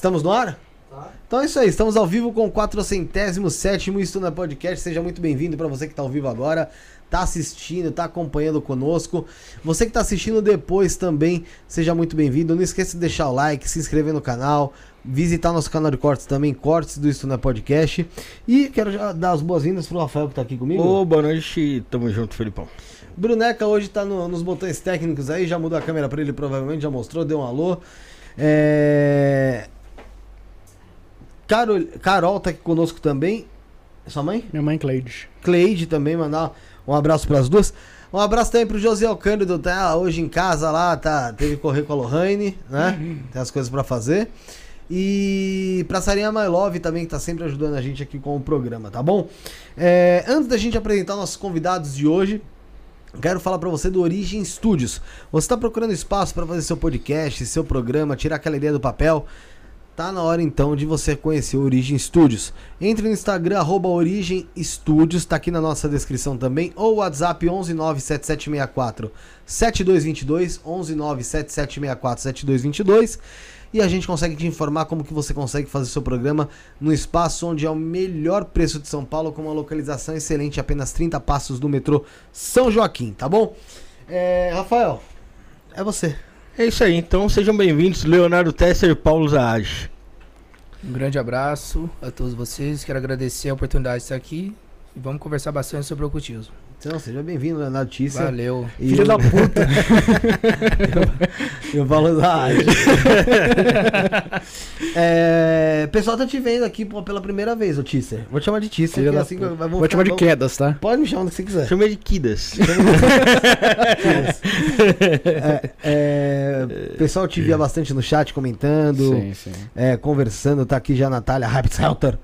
Estamos no ar? Então é isso aí, estamos ao vivo com o 407 Isto na Podcast. Seja muito bem-vindo para você que está ao vivo agora, tá assistindo, tá acompanhando conosco. Você que está assistindo depois também, seja muito bem-vindo. Não esqueça de deixar o like, se inscrever no canal, visitar nosso canal de cortes também, cortes do Isto na Podcast. E quero já dar as boas-vindas pro Rafael que tá aqui comigo. Ô, boa noite, tamo junto, Felipão. Bruneca hoje tá no- nos botões técnicos aí, já mudou a câmera para ele, provavelmente já mostrou, deu um alô. É... Carol, Carol tá aqui conosco também. É Sua mãe? Minha mãe Cleide. Cleide também, mandar um abraço para as duas. Um abraço também pro José Alcântara, tá hoje em casa lá, tá, teve que correr com a Lohane, né? Tem as coisas para fazer. E pra Sarinha My Love também, que tá sempre ajudando a gente aqui com o programa, tá bom? É, antes da gente apresentar nossos convidados de hoje, Quero falar pra você do Origem Studios. Você tá procurando espaço para fazer seu podcast, seu programa, tirar aquela ideia do papel? Tá na hora então de você conhecer o Origem Studios. Entre no Instagram, arroba Origem Studios, tá aqui na nossa descrição também, ou WhatsApp 1197764 7222, 1197764 7222. E a gente consegue te informar como que você consegue fazer seu programa no espaço onde é o melhor preço de São Paulo, com uma localização excelente, apenas 30 passos do metrô São Joaquim, tá bom? É, Rafael, é você. É isso aí, então sejam bem-vindos, Leonardo Tesser e Paulo Zaage. Um grande abraço a todos vocês. Quero agradecer a oportunidade de estar aqui e vamos conversar bastante sobre o ocultismo. Então, seja bem-vindo, Leonardo Tícia. Valeu. E Filho o- da puta. E o Paulo Zaage. é, o pessoal tá te vendo aqui pô, pela primeira vez, o Tisser. Vou te chamar de Tisser, Filho da assim Vou te chamar de quedas, tá? Pode me chamar do que você quiser. Chamei de Kidas. É, é, o pessoal te via bastante no chat comentando, Sim, sim. é, conversando. Tá aqui já a Natália Rapshelter,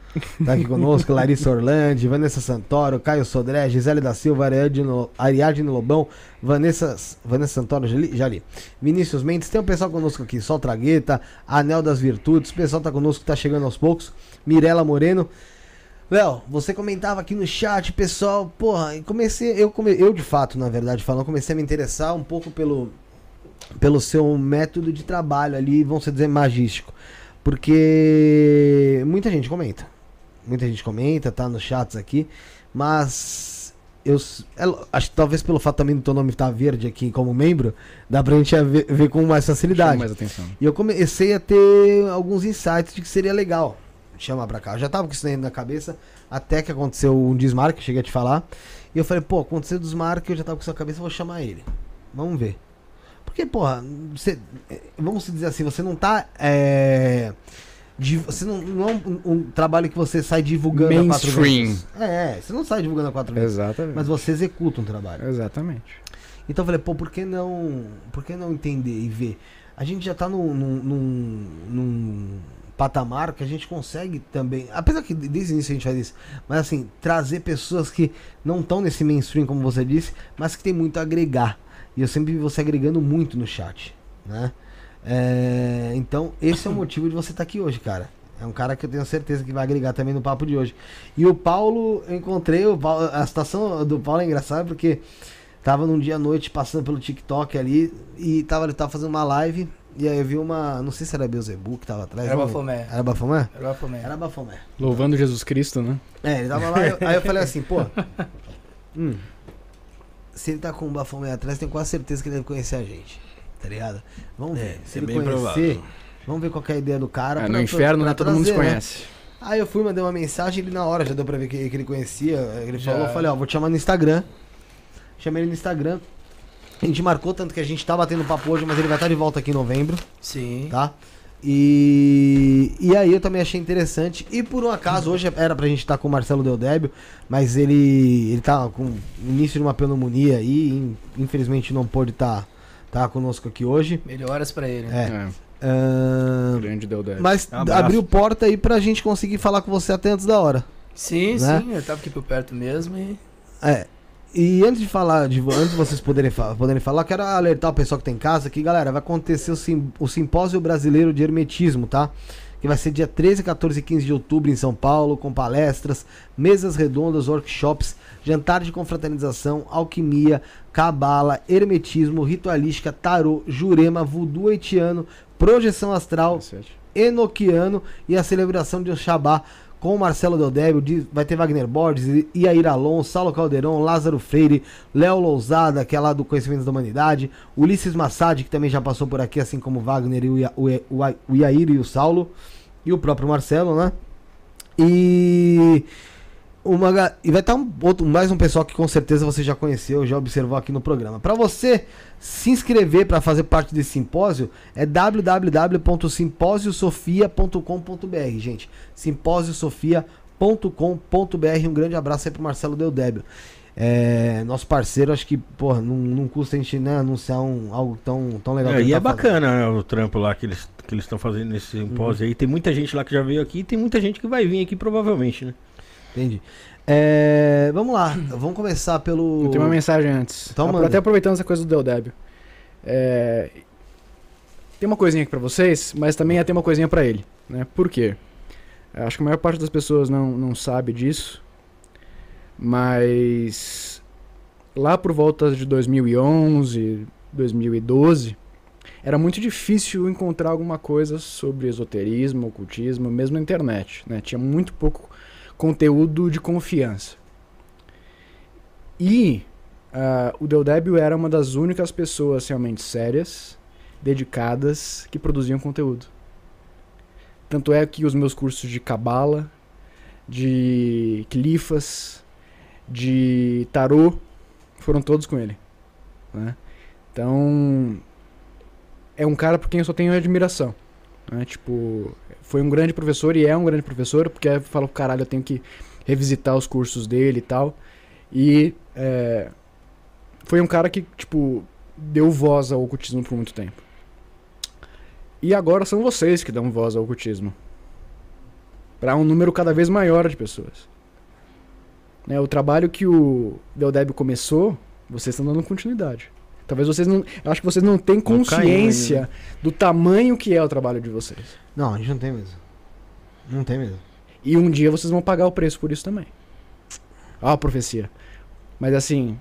tá aqui conosco, Larissa Orlandi, Vanessa Santoro, Caio Sodré, Gisele da Silva, Ariadne, Lobão, Vanessa, Vanessa Santoro, já li. Vinícius Mendes, tem um pessoal conosco aqui, Sol Tragueta, Anel das Virtudes, o pessoal tá conosco, tá chegando aos poucos, Mirela Moreno. Léo, você comentava aqui no chat, pessoal, porra, comecei, eu, come, eu de fato, na verdade, falando, comecei a me interessar um pouco pelo, pelo seu método de trabalho ali, vamos dizer, magístico. Porque muita gente comenta. Muita gente comenta, tá nos chats aqui, mas eu é acho que talvez pelo fato também do teu nome estar verde aqui como membro, dá pra gente ver, ver com mais Chama facilidade. mais atenção. E eu comecei a ter alguns insights de que seria legal chamar pra cá. Eu já tava com isso na cabeça, até que aconteceu um desmarque, cheguei a te falar. E eu falei, pô, aconteceu o desmarque, eu já tava com isso na cabeça, vou chamar ele. Vamos ver. Porque, porra, você, eh, vamos dizer assim, você não tá. É, você não, não é um, um trabalho que você sai divulgando a quatro Mainstream. ventos. É, você não sai divulgando a quatro ventos. Exatamente. Mas você executa um trabalho. Exatamente. Então eu falei, pô, por que não. Por que não entender e ver? A gente já tá num, num, num, num patamar que a gente consegue também. Apesar que desde o início a gente faz isso, mas assim, trazer pessoas que não estão nesse mainstream, como você disse, mas que tem muito a agregar. E eu sempre vi você agregando muito no chat, né? É, então, esse é o motivo de você estar aqui hoje, cara. É um cara que eu tenho certeza que vai agregar também no papo de hoje. E o Paulo, eu encontrei, o Paulo, a situação do Paulo é engraçada porque Tava num dia à noite passando pelo TikTok ali e tava, ele tava fazendo uma live. E aí eu vi uma. Não sei se era Beuzebu que tava atrás. Era Bafomé. Era Bafomé? Era Bafomé. Era Bafomé. Louvando Jesus Cristo, né? É, ele tava lá. eu- aí eu falei assim, pô. hum, se ele tá com o Bafomé atrás, tenho quase certeza que ele deve conhecer a gente. Tá ligado? Vamos ver. se é ele bem conhecer, provável. vamos ver qual que é a ideia do cara. É, pra- no pra- inferno, pra né? Todo mundo se trazer, né? conhece. Aí eu fui, mandei uma mensagem, ele na hora já deu pra ver que, que ele conhecia. Ele Já. falou, eu falei, ó, vou te chamar no Instagram. Chamei ele no Instagram. A gente marcou tanto que a gente tá batendo papo hoje, mas ele vai estar de volta aqui em novembro, Sim. tá? E, e aí eu também achei interessante. E por um acaso, hoje era pra gente estar com o Marcelo Deodébio, mas ele, ele tá com início de uma pneumonia aí, in- infelizmente não pôde estar tá conosco aqui hoje. Melhoras pra ele. É. É, ahn, grande Deodébio. mas Um abriu porta aí pra gente conseguir falar com você até antes da hora. Sim, Né? sim. Eu tava aqui por perto mesmo e. É. E antes de falar, de, antes de vocês poderem, fa poderem falar, quero alertar o pessoal que tá em casa que, galera, vai acontecer o, sim, o Simpósio Brasileiro de Hermetismo, tá? Que vai ser dia 13, 14 e 15 de outubro em São Paulo, com palestras, mesas redondas, workshops, jantar de confraternização, alquimia, cabala, hermetismo, ritualística, tarô, jurema, voodoo haitiano, projeção astral enoquiano e a celebração de Oxabá com o Marcelo Deldébio, de- vai ter Wagner Borges, Iair Alon, Saulo Caldeirão, Lázaro Freire, Léo Lousada, que é lá do Conhecimentos da Humanidade, Ulisses Massad, que também já passou por aqui, assim como Wagner e o, Ia- o, o, o Iair e o Saulo, e o próprio Marcelo, né? E uma, e vai estar um, outro, mais um pessoal que com certeza você já conheceu, já observou aqui no programa. Para você se inscrever para fazer parte desse simpósio é www.simposiosofia.com.br, gente. Simposiosofia.com.br. Um grande abraço aí pro Marcelo Deldébio. É, nosso parceiro, acho que, porra, não, não custa a gente né, anunciar um, algo tão, tão legal É, e é tá fazendo. bacana né, o trampo lá que eles que eles estão fazendo nesse simpósio Uhum. aí. Tem muita gente lá que já veio aqui e tem muita gente que vai vir aqui provavelmente, né? Entendi. É, vamos lá, vamos começar pelo. Eu tenho uma mensagem antes. Então manda. Até aproveitando essa coisa do Deldébio. É, Tem uma coisinha aqui pra vocês, mas também tem uma coisinha pra ele. Né? Por quê? Acho que a maior parte das pessoas não, não sabe disso. Mas lá por volta de 2011, 2012, era muito difícil encontrar alguma coisa sobre esoterismo, ocultismo, mesmo na internet. Né? Tinha muito pouco conteúdo de confiança. E ah, o Deldébio era uma das únicas pessoas realmente sérias, dedicadas, que produziam conteúdo. Tanto é que os meus cursos de cabala, de clifas, de tarô, foram todos com ele. né? Então, é um cara por quem eu só tenho admiração. né? Tipo, foi um grande professor e é um grande professor, porque eu falo, caralho, eu tenho que revisitar os cursos dele e tal. E é, foi um cara que, tipo, deu voz ao ocultismo por muito tempo. E agora são vocês que dão voz ao ocultismo. Para um número cada vez maior de pessoas. Né, o trabalho que o Deldébio começou, vocês estão dando continuidade. Talvez vocês não. Eu acho que vocês não têm consciência do tamanho que é o trabalho de vocês. Não, a gente não tem mesmo. Não tem mesmo. E um dia vocês vão pagar o preço por isso também. Ó a profecia. Mas assim,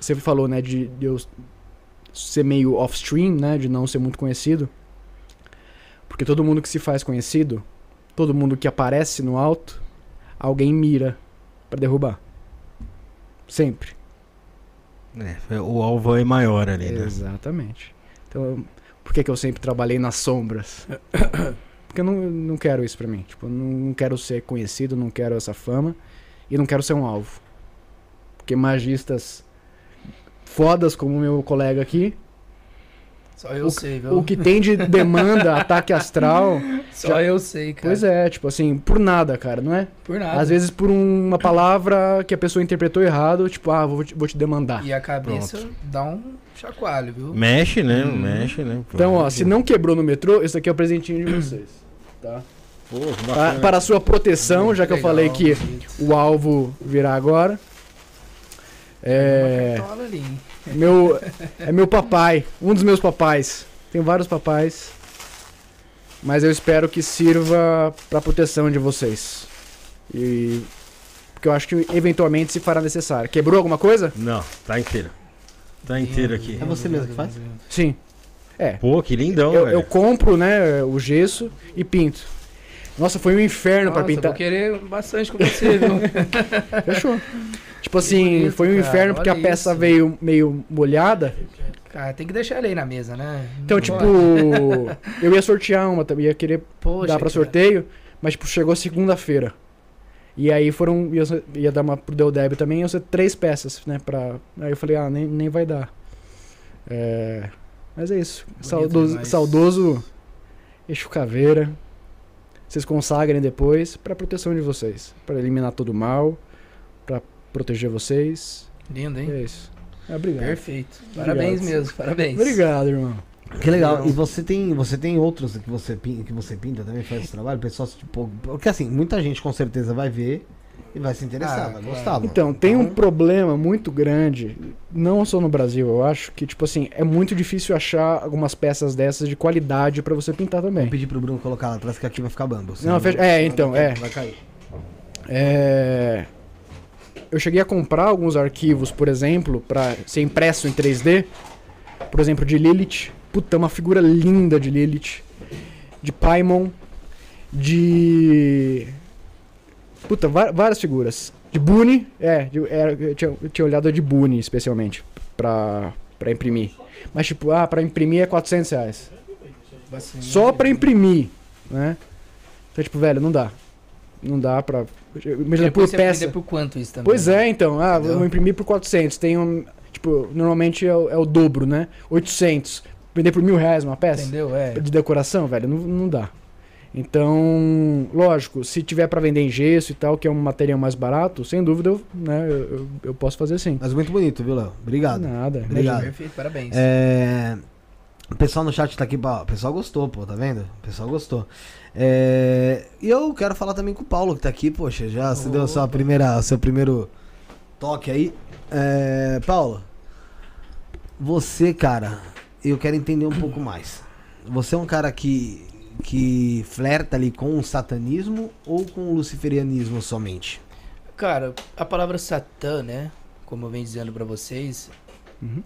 você falou, né, de, de eu ser meio off-stream, né, de não ser muito conhecido. Porque todo mundo que se faz conhecido, todo mundo que aparece no alto, alguém mira pra derrubar. Sempre. É, o alvo é maior ali, né? Exatamente. Então, por que, que eu sempre trabalhei nas sombras? Porque eu não, não quero isso pra mim. Tipo, não quero ser conhecido, não quero essa fama e não quero ser um alvo. Porque magistas fodas como o meu colega aqui, Só eu O- sei, viu? o que tem de demanda, ataque astral, Só já- eu sei, cara. pois é, tipo assim, por nada, cara, não é? Por nada. Às vezes por um- uma palavra que a pessoa interpretou errado, tipo, ah, vou te, vou te demandar. E a cabeça dá um chacoalho, viu? Mexe, né? Uhum. Mexe, né? Então, ó, se não quebrou no metrô, esse aqui é o presentinho de vocês. Tá? Pô, Pa- bacana. para a sua proteção, já que eu Legal, falei que bonito. o alvo virá agora. É, Uma cartola ali, hein? Meu, é meu papai, um dos meus papais. Tenho vários papais. Mas eu espero que sirva para proteção de vocês. E porque eu acho que eventualmente se fará necessário. Quebrou alguma coisa? Não, tá inteiro. Tá inteiro aqui. É você mesmo que faz? Sim. É. Pô, que lindão, Eu, velho. eu compro, né, o gesso e pinto. Nossa, foi um inferno pra Nossa, pintar. vou querer bastante com você, viu? Fechou. Tipo assim, bonito, foi um cara, inferno porque a peça isso. veio meio molhada. Cara, tem que deixar ele aí na mesa, né? Então, Não tipo, pode. eu ia sortear uma também, ia querer Poxa, dar pra cara. sorteio, mas tipo, chegou segunda-feira. E aí foram, ia, ia dar uma pro Deldeb também, iam ser três peças, né, pra... Aí eu falei, ah, nem, nem vai dar. É... Mas é isso. Saudoso, demais. saudoso Eixo Caveira. Vocês consagrem depois pra proteção de vocês. Pra eliminar todo o mal, proteger vocês. Lindo, E hein? é isso. É, obrigado. Perfeito. Parabéns Obrigado. mesmo, parabéns. Obrigado, irmão. Que legal. E você tem, você tem outros que você, pin- que você pinta também, faz esse trabalho? Pessoal, tipo, porque assim, muita gente com certeza vai ver e vai se interessar, Ah, vai gostar. mano. Então, tem um problema muito grande, não só no Brasil, eu acho, que, tipo assim, é muito difícil achar algumas peças dessas de qualidade pra você pintar Vou também. pedir pro Bruno colocar lá atrás que aqui vai ficar bambo. Não, fecha- é, então, é. Vai cair. É... Eu cheguei a comprar alguns arquivos, por exemplo, pra ser impresso em 3D. Por exemplo, de Lilith. Puta, uma figura linda de Lilith. de Paimon, de. Puta, várias figuras. De Boone, é, de- era- eu, tinha, eu tinha olhado a de Boone especialmente, pra, pra imprimir. Mas tipo, ah, pra imprimir é 400 reais. Só pra imprimir, né? Então, tipo, velho, não dá. Não dá pra. Imagina, por peça. vender por quanto isso também? Pois é, então. Ah, Entendeu? vou imprimir por 400. Tem um. Tipo, normalmente é o, é o dobro, né? 800. Vender por mil reais uma peça Entendeu? É. de decoração, velho, não, não dá. Então, lógico, se tiver pra vender em gesso e tal, que é um material mais barato, sem dúvida eu, né, eu, eu- eu posso fazer sim. Mas muito bonito, viu, Léo? Obrigado. Nada. Obrigado. Perfeito, parabéns. É, O pessoal no chat tá aqui, o pessoal gostou, pô, tá vendo? O pessoal gostou. É, E eu quero falar também com o Paulo, que tá aqui, poxa, já se deu a sua primeira, o seu primeiro toque aí. É, Paulo, você, cara, eu quero entender um pouco mais. Você é um cara que, que flerta ali com o satanismo ou com o luciferianismo somente? Cara, a palavra Satã, né? Como eu venho dizendo pra vocês. Uhum.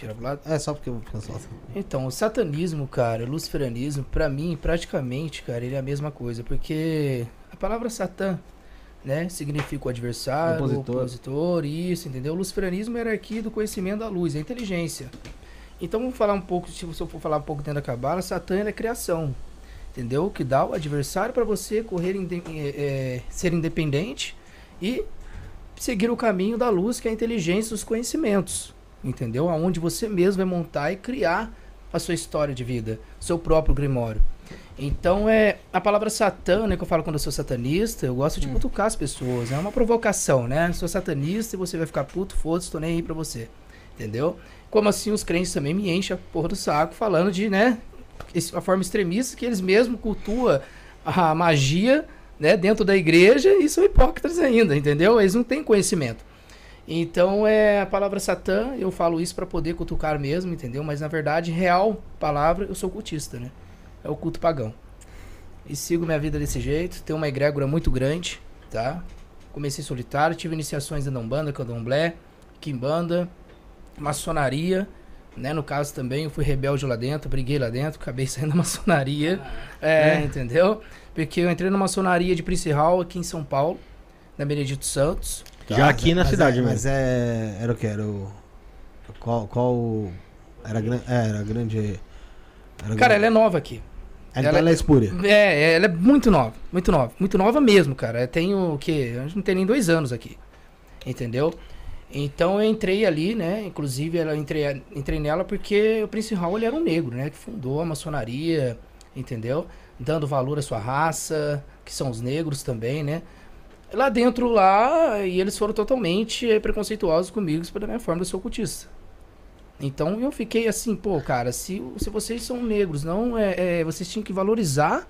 Tira pro lado. É só porque eu vou cancelar. Então, o satanismo, cara, o luciferianismo, pra mim, praticamente, cara, ele é a mesma coisa. Porque a palavra Satã, né, significa o adversário, Opositor. o opositor, isso, entendeu? O luciferianismo é a hierarquia do conhecimento da luz, a inteligência. Então, vamos falar um pouco, se eu for falar um pouco dentro da cabala, Satã ele é criação, entendeu? Que dá o adversário para você correr, é, é, ser independente e seguir o caminho da luz, que é a inteligência dos conhecimentos, entendeu? Aonde você mesmo vai montar e criar a sua história de vida, seu próprio grimório. Então é a palavra satã, né, que eu falo quando eu sou satanista, eu gosto de Hum. cutucar as pessoas, é uma provocação, né? Sou satanista e você vai ficar puto, foda-se, tô nem aí pra você. Entendeu? Como assim os crentes também me enchem a porra do saco falando de, né, a forma extremista que eles mesmos cultuam a magia, né, dentro da igreja e são hipócritas ainda, entendeu? Eles não têm conhecimento. Então é a palavra Satã, eu falo isso pra poder cutucar mesmo, entendeu? Mas na verdade, real palavra, eu sou cultista, né? É o culto pagão. E sigo minha vida desse jeito, tenho uma egrégora muito grande, tá? Comecei solitário, tive iniciações em Umbanda, Candomblé, Quimbanda, maçonaria, né? No caso também, eu fui rebelde lá dentro, briguei lá dentro, acabei saindo da maçonaria, é, entendeu? Porque eu entrei na maçonaria de Prince Hall aqui em São Paulo, na Benedito Santos. Já aqui na Mas cidade é, mesmo. Mas é. Era o que? Era o. Qual. qual era, gran, é, era grande. Era Cara, grande- ela é nova aqui. Então ela- ela é espúria. É, ela é muito nova, muito nova, muito nova mesmo, cara. Eu tenho o quê? Eu não tenho nem dois anos aqui, entendeu? Então eu entrei ali, né? Inclusive ela entrei, entrei nela porque o Prince Hall ele era um negro, né? Que fundou a maçonaria, entendeu? Dando valor à sua raça, que são os negros também, né? Lá dentro lá, e eles foram totalmente eh, preconceituosos comigo pela minha forma de ser ocultista. Então eu fiquei assim, pô, cara, se, se vocês são negros, não é, é, vocês tinham que valorizar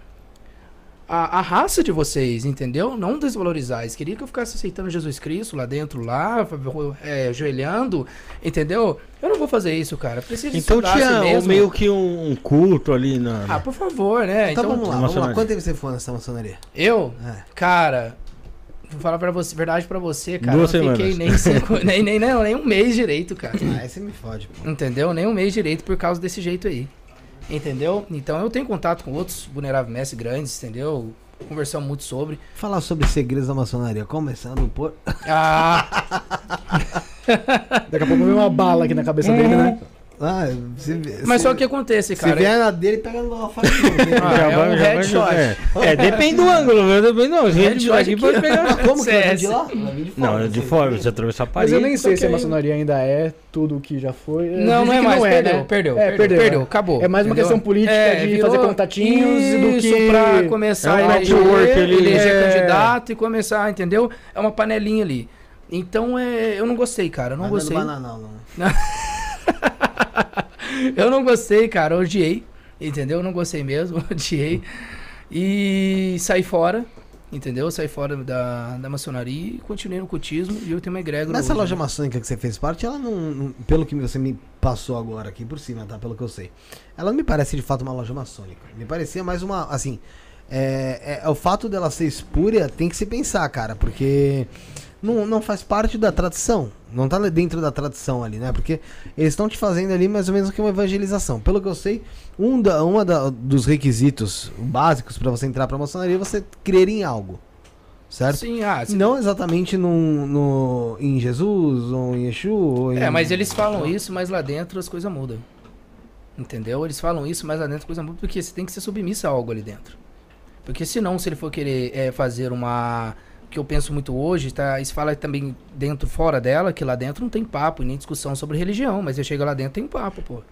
a, a raça de vocês, entendeu? Não desvalorizar. Eles queriam que eu ficasse aceitando Jesus Cristo lá dentro, lá, é, ajoelhando, entendeu? Eu não vou fazer isso, cara. Preciso Então estudar tinha mesmo. meio que um, um culto ali na. Ah, por favor, né? Então, Então, vamos lá, vamos lá. Quanto tempo você foi nessa maçonaria? eu, É. cara, vou falar pra você, verdade pra você, cara. Duas eu não fiquei nem, semanas. cinco, nem, nem, nem, nem um mês direito, cara. Ah, aí você me fode, pô. Entendeu? Nem um mês direito por causa desse jeito aí. Entendeu? Então eu tenho contato com outros vulneráveis mestres grandes, entendeu? Conversamos muito sobre. Falar sobre segredos da maçonaria, começando por. Ah, Daqui a pouco vem uma bala aqui na cabeça dele, né? Ah, se, mas se, só o que acontece, Se cara. vier na dele, pega no faca. Ah, é um headshot. É, é, depende do ângulo, viu? Depende não. Se gente Headshot aqui aqui, pode pegar. Como que vai de lá? Vai vir de fora. Não, é de você- fora, você atravessar a Mas parede. eu nem sei tá se a maçonaria ainda é tudo o que já foi. Não, não é mais, perdeu, né? perdeu, É, perdeu, perdeu, acabou. É mais uma entendeu? questão política É, de fazer contatinhos e do isso que... pra começar É um a eleger, ali. eleger É. candidato e começar, entendeu? É uma panelinha ali. Então, é, eu não gostei, cara, eu não Mas gostei. Não é bananal, não. Eu não gostei, cara, eu odiei. Entendeu? Eu não gostei mesmo, odiei. E saí fora, entendeu? Saí fora da, da maçonaria e continuei no cultismo e eu tenho uma egrégora. Nessa hoje, loja né? maçônica que você fez parte, ela não, não- Pelo que você me passou agora aqui por cima, tá? Pelo que eu sei. Ela não me parece de fato uma loja maçônica. Me parecia mais uma. Assim. É, é- é o fato dela ser espúria tem que se pensar, cara, porque. Não, não faz parte da tradição, Não tá dentro da tradição ali, né? Porque eles estão te fazendo ali mais ou menos que uma evangelização. Pelo que eu sei, um da, uma da, dos requisitos básicos para você entrar pra maçonaria é você crer em algo. Certo? Sim, ah, sim. Não exatamente no, no, em Jesus ou em Exu. Ou É, em- mas eles falam isso, mas lá dentro as coisas mudam. Entendeu? Eles falam isso, mas lá dentro as coisas mudam porque você tem que ser submisso a algo ali dentro. Porque senão, se ele for querer é, fazer uma. Que eu penso muito hoje, tá? Isso fala também dentro, fora dela, que lá dentro não tem papo nem discussão sobre religião, mas eu chego lá dentro tem um papo, pô.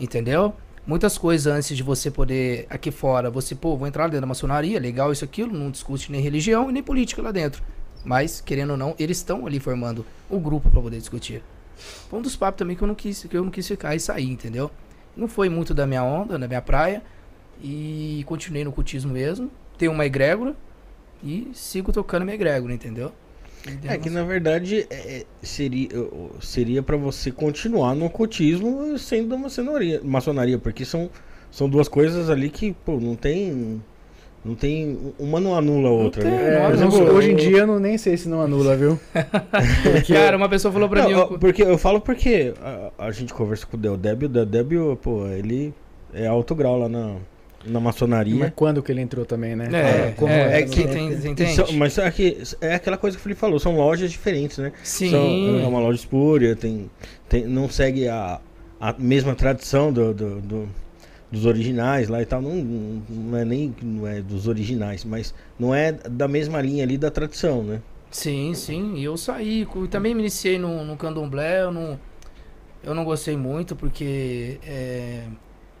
Entendeu? Muitas coisas antes de você poder, aqui fora, você, pô, vou entrar dentro da maçonaria, legal isso, aquilo, não discute nem religião e nem política lá dentro. Mas, querendo ou não, eles estão ali formando o grupo para poder discutir. Foi um dos papos também que eu não quis, que eu não quis ficar e sair, entendeu? Não foi muito da minha onda, da minha praia. E continuei no cultismo mesmo. Tenho uma egrégora e sigo tocando minha egrégora, entendeu? É que na verdade é, seria seria para você continuar no ocultismo sendo uma maçonaria, maçonaria, porque são são duas coisas ali que, pô, não tem não tem uma não anula a outra, tem, né? É, exemplo, não. hoje em dia eu não, nem sei se não anula, viu? Porque Cara, uma pessoa falou pra Não, mim. eu- porque eu falo porque a, a gente conversa com o Del Débio, o Del Débio, pô, ele é alto grau lá na, na Mas maçonaria. quando que ele entrou também, né? É, como é, é é que- tem, entende? são- mas é, que, é aquela coisa que o Felipe falou, são lojas diferentes, né? Sim. São- é uma loja espúria, tem, tem, não segue a, a mesma tradição do, do- do- dos originais lá e tal. Não, não é nem não é dos originais, mas não é da mesma linha ali da tradição, né? Sim, sim. E eu saí. Também me iniciei no, no candomblé. Eu não, eu não gostei muito porque é,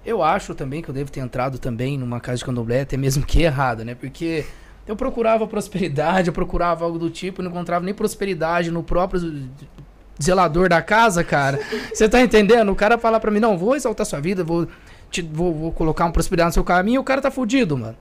eu acho também que eu devo ter entrado também numa casa de candomblé, até mesmo que errada, né? Porque eu procurava prosperidade, eu procurava algo do tipo, e não encontrava nem prosperidade no próprio zelador da casa, cara. Você tá entendendo? O cara fala pra mim, não, vou exaltar sua vida, vou, te, vou, vou colocar uma prosperidade no seu caminho, e o cara tá fudido, mano.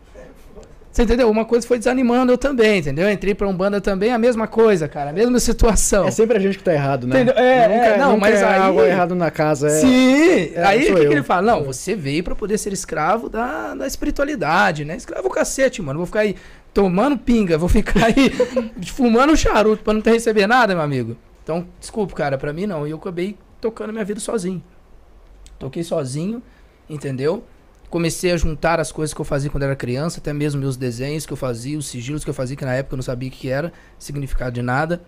Você entendeu? Uma coisa foi desanimando eu também, entendeu? Eu entrei pra Umbanda também, a mesma coisa, cara, a mesma situação. É sempre a gente que tá errado, né? Entendeu? É, nunca, é, não, nunca mas é aí- algo errado na casa. É... Sim! é, aí o que, que ele fala? Não, você veio pra poder ser escravo da, da espiritualidade, né? Escravo o cacete, mano. Vou ficar aí tomando pinga, vou ficar aí fumando charuto pra não ter receber nada, meu amigo. Então, desculpa, cara, pra mim não. E eu acabei tocando minha vida sozinho. Toquei sozinho, entendeu? Comecei a juntar as coisas que eu fazia quando era criança, até mesmo meus desenhos que eu fazia, os sigilos que eu fazia, que na época eu não sabia o que era, significado de nada.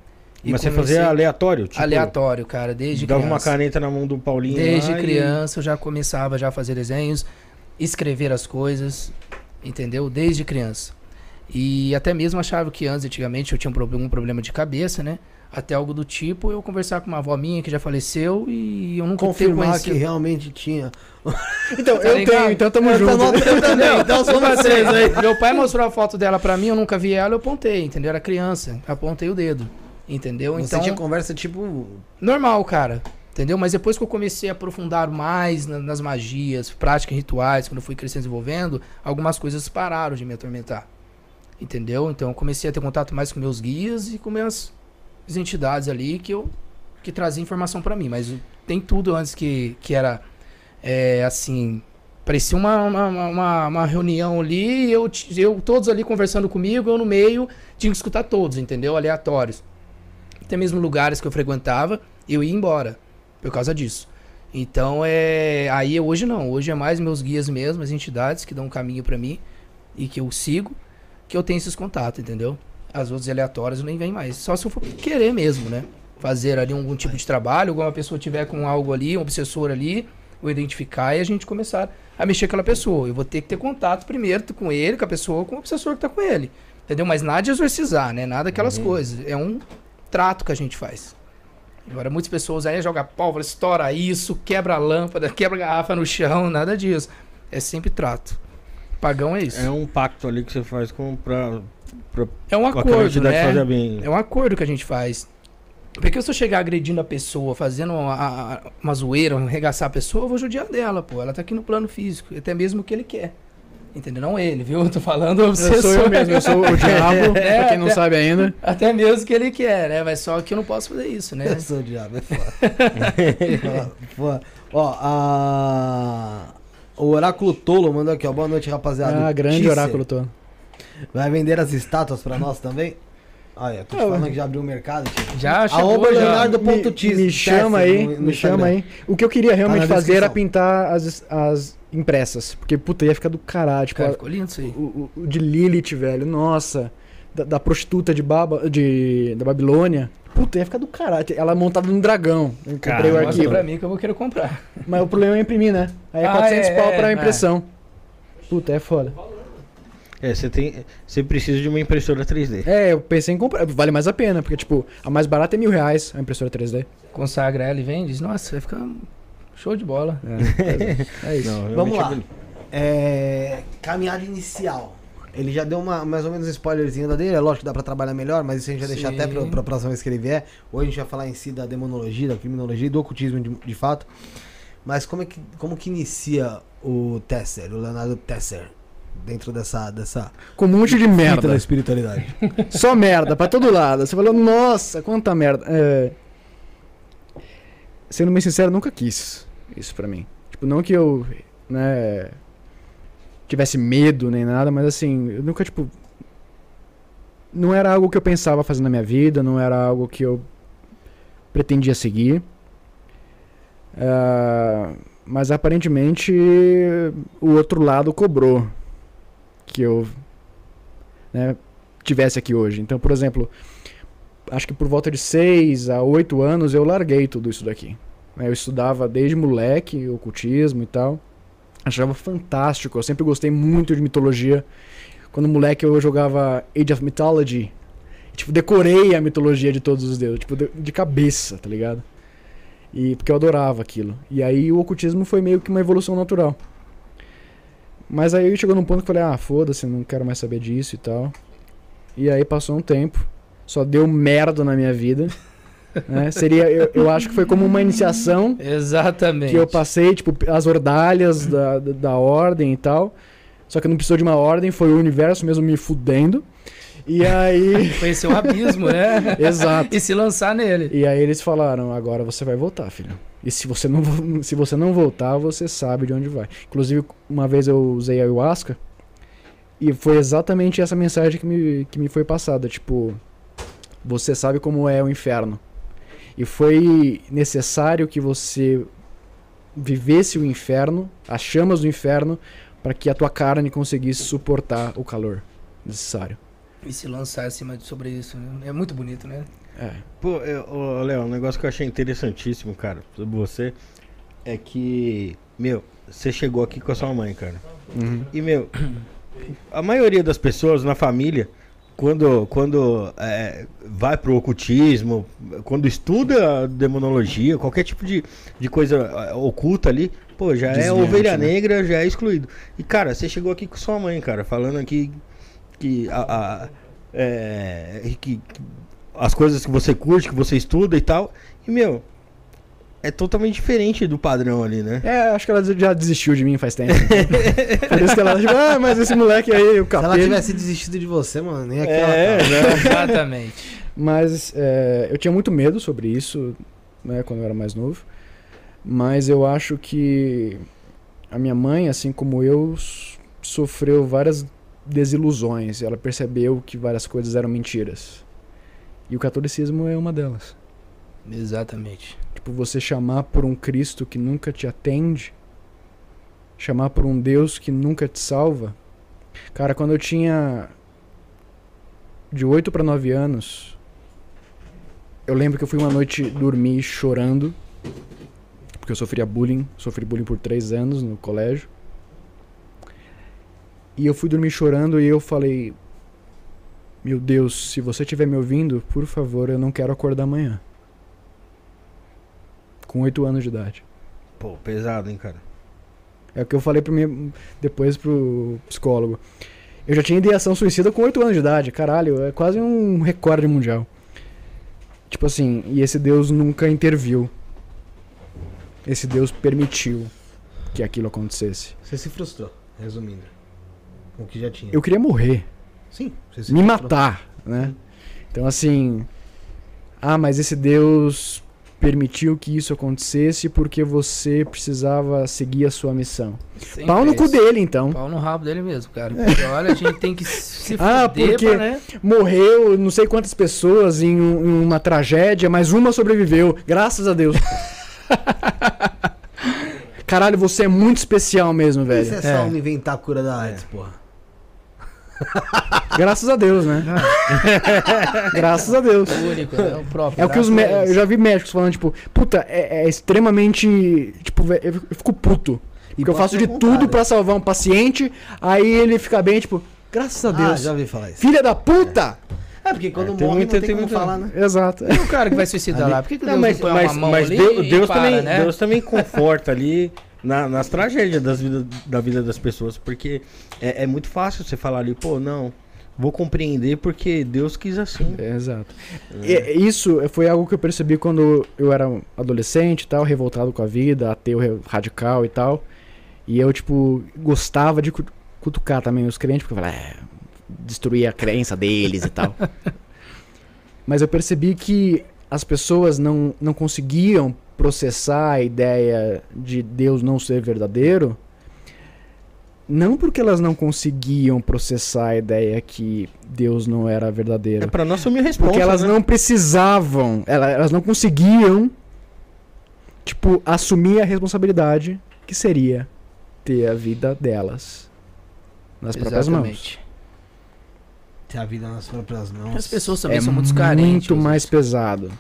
E Mas você fazia aleatório? Tipo, aleatório, cara, desde Dava criança. uma caneta na mão do Paulinho Desde lá e- criança eu já começava já a fazer desenhos, escrever as coisas, entendeu? Desde criança. E até mesmo achava que antes, antigamente, eu tinha um problema de cabeça, né? Até algo do tipo, eu conversar com uma avó minha que já faleceu e eu nunca Confirmar que realmente tinha. Então, Tá eu ligado? tenho, então tamo Eu junto. tô notando também, então somos três aí. Meu pai mostrou a foto dela pra mim, eu nunca vi ela, eu apontei, entendeu? Era criança, apontei o dedo, entendeu? Você Então, tinha conversa tipo. normal, cara. Entendeu? Mas depois que eu comecei a aprofundar mais na- nas magias, práticas rituais, quando eu fui crescendo e desenvolvendo, algumas coisas pararam de me atormentar. Entendeu? Então eu comecei a ter contato mais com meus guias e com minhas as entidades ali que eu que trazia informação pra mim. Mas tem tudo antes que, que era é, assim. Parecia uma, uma, uma, uma reunião ali, eu, eu todos ali conversando comigo, eu no meio tinha que escutar todos, entendeu? Aleatórios. Até mesmo lugares que eu frequentava, eu ia embora por causa disso. Então é. Aí hoje não, hoje é mais meus guias mesmo, as entidades que dão um caminho pra mim e que eu sigo, que eu tenho esses contatos, entendeu? As outras aleatórias nem vem mais. Só se eu for querer mesmo, né? Fazer ali algum tipo de trabalho, alguma pessoa tiver com algo ali, um obsessor ali, eu identificar e a gente começar a mexer com aquela pessoa. Eu vou ter que ter contato primeiro com ele, com a pessoa, com o obsessor que tá com ele. Entendeu? Mas nada de exorcizar, né? Nada aquelas coisas. É um trato que a gente faz. Agora, muitas pessoas aí jogam pólvora, estoura isso, quebra a lâmpada, quebra a garrafa no chão, nada disso. É sempre trato. Pagão é isso. É um pacto ali que você faz com pra, pra É um acordo, né? É um acordo que a gente faz. Porque se eu chegar agredindo a pessoa, fazendo uma, a- uma zoeira, arregaçar a pessoa, eu vou judiar dela, pô. Ela tá aqui no plano físico, até mesmo o que ele quer. Entendeu? Não ele, viu? Eu tô falando Eu sou eu mesmo, eu sou o diabo, É, pra quem não até- sabe ainda. Até mesmo o que ele quer, né? Mas só que eu não posso fazer isso, né? Eu sou o diabo, é foda. Foda. Ó, a. O Oráculo Tolo mandou aqui, ó. Boa noite, rapaziada. Ah, grande Tícer, oráculo todo. Vai vender as estátuas pra nós também? Olha, eu tô te falando que já abriu o mercado, tio. Já chegou, Arroba já. Leonardo me, ponto Tis- me chama aí, no- no me chama Instagram. aí. O que eu queria realmente na fazer era pintar as, as impressas. Porque, puta, ia ficar do caralho. Tipo, Cara, ficou lindo isso aí. o, o- o de Lilith, velho. Nossa. Da, da prostituta de, Baba, de da Babilônia. Puta, ia ficar do caralho. Ela montada num dragão. Eu comprei Cara, o Mostra arquivo. pra mim que eu vou querer comprar. Mas o problema é imprimir, né? Aí é Ah, 400 é, pau é, pra é. impressão. Puta, é foda. É, você tem. Você precisa de uma impressora 3D. É, eu pensei em comprar. Vale mais a pena, porque, tipo, a mais barata é mil reais a impressora 3D. Consagra ela e vende. diz, Nossa, vai ficar show de bola. É, é isso. Não, Vamos lá. é bonito. É, caminhada inicial. Ele já deu uma, mais ou menos um spoilerzinho da dele. É lógico que dá pra trabalhar melhor, mas isso a gente vai deixar Sim. até pra, pra próxima vez que ele vier. Hoje a gente vai falar em si da demonologia, da criminologia e do ocultismo de, de fato. Mas como é que, como que inicia o Tesser, o Leonardo Tesser, dentro dessa, dessa Com um monte de fita da merda. espiritualidade? Só merda, pra todo lado. Você falou, nossa, quanta merda. É... Sendo bem sincero, nunca quis isso pra mim. Tipo, não que eu, né, tivesse medo nem nada, mas assim, eu nunca, tipo. Não era algo que eu pensava fazer na minha vida, não era algo que eu pretendia seguir. Ah, mas aparentemente o outro lado cobrou que eu né, tivesse aqui hoje. Então, por exemplo, acho que por volta de 6 a 8 anos eu larguei tudo isso daqui. né? Eu estudava desde moleque, ocultismo e tal. Achava fantástico, eu sempre gostei muito de mitologia. Quando moleque eu jogava Age of Mythology. Tipo, decorei a mitologia de todos os deuses, tipo, de cabeça, tá ligado? E porque eu adorava aquilo. E aí o ocultismo foi meio que uma evolução natural. Mas aí chegou num ponto que eu falei, ah, foda-se, não quero mais saber disso e tal. E aí passou um tempo, só deu merda na minha vida. né? Seria, eu, eu acho que foi como uma iniciação Exatamente. que eu passei, tipo, as ordalhas da, da, da ordem e tal. Só que não precisou de uma ordem, foi o universo mesmo me fudendo. E aí. Conhecer o abismo, né? Exato. E se lançar nele. E aí eles falaram, agora você vai voltar, filho. E se você não, se você não voltar, você sabe de onde vai. Inclusive, uma vez eu usei ayahuasca e foi exatamente essa mensagem que me, que me foi passada. Tipo, você sabe como é o inferno. E foi necessário que você vivesse o inferno, as chamas do inferno, para que a tua carne conseguisse suportar o calor necessário. E se lançar acima de sobre isso. né? É muito bonito, né? É. Pô, ô, Léo, um negócio que eu achei interessantíssimo, cara, sobre você, é que, meu, você chegou aqui com a sua mãe, cara. Uhum. E, meu, a maioria das pessoas na família, quando, quando é, vai pro ocultismo, quando estuda demonologia, qualquer tipo de, de coisa é, oculta ali, pô, já é ovelha né? negra, já é excluído. E, cara, você chegou aqui com sua mãe, cara, falando aqui que, a, a- é, que as coisas que você curte, que você estuda e tal. E, meu, é totalmente diferente do padrão ali, né? É, acho que ela já desistiu de mim faz tempo. Por isso que ela, tipo, ah, mas esse moleque aí, o Se ela capeta. tivesse desistido de você, mano, nem aqui ela É, né? Exatamente. Mas é, eu tinha muito medo sobre isso, né, quando eu era mais novo. Mas eu acho que a minha mãe, assim como eu, sofreu várias desilusões. Ela percebeu que várias coisas eram mentiras. E o catolicismo é uma delas. Exatamente. Tipo, você chamar por um Cristo que nunca te atende, chamar por um Deus que nunca te salva. Cara, quando eu tinha de 8 para 9 anos, eu lembro que eu fui uma noite dormir chorando, porque eu sofria bullying, sofri bullying por 3 anos no colégio. E eu fui dormir chorando e eu falei: Meu Deus, se você estiver me ouvindo, por favor, eu não quero acordar amanhã com 8 anos de idade. Pô, pesado, hein, cara. É o que eu falei pro mim depois pro psicólogo. Eu já tinha ideação suicida com 8 anos de idade, caralho, é quase um recorde mundial. Tipo assim, e esse Deus nunca interviu. Esse Deus permitiu que aquilo acontecesse. Você se frustrou, resumindo. Com o que já tinha. Eu queria morrer, Sim, você se me matar, né? Então assim, ah, mas esse Deus permitiu que isso acontecesse porque você precisava seguir a sua missão. Sempre Pau no é cu isso. dele, então. Pau no rabo dele mesmo, cara. Porque, olha, a gente tem que se Ah, fuder porque- pra, né? Morreu não sei quantas pessoas em, um- em uma tragédia, mas uma sobreviveu. Graças a Deus. Caralho, você é muito especial mesmo, Isso velho. é só É. inventar a cura da AIDS, porra. Graças a Deus, né? Graças a Deus. O único, né? O próprio. É o que os eu já vi médicos falando, tipo, puta, é, é extremamente. Tipo, eu fico puto. Porque eu faço de tudo pra salvar um paciente, aí ele fica bem, tipo, graças a Ah, Deus. já ouvi falar isso. Filha da puta! É, porque quando É, tem morre muita- não tem tem como muita- falar, né? Exato. E o cara que vai suicidar Ali- lá? Por que, que Não, Deus mas, não põe mas, uma mão mas ali Deus, e Deus para, também, né? Deus também conforta ali na- nas tragédias das vida, da vida das pessoas, porque é, é muito fácil você falar ali, pô, não, vou compreender porque Deus quis assim. É, exato. E- isso foi algo que eu percebi quando eu era adolescente e tal, revoltado com a vida, ateu radical e tal. E eu, tipo, gostava de cu- cutucar também os crentes, porque eu falava, é, destruir a crença deles e tal. Mas eu percebi que as pessoas não, não conseguiam processar a ideia de Deus não ser verdadeiro. Não porque elas não conseguiam processar a ideia que Deus não era verdadeiro. É pra não assumir responsa, Porque elas né? não precisavam, ela- elas não conseguiam, tipo, assumir a responsabilidade que seria ter a vida delas nas próprias mãos. Exatamente. Ter a vida nas próprias mãos. As pessoas também É são muito carentes. muito mais pesado.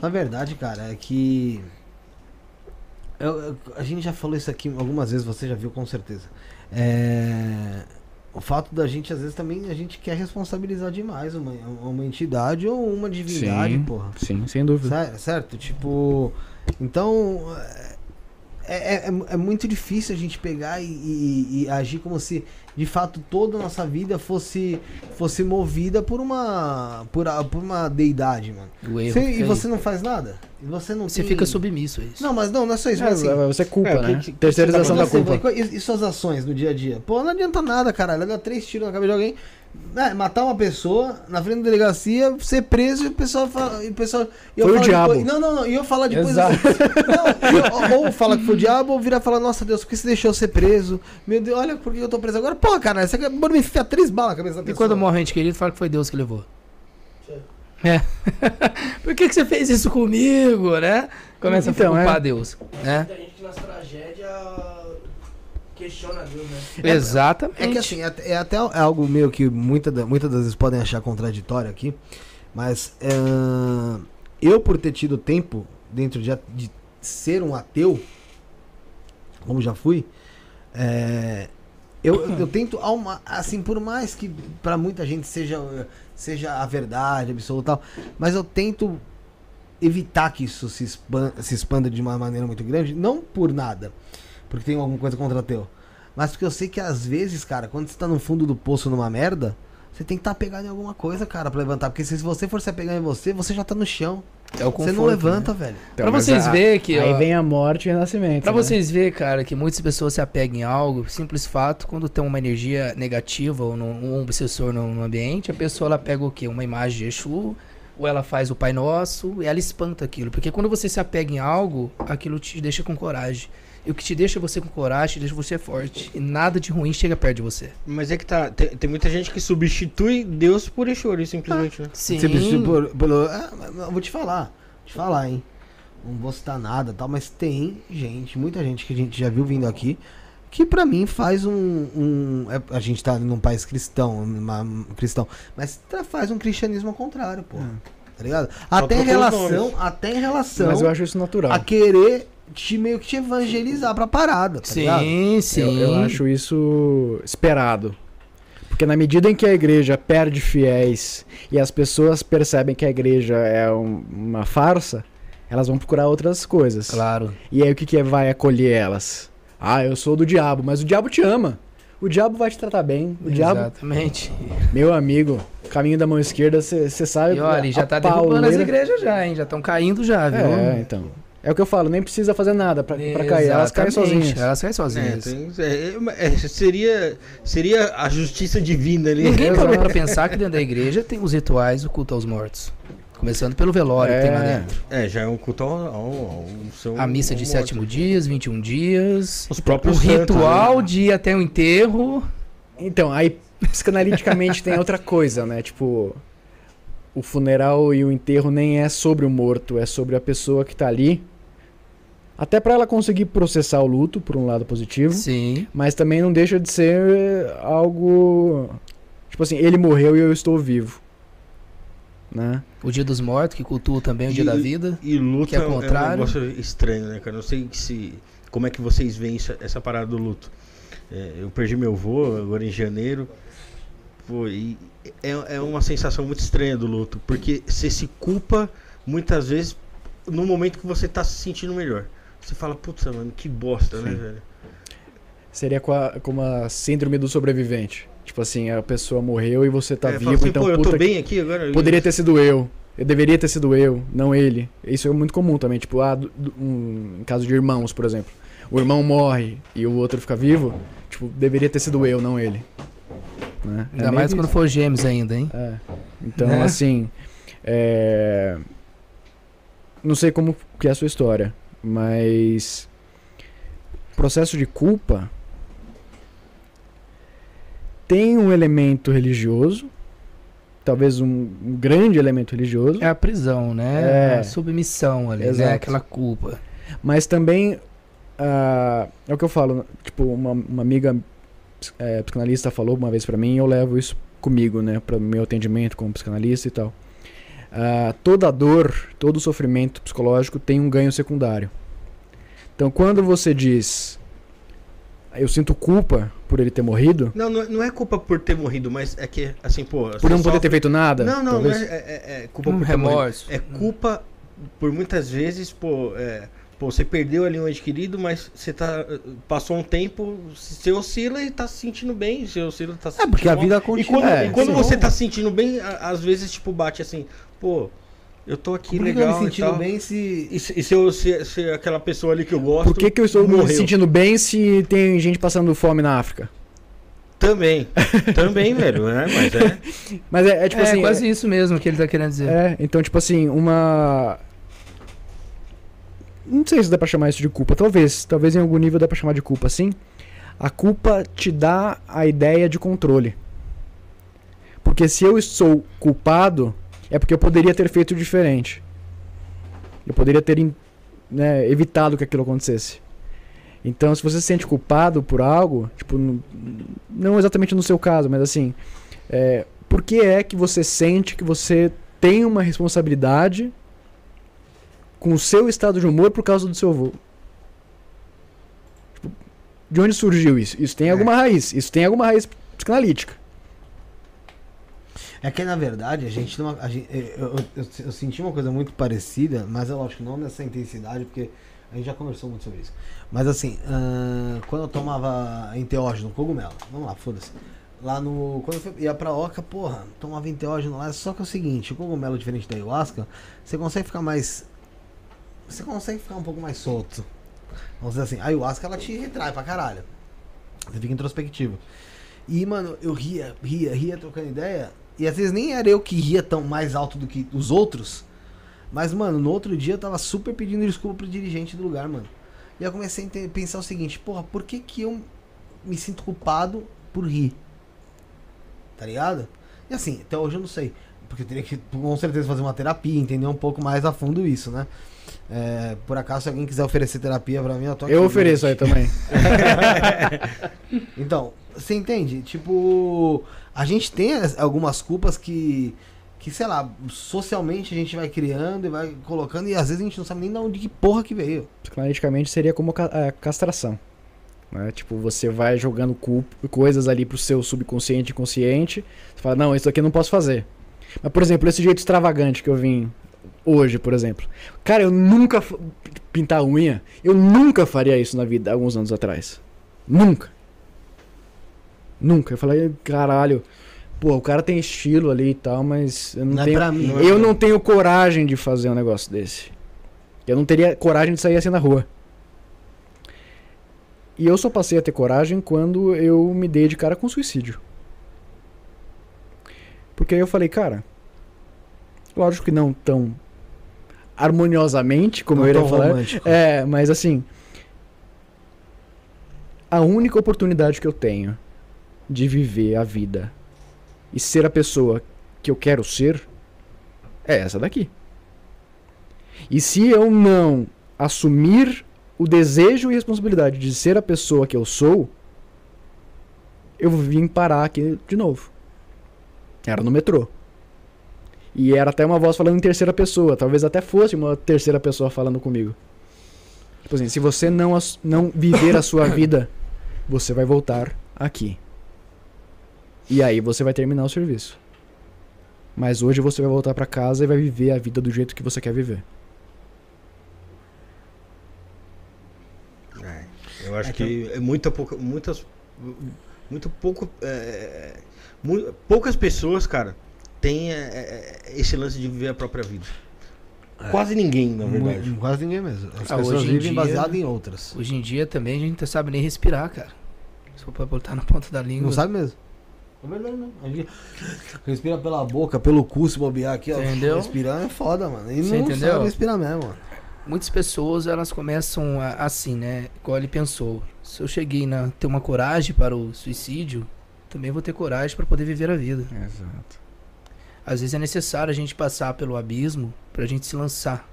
Na verdade, cara, é que. eu- eu- a gente já falou isso aqui algumas vezes, você já viu com certeza. É, o fato da gente, às vezes, também a gente quer responsabilizar demais uma, uma entidade ou uma divindade, Sim. porra. Sim, sem dúvida. Cer- Certo? Tipo. Então. É, é, é- é muito difícil a gente pegar e, e- e agir como se de fato toda a nossa vida fosse fosse movida por uma por, a- por uma deidade, mano. O erro Você- e aí. você não faz nada? E você não Você tem- fica submisso a isso. Não, mas não, não é só isso, É, mas assim, você culpa, É, o que- né? Terceirização você da tá você culpa. e, e suas ações no dia a dia? Pô, não adianta nada, caralho. Dá três tiros na cabeça de alguém. É, matar uma pessoa na frente da delegacia, ser preso e o pessoal fala. E o pessoal, e eu Foi o diabo. Depois, não, não, não. E eu falar depois. Exato. Não, ou, ou fala que foi o diabo, ou virar e falar, nossa Deus, por que você deixou eu ser preso? Meu Deus, olha por que eu tô preso agora. Pô, cara, você acabou de me enfiar três balas na cabeça da E pessoa. quando morre um ente querido, fala que foi Deus que levou. É. Por que, que você fez isso comigo, né? Começa Então, a culpar é. Deus, né? Muita gente que nas tragédias questiona Deus, né? Exatamente. É que assim, é, é até algo meio que muita, muitas das vezes podem achar contraditório aqui, mas é, eu por ter tido tempo dentro de, de ser um ateu, como já fui, é, eu, eu tento, ao ma- assim, por mais que pra muita gente seja, seja a verdade absoluta, e tal, mas eu tento evitar que isso se, expan- se expanda de uma maneira muito grande, não por nada, porque tem alguma coisa contra ateu. Mas porque eu sei que às vezes, cara, quando você tá no fundo do poço numa merda, você tem que estar tá pegado em alguma coisa, cara, pra levantar. Porque se você for se apegar em você, você já tá no chão. É o você conforto, não levanta, né? velho. Então, pra vocês a- verem que. Aí ó, vem a morte e o renascimento. Pra né? vocês verem, cara, que muitas pessoas se apegam em algo, simples fato, quando tem uma energia negativa ou num- um obsessor no, no ambiente, a pessoa ela pega o quê? Uma imagem de Exu, ou ela faz o Pai Nosso, e ela espanta aquilo. Porque quando você se apega em algo, aquilo te deixa com coragem. E o que te deixa você com coragem, te deixa você forte. E nada de ruim chega perto de você. Mas é que tá, tem, tem muita gente que substitui Deus por Exu, simplesmente, né? Sim. Precisa por- pelo- ah, vou te falar. Vou te falar, hein. Não vou citar nada tal, mas tem gente, muita gente que a gente já viu vindo aqui, que pra mim faz um. um- é- a gente tá num país cristão, uma- cristão, mas faz um cristianismo ao contrário, pô. Tá ligado? Até em relação, até em relação Mas eu acho isso natural. a querer te meio que te evangelizar pra parada, tá ligado? Sim, sim. Eu, eu acho isso esperado. Porque na medida em que a igreja perde fiéis e as pessoas percebem que a igreja é um- uma farsa, elas vão procurar outras coisas. Claro. E aí o que, que vai acolher elas? Ah, eu sou do diabo, mas o diabo te ama. O diabo vai te tratar bem. O diabo, Exatamente. meu amigo, caminho da mão esquerda, você sabe. E olha, já tá derrubando as igrejas já, hein? Já estão caindo já, viu? É, então. É o que eu falo, nem precisa fazer nada pra, pra cair. Elas caem sozinhas. Elas caem É, sozinhas. tem- é, é, seria, seria a justiça divina ali. Ninguém parou pra pensar que dentro da igreja tem os rituais, o culto aos mortos. Começando pelo velório que tem lá É. dentro. É, já é um culto ao, ao, ao seu- A missa de sétimo dias, 21 dias. Os O próprios santos, ritual né? de ir até o enterro. Então, aí psicanaliticamente tem outra coisa, né? Tipo, o funeral e o enterro nem é sobre o morto, é sobre a pessoa que tá ali. Até pra ela conseguir processar o luto, por um lado positivo, Sim. mas também não deixa de ser algo tipo assim, ele morreu e eu estou vivo. Né? O dia dos mortos, que cultua também o dia E- da vida. E luto Que é é, um- é um contrário. negócio estranho, né, cara? Não sei se. Como é que vocês veem isso- essa parada do luto? É, eu perdi meu avô agora em janeiro. Pô, e é, é uma sensação muito estranha do luto. Porque você se culpa muitas vezes no momento que você tá se sentindo melhor. Você fala, putz, mano, que bosta, né, Sim. velho? Seria co- como a síndrome do sobrevivente. Tipo assim, a pessoa morreu e você tá É, vivo, assim, então pô, eu tô que- bem aqui agora. Poderia ter sido eu. Eu deveria ter sido eu, não ele. Isso é muito comum também. Tipo, ah, do- do- um, em caso de irmãos, por exemplo. O irmão morre e o outro fica vivo. Tipo, deveria ter sido eu, não ele. Né? É Ainda meio mais quando for gêmeos ainda, hein? É. Então, Né? assim. é, Não sei como que é a sua história, mas. Processo de culpa tem um elemento religioso, talvez um, um grande elemento religioso, É a prisão, né? É. A submissão ali, Exato. né? Aquela culpa. mas também ah, é o que eu falo, tipo, uma, uma amiga é, psicanalista falou uma vez pra mim, eu levo isso comigo, né, para meu atendimento como psicanalista e tal. Ah, toda dor, todo sofrimento psicológico tem um ganho secundário. Então, quando você diz, eu sinto culpa por ele ter morrido, Não, não é, não é culpa por ter morrido, mas é que, assim, pô. por você não poder sofre- ter feito nada, Não, não, talvez. não é, é- é culpa Um por ter morrido. remorso. É culpa por muitas vezes, pô, é, pô, você perdeu ali um ente querido, mas você tá. Passou um tempo, você oscila e tá se sentindo bem. Você oscila tá se É, porque a vida mal. E continua. quando, É, e quando você tá se sentindo bem, às vezes, tipo, bate assim, pô, eu tô aqui Por que que eu legal. me e sentindo tal. bem se. E, se, e se eu se, se aquela pessoa ali que eu gosto. Por que, que eu estou me morreu? sentindo bem se tem gente passando fome na África? Também. Também, velho, né? Mas é. Mas é, é tipo é assim. quase isso mesmo que ele tá querendo dizer. É, então, tipo assim, uma. Não sei se dá pra chamar isso de culpa. Talvez. Talvez em algum nível dá pra chamar de culpa, sim. A culpa te dá a ideia de controle. Porque se eu sou culpado, é porque eu poderia ter feito diferente. Eu poderia ter né, evitado que aquilo acontecesse. Então, se você se sente culpado por algo, tipo, não exatamente no seu caso, mas assim, é, por que é que você sente que você tem uma responsabilidade com o seu estado de humor por causa do seu avô? Tipo, de onde surgiu isso? Isso tem É. alguma raiz. Isso tem alguma raiz psicanalítica. É que na verdade a gente não. a gente- eu, eu- eu- eu senti uma coisa muito parecida, mas é lógico, não nessa intensidade, porque a gente já conversou muito sobre isso. Mas assim, ahn, quando eu tomava enteógeno, cogumelo, vamos lá, foda-se. Lá no. Quando eu ia pra Oca, porra, tomava enteógeno lá, só que é o seguinte, o cogumelo diferente da ayahuasca, você consegue ficar mais. Você consegue ficar um pouco mais solto. Vamos dizer assim, a ayahuasca ela te retrai pra caralho. Você fica introspectivo. E, mano, eu ria, ria, ria trocando ideia. E às vezes nem era eu que ria tão mais alto do que os outros. Mas, mano, no outro dia eu tava super pedindo desculpa pro dirigente do lugar, mano. E eu comecei a pensar o seguinte, porra, por que que eu me sinto culpado por rir? Tá ligado? E assim, até hoje eu não sei. Porque eu teria que, com certeza, fazer uma terapia, entender um pouco mais a fundo isso, né? É, por acaso, se alguém quiser oferecer terapia pra mim, eu tô aqui. Eu ofereço aí gente. também. Então, você entende? Tipo, a gente tem as- algumas culpas que, que, sei lá, socialmente a gente vai criando e vai colocando, e às vezes a gente não sabe nem de onde que porra que veio. Psicanaliticamente seria como a castração. Né? Tipo, você vai jogando coisas ali pro seu subconsciente e consciente. Você fala, não, isso aqui eu não posso fazer. Mas, por exemplo, esse jeito extravagante que eu vim hoje, por exemplo. Cara, eu nunca. Pintar unha, eu nunca faria isso na vida, alguns anos atrás. Nunca. Nunca. Eu falei, caralho. Pô, o cara tem estilo ali e tal, mas eu não, Não é tenho. pra mim. não é Eu não mim. tenho coragem de fazer um negócio desse. Eu não teria coragem de sair assim na rua. E eu só passei a ter coragem quando eu me dei de cara com suicídio. Porque aí eu falei, cara, Lógico que não tão harmoniosamente, como Não eu iria falar. romântico. É, mas assim. A única oportunidade que eu tenho de viver a vida e ser a pessoa que eu quero ser é essa daqui. E se eu não assumir o desejo e responsabilidade de ser a pessoa que eu sou, eu vim parar aqui de novo. Era no metrô. E era até uma voz falando em terceira pessoa. Talvez até fosse uma terceira pessoa falando comigo. Tipo assim, se você não, não viver a sua vida, você vai voltar aqui. E aí você vai terminar o serviço. Mas hoje você vai voltar pra casa e vai viver a vida do jeito que você quer viver. É, eu acho É que é muita pouca, muitas, muito pouco, é, mu- poucas pessoas, cara, têm é, é, esse lance de viver a própria vida. Quase ninguém, na verdade. Mu- Quase ninguém mesmo. As Ah, pessoas hoje em vivem dia- baseado em outras. Hoje em dia também a gente não sabe nem respirar, cara. Só pra botar na ponta da língua. Não sabe mesmo. É verdade, não. A gente respira pela boca, pelo cu, se bobear aqui, ó. Entendeu? Respirar é foda, mano. E Você não entendeu? sabe respirar mesmo, mano. Muitas pessoas, elas começam a- assim, né? Igual ele pensou. Se eu cheguei a ter uma coragem para o suicídio, também vou ter coragem para poder viver a vida. Exato. Às vezes é necessário a gente passar pelo abismo pra gente se lançar.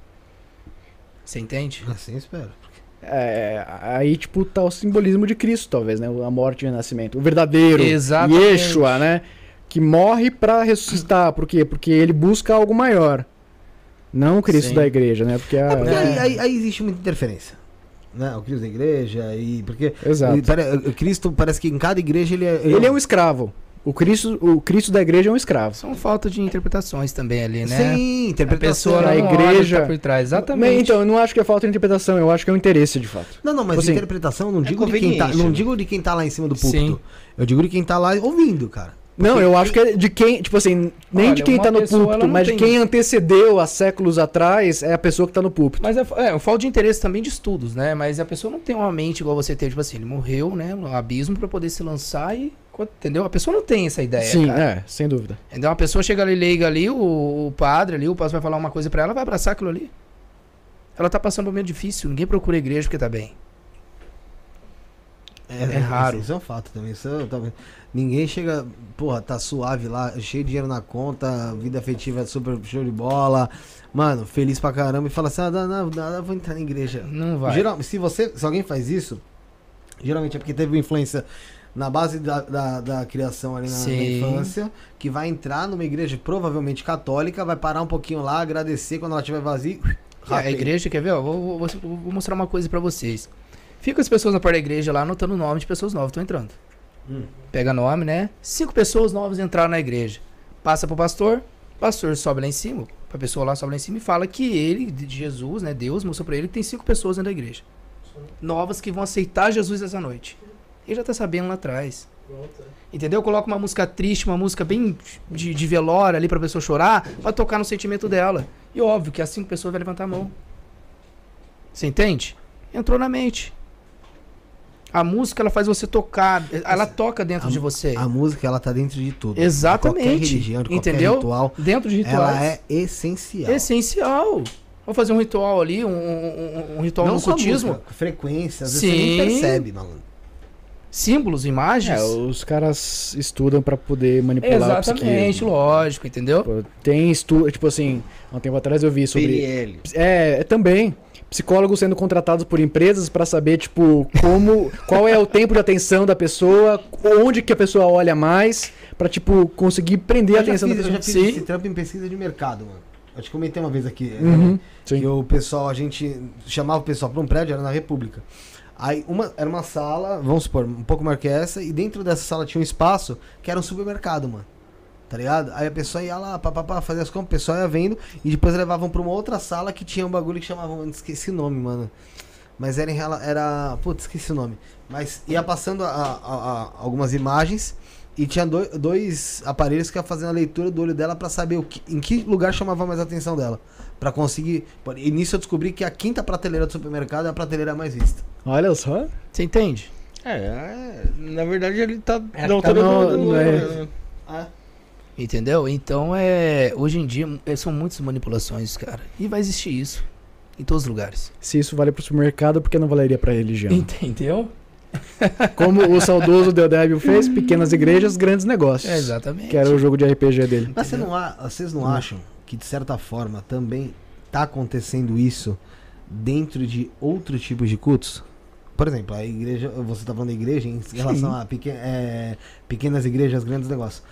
Você entende? Assim espero. É, aí, tipo, tá o simbolismo de Cristo, talvez, né? A morte e o nascimento. O verdadeiro Exatamente. Yeshua, né? Que morre pra ressuscitar. Por quê? Porque ele busca algo maior. Não o Cristo Sim. da igreja, né? Porque a, É porque É. aí, aí- aí existe muita interferência. Né? O Cristo da igreja e. Porque. Exato. ele o Cristo parece que em cada igreja ele é. Ele é um escravo. O Cristo, o Cristo da igreja é um escravo. São falta de interpretações também ali, né? Sim, A interpretação. pessoa a olha o que igreja- tá por trás. Exatamente. Então, eu não acho que é falta de interpretação, eu acho que é um interesse, de fato. Não, não, mas assim, interpretação eu não é digo de quem tá. Não digo de quem tá lá em cima do Sim. púlpito. Eu digo de quem tá lá ouvindo, cara. Não, eu acho que é de quem, tipo assim, nem Olha, de quem tá no pessoa, púlpito, mas de tem- quem antecedeu há séculos atrás é a pessoa que tá no púlpito. Mas é, é, falta de interesse também de estudos, né? Mas a pessoa não tem uma mente igual você teve, tipo assim, ele morreu, né, no abismo pra poder se lançar e, entendeu? A pessoa não tem essa ideia, Sim, cara. é, sem dúvida. Entendeu? Uma pessoa chega ali, leiga ali, o, o padre ali, o pastor vai falar uma coisa pra ela, vai abraçar aquilo ali. Ela tá passando por um momento difícil, ninguém procura a igreja porque tá bem. É raro. Isso é um fato também. Isso é- tá? Ninguém chega, porra, tá suave lá, cheio de dinheiro na conta, vida afetiva é super show de bola. Mano, feliz pra caramba e fala assim: ah, não, não, não, vou entrar na igreja. Não vai. Geral, se você, se alguém faz isso, geralmente é porque teve uma influência na base da, da, da criação ali na, na infância, que vai entrar numa igreja provavelmente católica, vai parar um pouquinho lá, agradecer quando ela estiver vazia. É, a igreja, quer ver? Ó, vou, vou- vou- vou mostrar uma coisa pra vocês. Fica as pessoas na porta da igreja lá anotando o nome de pessoas novas que estão entrando. Hum. Pega nome, né? Cinco pessoas novas entraram na igreja. Passa pro pastor, pastor sobe lá em cima, a pessoa lá sobe lá em cima e fala que ele, de Jesus, né? Deus mostrou pra ele que tem cinco pessoas dentro da igreja. Novas que vão aceitar Jesus essa noite. Ele já tá sabendo lá atrás. Entendeu? Coloca uma música triste, uma música bem de, de velório ali pra pessoa chorar, pra tocar no sentimento dela. E óbvio que as cinco pessoas vão levantar a mão. Você entende? Entrou na mente. A música ela faz você tocar, ela toca dentro a- de você. A música, ela tá dentro de tudo. Exatamente. De qualquer religião, de qualquer Entendeu? ritual. Dentro de rituais. Ela é essencial. essencial. Vou fazer um ritual ali, um, um- um ritual Não no só ocultismo. música, frequência, às vezes você nem Sim. percebe, malandro. Símbolos, imagens. É, os caras estudam pra poder manipular o Exatamente, psiquismo. lógico, entendeu? Pô, Tem estudo, tipo assim, há um tempo atrás eu vi sobre PNL. É, é também. Psicólogos sendo contratados por empresas pra saber, tipo, como. qual é o tempo de atenção da pessoa, onde que a pessoa olha mais, pra, tipo, conseguir prender a Eu já atenção fiz, da eu já pessoa. fiz Sim. esse trampo em pesquisa de mercado, mano. Acho que comentei uma vez aqui. é, Uhum, sim. Que o pessoal, a gente chamava o pessoal pra um prédio, era na República. Aí uma, era uma sala, vamos supor, um pouco maior que essa, e dentro dessa sala tinha um espaço que era um supermercado, mano. Tá ligado? Aí a pessoa ia lá, papapá, fazer as compras, o pessoal ia vendo, e depois levavam pra uma outra sala que tinha um bagulho que chamavam, esqueci o nome, mano. Mas era em era, putz, esqueci o nome. Mas ia passando a- a- a- algumas imagens e tinha doi- dois aparelhos que ia fazendo a leitura do olho dela pra saber que, em que lugar chamava mais a atenção dela. Pra conseguir. E nisso eu descobri que a quinta prateleira do supermercado é a prateleira mais vista. Olha só. Você entende? É, é, na verdade ele tá. É, não, tá no- no- no- é. Ah, Entendeu? Então é. Hoje em dia é, são muitas manipulações, cara. E vai existir isso. Em todos os lugares. Se isso vale pro supermercado, por que não valeria pra religião? Entendeu? Como o saudoso Deodébio fez, pequenas igrejas, grandes negócios. É, exatamente. Que era o jogo de RPG dele. Mas você não a- vocês não Hum. acham que, de certa forma, também tá acontecendo isso dentro de outros tipos de cultos? Por exemplo, a igreja, você tá falando da igreja em relação a pequen- é, pequenas igrejas, grandes negócios.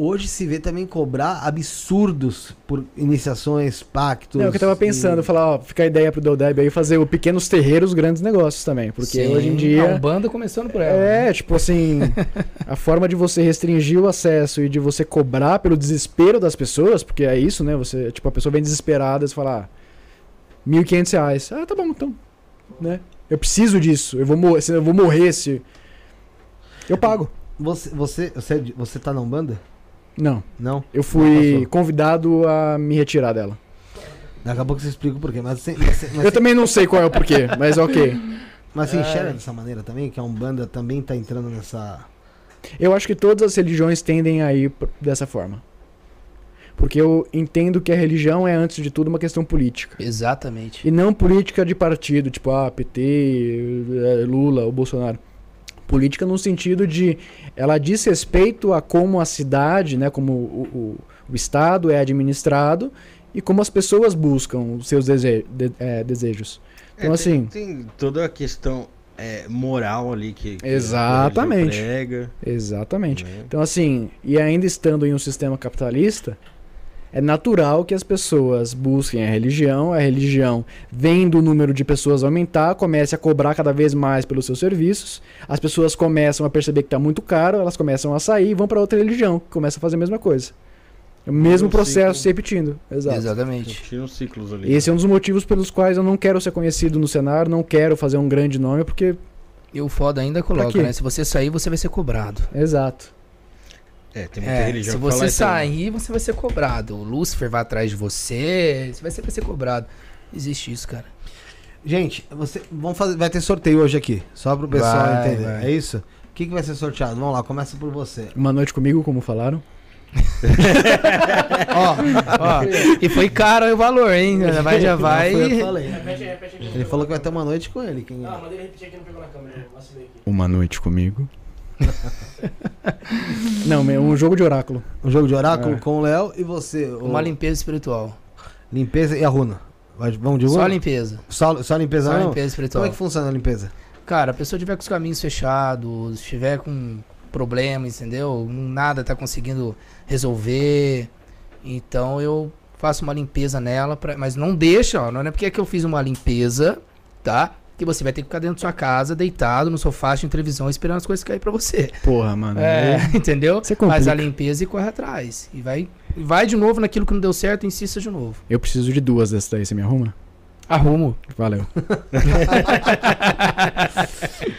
Hoje se vê também cobrar absurdos por iniciações, pactos. É o que eu tava pensando, e- falar, ó, fica a ideia pro Deodébio aí fazer o pequenos terreiros, grandes negócios também. Porque Sim, hoje em A dia. Umbanda começando por ela. né? É, tipo assim, a forma de você restringir o acesso e de você cobrar pelo desespero das pessoas, porque é isso, né? Você, tipo, a pessoa vem desesperada e você fala, ah, 1.500 reais. Ah, tá bom, então, né? Eu preciso disso, eu vou, eu vou morrer se... Eu pago. Você, você, você, você tá na Umbanda? Não, Não? eu fui convidado a me retirar dela. Daqui a pouco você explica o porquê. Mas mas, Eu também não sei qual é o porquê, mas ok. mas você É. enxerga dessa maneira também? Que a Umbanda também tá entrando nessa. Eu acho que todas as religiões tendem a ir dessa forma. Porque eu entendo que a religião é, antes de tudo, uma questão política. Exatamente. E não política de partido, tipo, ah, PT, eh, Lula ou Bolsonaro. Política no sentido de ela diz respeito a como a cidade, né, como o, o, o Estado é administrado e como as pessoas buscam os seus dese de- eh, desejos. Então, É, assim- Tem, tem toda a questão é, moral ali que, que Exatamente. prega, Exatamente. né? Então, assim, e ainda estando em um sistema capitalista, é natural que as pessoas busquem a religião, a religião, vendo o número de pessoas aumentar, comece a cobrar cada vez mais pelos seus serviços, as pessoas começam a perceber que está muito caro, elas começam a sair e vão para outra religião, que começa a fazer a mesma coisa. É o mesmo um processo ciclo. se repetindo. Exato. Exatamente. Tinha uns ciclos ali. Esse é um dos motivos pelos quais eu não quero ser conhecido no cenário, não quero fazer um grande nome, porque. E o foda ainda coloca, né? Se você sair, você vai ser cobrado. Exato. É, tem muita É, religião se você né? sair, você vai ser cobrado. O Lúcifer vai atrás de você, você vai ser, vai ser cobrado. Existe isso, cara. Gente, você, vamos fazer, vai ter sorteio hoje aqui, só pro pessoal Vai, entender. vai. É isso? O que, que vai ser sorteado? Vamos lá, começa por você. Uma noite comigo, como falaram. Ó, Ó, e foi caro o valor, hein? Já vai, já vai. Não, foi eu que falei. Repete, repete aqui. Ele falou que vai ter uma noite com ele. Quem... Não, mandei ele repetir aqui, não pegou na câmera. eu vacilei aqui. Uma noite comigo. Não, é um jogo de oráculo. Um jogo de oráculo É. com o Léo e você. o- Uma limpeza espiritual. Limpeza e a runa. Vamos de runa? Só limpeza. Só, só limpeza Só não? limpeza espiritual. Como é que funciona a limpeza? Cara, a pessoa tiver com os caminhos fechados, estiver com problema, entendeu? Nada tá conseguindo resolver. Então eu faço uma limpeza nela, pra, mas não deixa, ó, não é porque é que eu fiz uma limpeza, tá? Que você vai ter que ficar dentro da sua casa, deitado no sofá, assistindo televisão, esperando as coisas caírem pra você. Porra, mano. É, entendeu? Você complica. Faz a limpeza e corre atrás. E vai, vai de novo naquilo que não deu certo e insista de novo. Eu preciso de duas dessas daí, você me arruma? Arrumo. Valeu.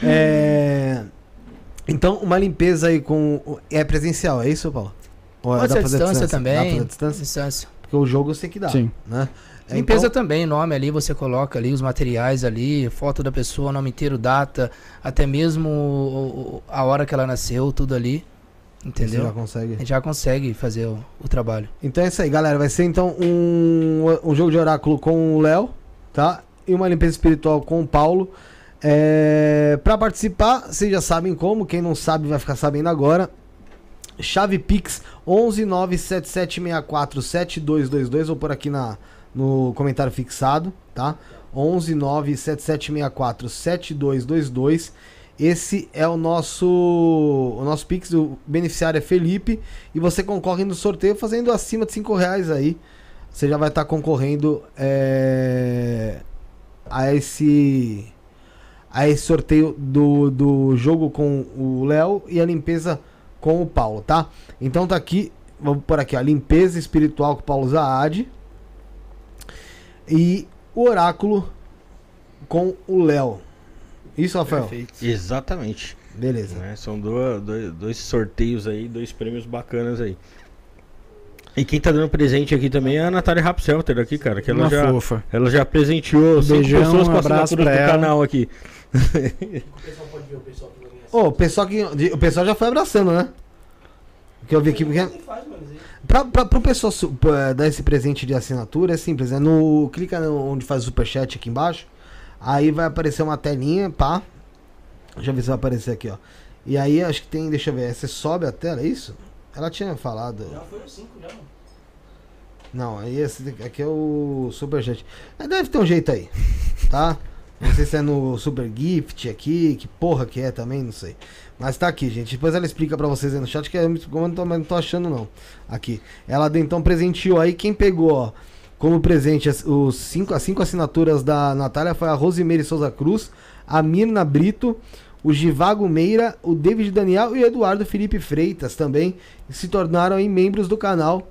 É... Então, uma limpeza aí com. É presencial, é isso, Paulo? Ou Pode dá ser distância Dá pra também. fazer à distância? Distância. Porque o jogo você que dá. Sim. Né? É, Limpeza então- também, nome ali, você coloca ali os materiais ali, foto da pessoa, nome inteiro, data, até mesmo a hora que ela nasceu, tudo ali. Você já Entendeu? consegue. A gente já consegue fazer o, o trabalho. Então é isso aí, galera. Vai ser então um, um jogo de oráculo com o Léo, tá? E uma limpeza espiritual com o Paulo. É, para participar, vocês já sabem como. Quem não sabe vai ficar sabendo agora. Chave Pix 11 97764 7222. Vou pôr aqui na, no comentário fixado, tá? 11 97764 7222. Esse é o nosso o nosso Pix, o beneficiário é Felipe e você concorre no sorteio fazendo acima de 5 reais aí. Você já vai estar concorrendo é, a esse a esse sorteio do, do jogo com o Léo e a limpeza com o Paulo, tá? Então tá aqui, vamos por aqui, a limpeza espiritual com o Paulo Zaad e o oráculo com o Léo. Isso, Rafael? Perfeito. Exatamente. Beleza. né? São dois, dois, dois sorteios aí, dois prêmios bacanas aí. E quem tá dando presente aqui também é a Natália Rapselter aqui, cara. Que ela Uma já, fofa. ela já presenteou cinco Beijão, pessoas com um abraço do pra ela. canal aqui. O pessoal pode ver o pessoal que vai ganhar. Ô, o pessoal que o pessoal já foi abraçando, né? O que eu vi aqui, porque... Faz, mano? Pra, pro pessoal pra dar esse presente de assinatura é simples, é no. Clica no, onde faz o superchat aqui embaixo. Aí vai aparecer uma telinha, pá. Deixa eu ver se vai aparecer aqui, ó. E aí acho que tem, deixa eu ver, você sobe a tela, é isso? Ela tinha falado. Já foi no 5, já, mano. Não, aí esse aqui é o superchat. Mas deve ter um jeito aí, tá? Não sei se é no Super Gift aqui, que porra que é também, não sei. Mas tá aqui, gente. Depois ela explica pra vocês aí no chat, que é eu não tô, não tô achando, não. Aqui. Ela então presenteou aí. Quem pegou, ó, como presente as, os cinco, as cinco assinaturas da Natália foi a Rosimeire Souza Cruz, a Mirna Brito, o Givago Meira, o David Daniel e o Eduardo Felipe Freitas também, se tornaram aí membros do canal.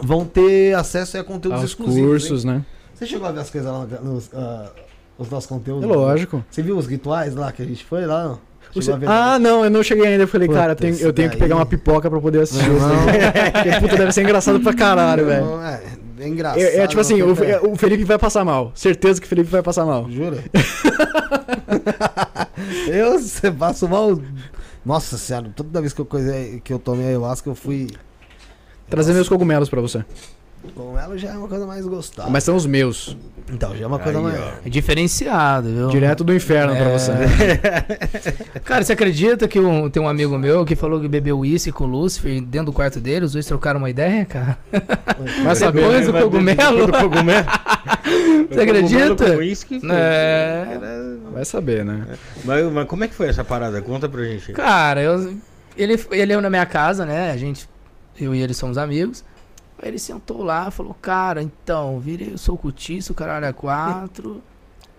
Vão ter acesso aí a conteúdos Aos exclusivos. hein? cursos, né? Você chegou a ver as coisas lá nos ah, os nossos conteúdos? É lógico. Você viu os rituais lá que a gente foi lá? Não? Você- Ah, não, eu não cheguei ainda. Eu falei, Puta, cara, eu tenho- eu tenho que daí- pegar uma pipoca pra poder assistir Não. Porque, puta, deve ser engraçado pra caralho, velho. Não, é, é engraçado. É, é tipo assim, não o, o Felipe vai passar mal. Certeza que o Felipe vai passar mal. Jura? eu, você passa mal. Nossa senhora, toda vez que eu, coisei, que eu tomei ayahuasca, eu fui. Trazer meus cogumelos pra você. Com ela já é uma coisa mais gostosa. Mas são os meus. Então, já é uma coisa Aí, mais. ó. É diferenciado, viu? Direto do inferno pra É. você. Cara, você acredita que um- tem um amigo meu que falou que bebeu uísque com o Lúcifer dentro do quarto dele? Os dois trocaram uma ideia, cara? Saber. Depois né? o cogumelo? Do cogumelo. Você acredita? Pô. É. Vai saber, né? Mas, mas como é que foi essa parada? Conta pra gente. Cara, eu, ele, ele ia na minha casa, né? A gente, eu e ele somos amigos. Aí ele sentou lá e falou, cara, então, virei, eu sou cutiço, caralho, é quatro.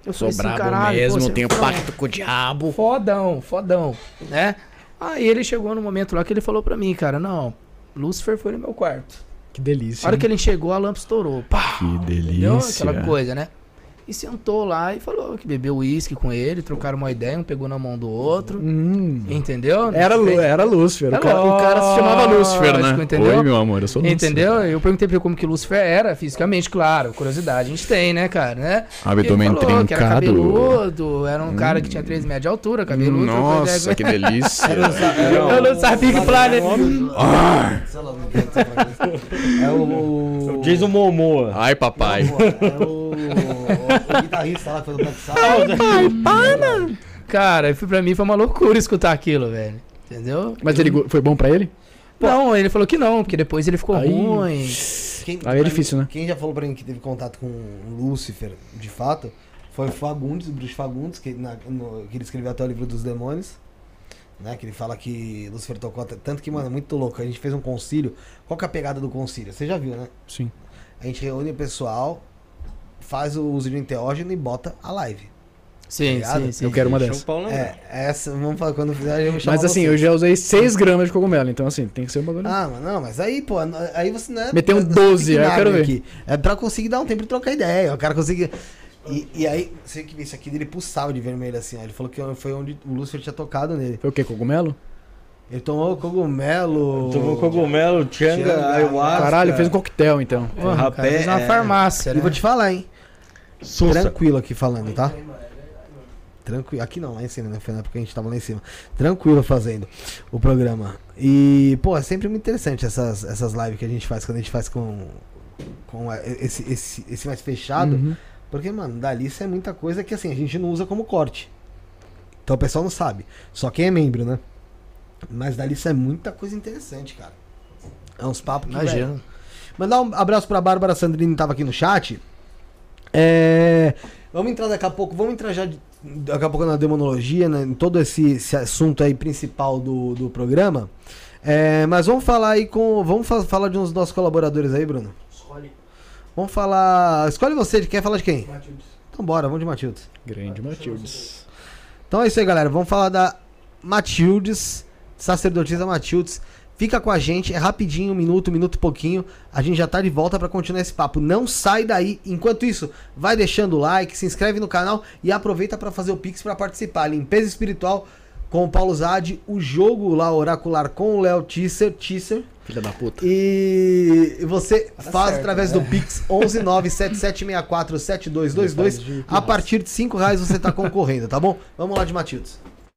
Eu Sou assim, brabo caralho, pô, mesmo, você tenho um pacto com o diabo. Fodão, fodão, né? Aí ele chegou no momento lá que ele falou pra mim, cara, não, Lúcifer foi no meu quarto. Que delícia. A hora que ele chegou, a lâmpada estourou. Pá! Que Entendeu? delícia. Aquela coisa, né? E sentou lá e falou que bebeu uísque com ele, trocaram uma ideia, um pegou na mão do outro. Hum. Entendeu? Era, era Lúcifer. É o, cara, o cara se chamava Lúcifer, né? entendeu? Oi, meu amor, eu sou Lúcifer. Entendeu? Eu perguntei pra ele como que Lúcifer era, fisicamente, claro. Curiosidade a gente tem, né, cara? Né? Abdômen falou que era trincado. cabeludo, era um cara que tinha 3 metros de altura, cabeludo. Nossa, que delícia. Eu não sabia que planeta. É o. O Jason Momoa. Ai, papai. É o, o, o guitarrista lá do Black Sabbath. Cara, foi- pra mim foi uma loucura escutar aquilo, velho. Entendeu? Mas ele go- foi bom pra ele? Não, ele falou que não, porque depois ele ficou Aí- ruim. Quem, Aí é difícil, né? Quem já falou pra mim que teve contato com Lúcifer, de fato, foi o Fagundes, o Bruce Fagundes, que, na- no- que ele escreveu até o livro dos demônios. Né, que ele fala que Lúcifer tocou até- tanto que, mano, é muito louco. A gente fez um concílio. Qual que é a pegada do concílio? Você já viu, né? Sim. A gente reúne o pessoal, faz o uso de enteógeno e bota a live. Sim, Ligado? sim, sim. Eu quero uma dessas. É, essa, vamos falar quando fizer, eu vou chamar Mas assim, você. eu já usei 6 gramas de cogumelo, então assim, tem que ser um bagulho. Ah, mas não, mas aí, pô, aí você não é. Meteu um não é 12, aí eu quero ver. Aqui. É pra conseguir dar um tempo de trocar ideia. O cara conseguir. E, e aí, você que vê isso aqui dele pulsava de vermelho assim, ó. Ele falou que foi onde o Lúcifer tinha tocado nele. Foi o quê? Cogumelo? Ele tomou cogumelo. Tomou cogumelo, tchanga, ayahuasca. Caralho, fez um coquetel então. Porra, Rapé, cara, fez uma é. farmácia, E né? vou te falar, hein? Sussa. Tranquilo aqui falando, tá? Tranquilo. Aqui não, lá em cima, né? Foi na época que a gente tava lá em cima. Tranquilo fazendo o programa. E, pô, é sempre muito interessante essas, essas lives que a gente faz, quando a gente faz com, com esse, esse, esse mais fechado. Uhum. Porque, mano, dali isso é muita coisa que assim, a gente não usa como corte. Então o pessoal não sabe. Só quem é membro, né? Mas dali isso é muita coisa interessante, cara. É uns papos que. velho, Imagina. Mandar um abraço pra Bárbara Sandrini, que tava aqui no chat. É, Vamos entrar daqui a pouco, vamos entrar já de- daqui a pouco na demonologia, né, em todo esse, esse assunto aí principal do, do programa. É, mas vamos falar aí com. Vamos fa- falar de uns dos nossos colaboradores aí, Bruno. Escolhe. Vamos falar. Escolhe você, quer falar de quem? Matildes. Então bora, vamos de Matildes. Grande Matildes. Então é isso aí, galera. Vamos falar da Matildes, sacerdotisa Matildes. Fica com a gente, é rapidinho, um minuto, um minuto e pouquinho. A gente já tá de volta pra continuar esse papo. Não sai daí. Enquanto isso, vai deixando o like, se inscreve no canal e aproveita pra fazer o Pix pra participar. Limpeza espiritual com o Paulo Zade, o jogo lá oracular com o Léo Tisser, Tisser. Filha da puta. E você faz certo, através né? do Pix 11977647222. A partir de 5 reais você tá concorrendo, tá bom? Vamos lá de Matildes.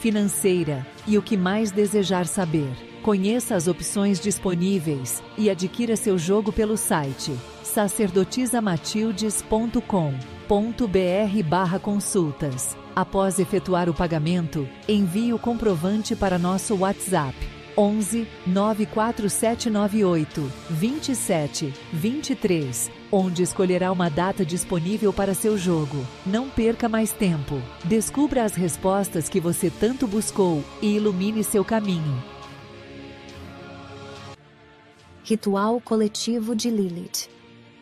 financeira e o que mais desejar saber. Conheça as opções disponíveis e adquira seu jogo pelo site sacerdotisamatildes.com.br consultas. Após efetuar o pagamento, envie o comprovante para nosso WhatsApp 11 94798 27 23, onde escolherá uma data disponível para seu jogo. Não perca mais tempo. Descubra as respostas que você tanto buscou e ilumine seu caminho. Ritual coletivo de Lilith.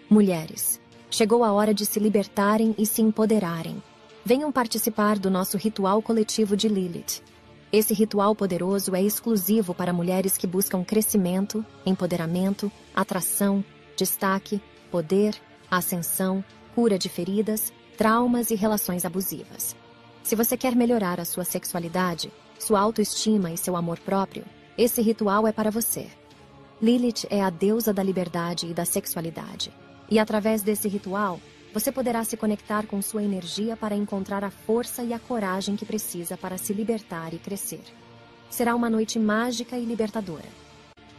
Mulheres, chegou a hora de se libertarem e se empoderarem. Venham participar do nosso ritual coletivo de Lilith. Esse ritual poderoso é exclusivo para mulheres que buscam crescimento, empoderamento, atração, destaque, poder, ascensão, cura de feridas, traumas e relações abusivas. Se você quer melhorar a sua sexualidade, sua autoestima e seu amor próprio, esse ritual é para você. Lilith é a deusa da liberdade e da sexualidade. E através desse ritual, você poderá se conectar com sua energia para encontrar a força e a coragem que precisa para se libertar e crescer. Será uma noite mágica e libertadora.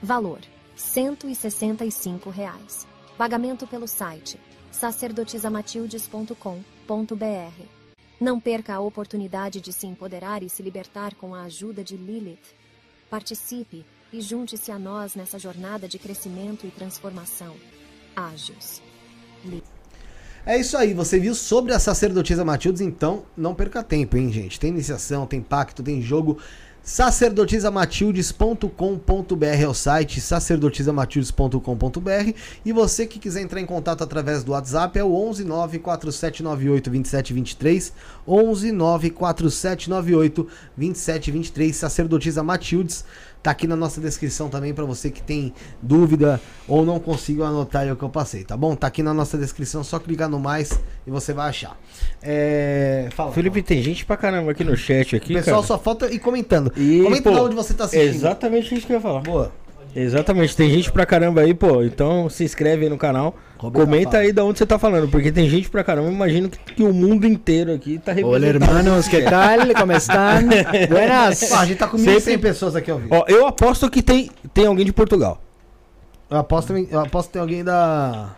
Valor: 165 reais. Pagamento pelo site sacerdotisamatildes.com.br. Não perca a oportunidade de se empoderar e se libertar com a ajuda de Lilith. Participe e junte-se a nós nessa jornada de crescimento e transformação. Ágios. É isso aí, você viu sobre a sacerdotisa Matildes, então não perca tempo, hein, gente? Tem iniciação, tem pacto, tem jogo. sacerdotisamatildes.com.br é o site, sacerdotisamatildes.com.br e você que quiser entrar em contato através do WhatsApp é o 11 94798 2723 11 94798 2723 sacerdotisa Matildes Tá aqui na nossa descrição também para você que tem dúvida ou não conseguiu anotar o que eu passei, tá bom? Tá aqui na nossa descrição, só clicar no mais e você vai achar. É... Fala. Felipe, tem gente pra caramba aqui no chat aqui, o pessoal cara. só falta ir comentando. E, Comenta pô, de onde você tá assistindo. Exatamente isso que eu ia falar. Boa. Exatamente, tem gente pra caramba aí, pô. Então se inscreve aí no canal. Roberto comenta aí de onde você tá falando, porque tem gente pra caramba. Imagino que, que o mundo inteiro aqui tá representado. hermanos, ¿qué tal? ¿Cómo están? Buenas. Pô, a gente tá com Sempre- 1.100 pessoas aqui ao vivo. Ó, eu aposto que tem, tem alguém de Portugal. Eu aposto, eu aposto que tem alguém da.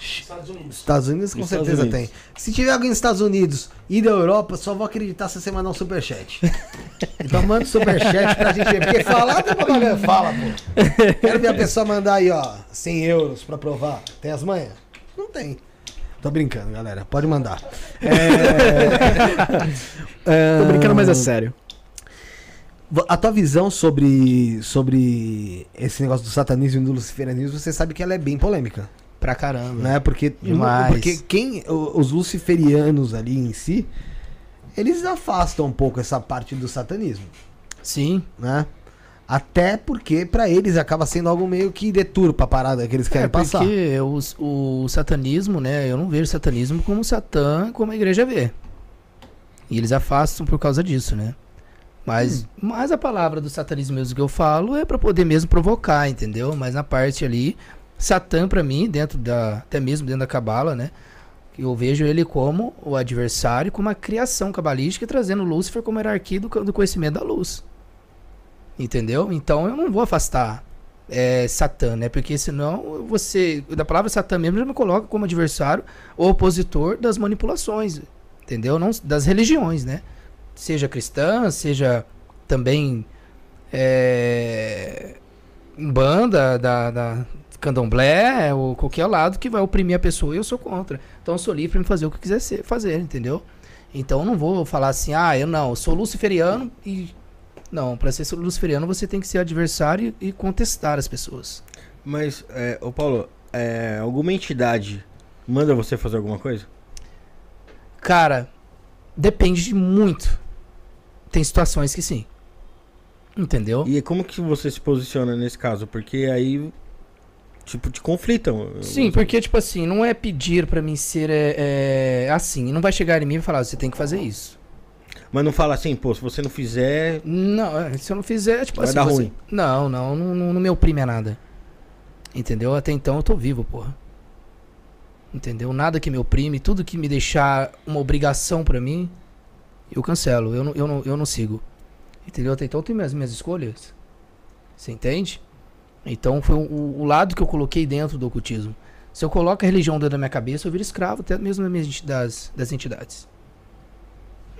Estados Unidos. Estados Unidos com Estados certeza Unidos. tem. Se tiver alguém dos Estados Unidos e da Europa, só vou acreditar se você mandar um superchat. então manda um superchat pra gente ver. Porque falar tem propaganda. Fala, pô. Quero ver a pessoa mandar aí, ó, 100 euros pra provar. Tem as manhas? Não tem. Tô brincando, galera. Pode mandar. É... Tô brincando, mas é sério. A tua visão sobre, sobre esse negócio do satanismo e do luciferianismo, você sabe que ela é bem polêmica. Pra caramba. né? Porque, Demais. porque quem o- os luciferianos ali em si, eles afastam um pouco essa parte do satanismo, Sim. né? Até porque pra eles acaba sendo algo meio que deturpa a parada que eles querem É passar. porque os- o, satanismo, né? Eu não vejo satanismo como Satã, como a igreja vê. E eles afastam por causa disso, né? Mas, mas a palavra do satanismo mesmo que eu falo é pra poder mesmo provocar, entendeu? Mas na parte ali, Satã pra mim, dentro da, até mesmo dentro da cabala, né? Eu vejo ele como o adversário, como a criação cabalística, trazendo Lúcifer como hierarquia do, do conhecimento da luz. Entendeu? Então eu não vou afastar é, Satã, né? Porque senão você, da palavra Satã mesmo, já me coloca como adversário ou opositor das manipulações, entendeu? Não, das religiões, né? Seja cristã, seja também é, banda da, da candomblé ou qualquer lado que vai oprimir a pessoa e eu sou contra. Então eu sou livre para fazer o que eu quiser ser, fazer, entendeu? Então eu não vou falar assim, ah, eu não, eu sou luciferiano e. Não, para ser luciferiano você tem que ser adversário e contestar as pessoas. Mas, é, ô Paulo, é, alguma entidade manda você fazer alguma coisa? Cara, depende de muito. Tem situações que sim. Entendeu? E como que você se posiciona nesse caso? Porque aí tipo, te conflitam. Sim, porque, tipo assim, não é pedir pra mim ser é, é, assim. Não vai chegar em mim e falar, você tem que fazer isso. Mas não fala assim, pô, se você não fizer. Não, é, se eu não fizer, tipo Vai assim. dar você- ruim. Não, não, não, não, me oprime a nada. Entendeu? Até então eu tô vivo, porra. Entendeu? Nada que me oprime, tudo que me deixar uma obrigação pra mim, eu cancelo. Eu não, eu não, eu não sigo. Entendeu? Até então eu tenho minhas, minhas escolhas. Você entende? Então foi o, o lado que eu coloquei dentro do ocultismo. Se eu coloco a religião dentro da minha cabeça, eu viro escravo até mesmo das, das, entidades.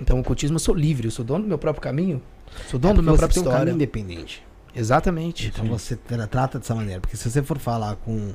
Então o ocultismo eu sou livre, eu sou dono do meu próprio caminho. Sou dono do meu Você próprio tem um caminho história. independente. Exatamente. Então você tra- trata dessa maneira. Porque se você for falar com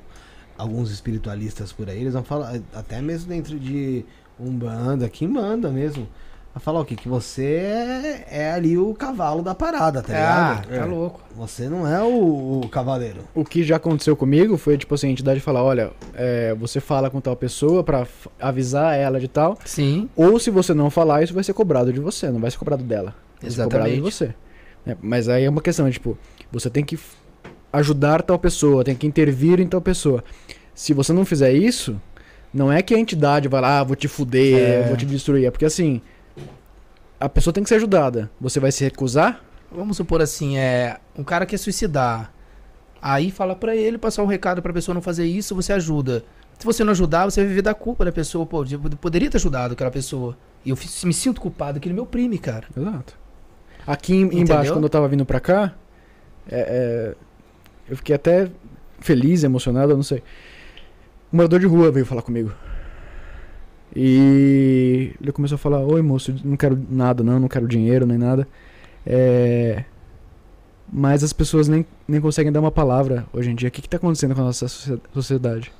alguns espiritualistas por aí, eles vão falar, até mesmo dentro de Umbanda, que manda mesmo. Vai falar o quê? Que você é, é ali o cavalo da parada, tá ah, ligado? tá É. louco. Você não é o, o cavaleiro. O que já aconteceu comigo foi, tipo assim, a entidade falar, olha, é, você fala com tal pessoa pra f- avisar ela de tal, Sim, ou se você não falar, isso vai ser cobrado de você, não vai ser cobrado dela. Vai ser cobrado de exatamente. você. É, mas aí é uma questão, tipo, você tem que ajudar tal pessoa, tem que intervir em tal pessoa. Se você não fizer isso, não é que a entidade vai lá, ah, vou te fuder, É. vou te destruir. É porque assim, a pessoa tem que ser ajudada. Você vai se recusar? Vamos supor assim, é um cara quer suicidar. Aí fala pra ele passar um recado pra pessoa não fazer isso, você ajuda. Se você não ajudar, você vai viver da culpa da pessoa. Pô, eu poderia ter ajudado aquela pessoa. E eu me sinto culpado que ele me oprime, cara. Exato. Aqui em- embaixo, quando eu tava vindo pra cá, é, é, eu fiquei até feliz, emocionado, eu não sei. Um morador de rua veio falar comigo. E ele começou a falar: Oi, moço, não quero nada, não, não quero dinheiro nem nada. É, mas as pessoas nem, nem conseguem dar uma palavra hoje em dia. O que, que tá acontecendo com a nossa socie- sociedade?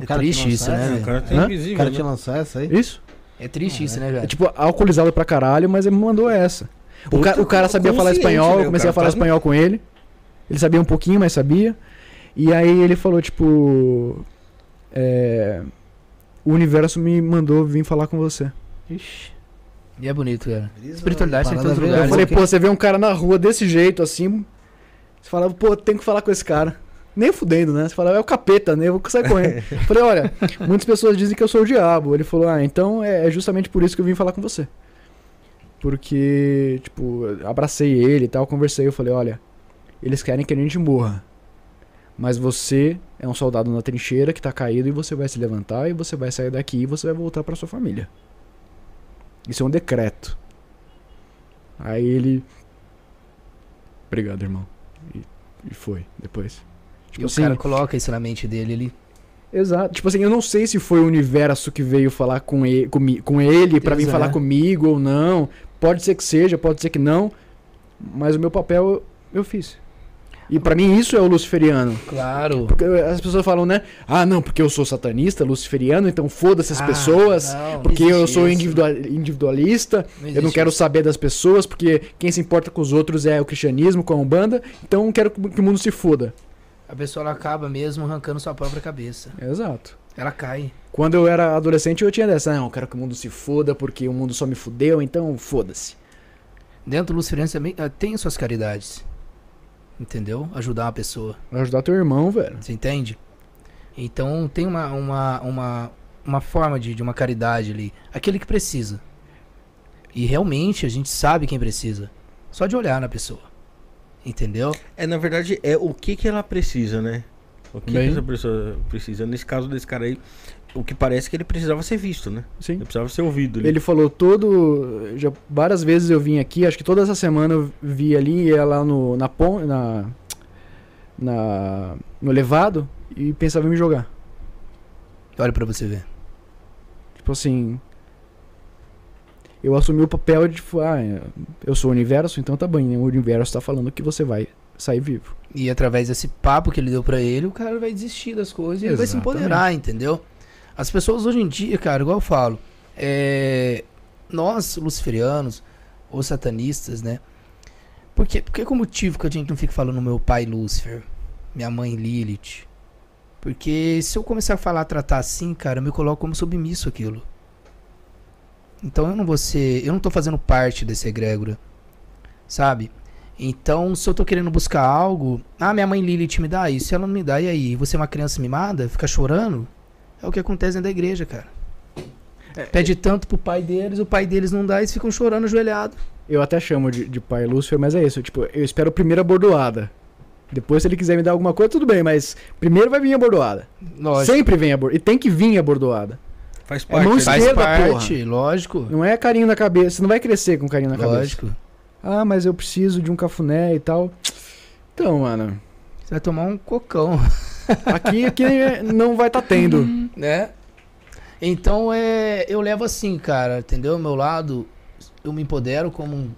É triste isso, né, essa? É, o cara tá Hã? O invisível. cara né? te lançou essa aí? Isso? É triste isso, né, É velho? tipo alcoolizado pra caralho, mas ele me mandou essa. O, ca- o cara sabia falar espanhol, né? eu comecei a falar tá espanhol com ele. Ele sabia um pouquinho, mas sabia. E aí ele falou, tipo. é, o universo me mandou vir falar com você. Ixi. E é bonito, cara. Brisa, Espiritualidade tem todos os bem- Eu lugares. falei, ok? pô, você vê um cara na rua desse jeito, assim. Você fala, pô, tem que falar com esse cara. Nem fudendo, né? Você fala, é o capeta, né? Eu vou sair correndo. Eu falei, olha, muitas pessoas dizem que eu sou o diabo. Ele falou, ah, então é é justamente por isso que eu vim falar com você. Porque, tipo, abracei ele e tal, conversei. Eu falei, olha, eles querem que a gente morra. Mas você é um soldado na trincheira que tá caído e você vai se levantar e você vai sair daqui e você vai voltar pra sua família. Isso é um decreto. Aí ele. Obrigado, irmão. E, e foi, depois. E Tipo o assim, cara coloca isso na mente dele, ele... Exato. Tipo assim, eu não sei se foi o universo que veio falar com ele, comi- com ele pra vir falar comigo ou não. Pode ser que seja, pode ser que não. Mas o meu papel eu, eu fiz. E pra mim isso é o luciferiano. Claro. Porque as pessoas falam, né? Ah, não, porque eu sou satanista, luciferiano, então foda-se as Ah, pessoas. não, não porque eu existe sou individualista. Eu não quero isso. saber das pessoas, porque quem se importa com os outros é o cristianismo, com a Umbanda. Então eu quero que o mundo se foda. A pessoa acaba mesmo arrancando sua própria cabeça. Exato. Ela cai. Quando eu era adolescente, eu tinha dessa, não, eu quero que o mundo se foda porque o mundo só me fudeu, então foda-se. Dentro do Luciferiano também ah, tem suas caridades. Entendeu? Ajudar uma pessoa. Vai ajudar teu irmão, velho. Você entende? Então tem uma, uma, uma, uma forma de, de uma caridade ali. Aquele que precisa. E realmente a gente sabe quem precisa. Só de olhar na pessoa. Entendeu? É, na verdade, é o que que ela precisa, né? O que, que essa pessoa precisa. Nesse caso desse cara aí, o que parece que ele precisava ser visto, né? Sim. Ele precisava ser ouvido. ali. Ele falou todo. Já várias vezes eu vim aqui, acho que toda essa semana eu vi ali, ia lá no, na na, na. no levado e pensava em me jogar. Olha pra você ver. Tipo assim. Eu assumi o papel de, tipo, ah, eu sou o universo, então tá bem, o universo tá falando que você vai sair vivo. E através desse papo que ele deu pra ele, o cara vai desistir das coisas e ele vai se empoderar, entendeu? As pessoas hoje em dia, cara, igual eu falo, é, nós, luciferianos, ou satanistas, né? Por quê? Por que que o motivo que a gente não fica falando meu pai Lúcifer, minha mãe Lilith? Porque se eu começar a falar, tratar assim, cara, eu me coloco como submisso aquilo. Então eu não vou ser, eu não tô fazendo parte desse egrégora, sabe? Então, se eu tô querendo buscar algo, ah, minha mãe Lilith me dá isso, ela não me dá, e aí? Você é uma criança mimada, fica chorando? É o que acontece dentro da igreja, cara. Pede tanto pro pai deles, o pai deles não dá, eles ficam chorando ajoelhado. Eu até chamo de, de pai Lúcifer, mas é isso. Tipo, eu espero primeiro a bordoada. Depois, se ele quiser me dar alguma coisa, tudo bem, mas primeiro vai vir a bordoada. Lógico. Sempre vem a bordoada. E tem que vir a bordoada. Faz É mão parte. Faz esquerda, parte, lógico. Não é carinho na cabeça. Você não vai crescer com carinho na cabeça. Lógico. Ah, mas eu preciso de um cafuné e tal. Então, mano, Você vai tomar um cocão, aqui, aqui não vai estar tendo. né? Então, é, eu levo assim, cara, entendeu? Meu lado, eu me empodero como um,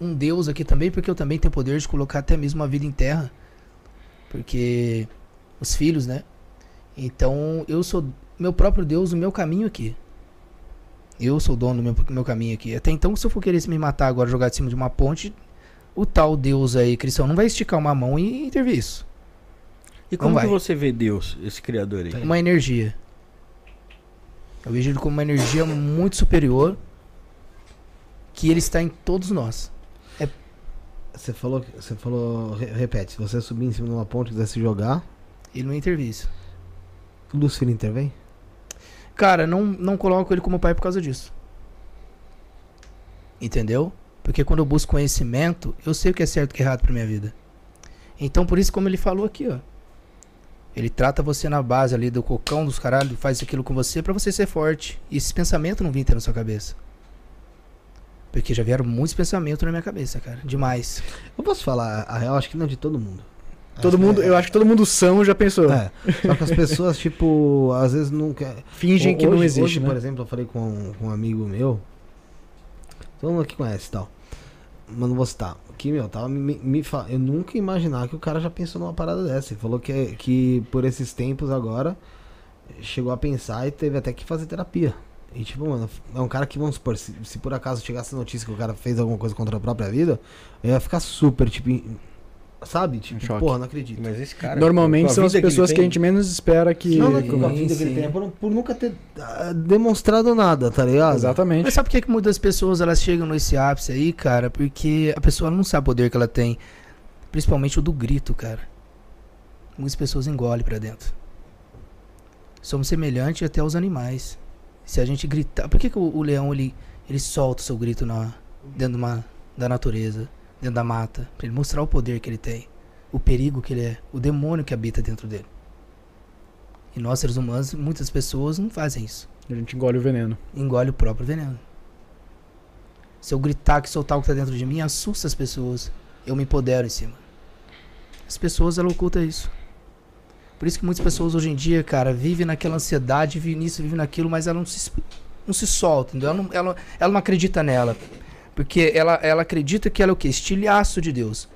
um deus aqui também, porque eu também tenho poder de colocar até mesmo a vida em terra. Porque os filhos, né? Então, eu sou meu próprio deus, o meu caminho aqui. Eu sou o dono do meu, meu caminho aqui. Até então, se eu for querer me matar agora, jogar de cima de uma ponte, o tal deus aí, cristão, não vai esticar uma mão e intervir isso. E como que você vê Deus, esse criador aí? uma energia. Eu vejo ele como uma energia muito superior que ele está em todos nós. Você falou, você falou, re- repete, se você subir em cima de uma ponte e quiser se jogar, Ele não intervém Lucifer intervém? Cara, não, não coloco ele como pai por causa disso. Entendeu? Porque quando eu busco conhecimento, eu sei o que é certo e o que é errado pra minha vida. Então, por isso, como ele falou aqui, ó. Ele trata você na base ali do cocão dos caralho, faz aquilo com você pra você ser forte. E esse pensamento não vir ter na sua cabeça. Porque já vieram muitos pensamentos na minha cabeça, cara. Demais. Eu posso falar a real, acho que não de todo mundo. Todo Acho mundo, é- eu acho que todo mundo são já pensou. É, só que as pessoas, tipo, às vezes não quer. Fingem que Hoje- não existe, Hoje, né? por exemplo, eu falei com, com um amigo meu. Todo mundo aqui conhece e tal. Mas não vou citar. Que, meu, tava me, me fa- Eu nunca ia imaginar que o cara já pensou numa parada dessa. Ele falou que, que por esses tempos agora chegou a pensar e teve até que fazer terapia. E tipo, mano, é um cara que, vamos supor, se, se por acaso chegasse a notícia que o cara fez alguma coisa contra a própria vida, eu ia ficar super, tipo, sabe? Tipo, choque. porra, não acredito. Mas esse cara. Normalmente são as pessoas ele que, a gente menos espera que. Não, não que com a vida que ele tem, por, por nunca ter ah, demonstrado nada, tá ligado? Exatamente. Mas sabe por que, que muitas pessoas elas chegam nesse ápice aí, cara? Porque a pessoa não sabe o poder que ela tem. Principalmente o do grito, cara. Muitas pessoas engolem pra dentro. Somos semelhantes até aos animais. Se a gente gritar. Por que, que o, o leão ele, ele solta o seu grito na, dentro de uma, da natureza, dentro da mata? Pra ele mostrar o poder que ele tem. O perigo que ele é. O demônio que habita dentro dele. E nós, seres humanos, muitas pessoas não fazem isso A gente engole o veneno. engole o próprio veneno. Se eu gritar que soltar o que tá dentro de mim, assusta as pessoas. Eu me empodero em cima. As pessoas, ela oculta isso. Por isso que muitas pessoas hoje em dia, cara, vivem naquela ansiedade, vivem nisso, vivem naquilo, mas ela não se, não se solta, entendeu? Ela não, ela, ela não acredita nela. Porque ela, ela acredita que ela é o quê? Estilhaço de Deus.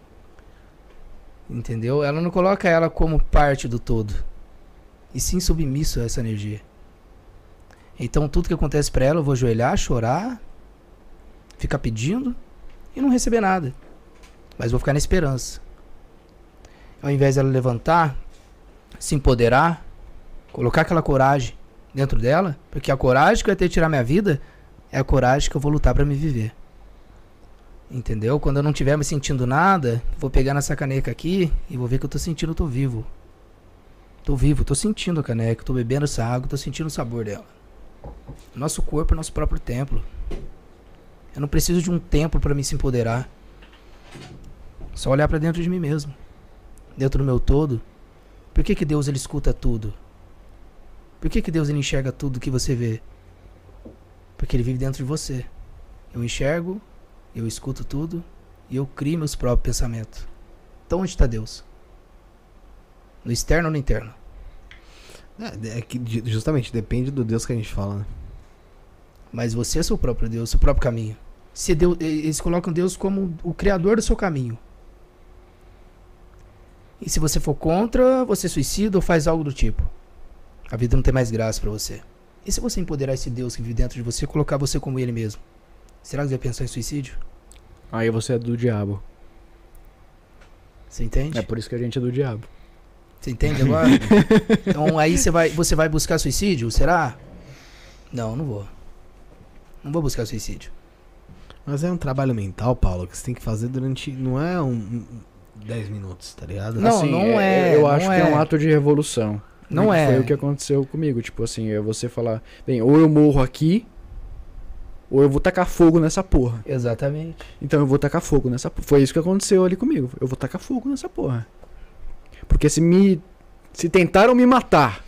Entendeu? Ela não coloca ela como parte do todo. E sim submisso a essa energia. Então tudo que acontece pra ela, eu vou ajoelhar, chorar, ficar pedindo e não receber nada. Mas vou ficar na esperança. Ao invés dela levantar, se empoderar, colocar aquela coragem dentro dela, porque a coragem que vai ter de tirar minha vida é a coragem que eu vou lutar pra me viver. Entendeu? Quando eu não estiver me sentindo nada, vou pegar nessa caneca aqui e vou ver que eu tô sentindo, eu tô vivo. Tô vivo, tô sentindo a caneca, tô bebendo essa água, tô sentindo o sabor dela. Nosso corpo é nosso próprio templo. Eu não preciso de um templo para me se empoderar. Só olhar para dentro de mim mesmo. Dentro do meu todo. Por que, que Deus ele escuta tudo? Por que, que Deus ele enxerga tudo que você vê? Porque ele vive dentro de você. Eu enxergo, eu escuto tudo e eu crio meus próprios pensamentos. Então onde está Deus? No externo ou no interno? É, é que justamente depende do Deus que a gente fala, né? Mas você é seu próprio Deus, seu próprio caminho. Se Deus, eles colocam Deus como o criador do seu caminho. E se você for contra, você suicida ou faz algo do tipo. A vida não tem mais graça pra você. E se você empoderar esse Deus que vive dentro de você e colocar você como ele mesmo? Será que você vai pensar em suicídio? Aí você é do diabo. Você entende? É por isso que a gente é do diabo. Você entende agora? então aí você vai, você vai buscar suicídio? Será? Não, não vou. Não vou buscar suicídio. Mas é um trabalho mental, Paulo, que você tem que fazer durante. Não é um. um 10 minutos, tá ligado? Não, Assim, não é, Eu não acho que é é. um ato de revolução. Não é. Foi o que aconteceu comigo. Tipo assim, é você falar, bem, ou eu morro aqui, ou eu vou tacar fogo nessa porra. Exatamente. Então eu vou tacar fogo nessa porra. Foi isso que aconteceu ali comigo. Eu vou tacar fogo nessa porra. Porque se me. Se tentaram me matar,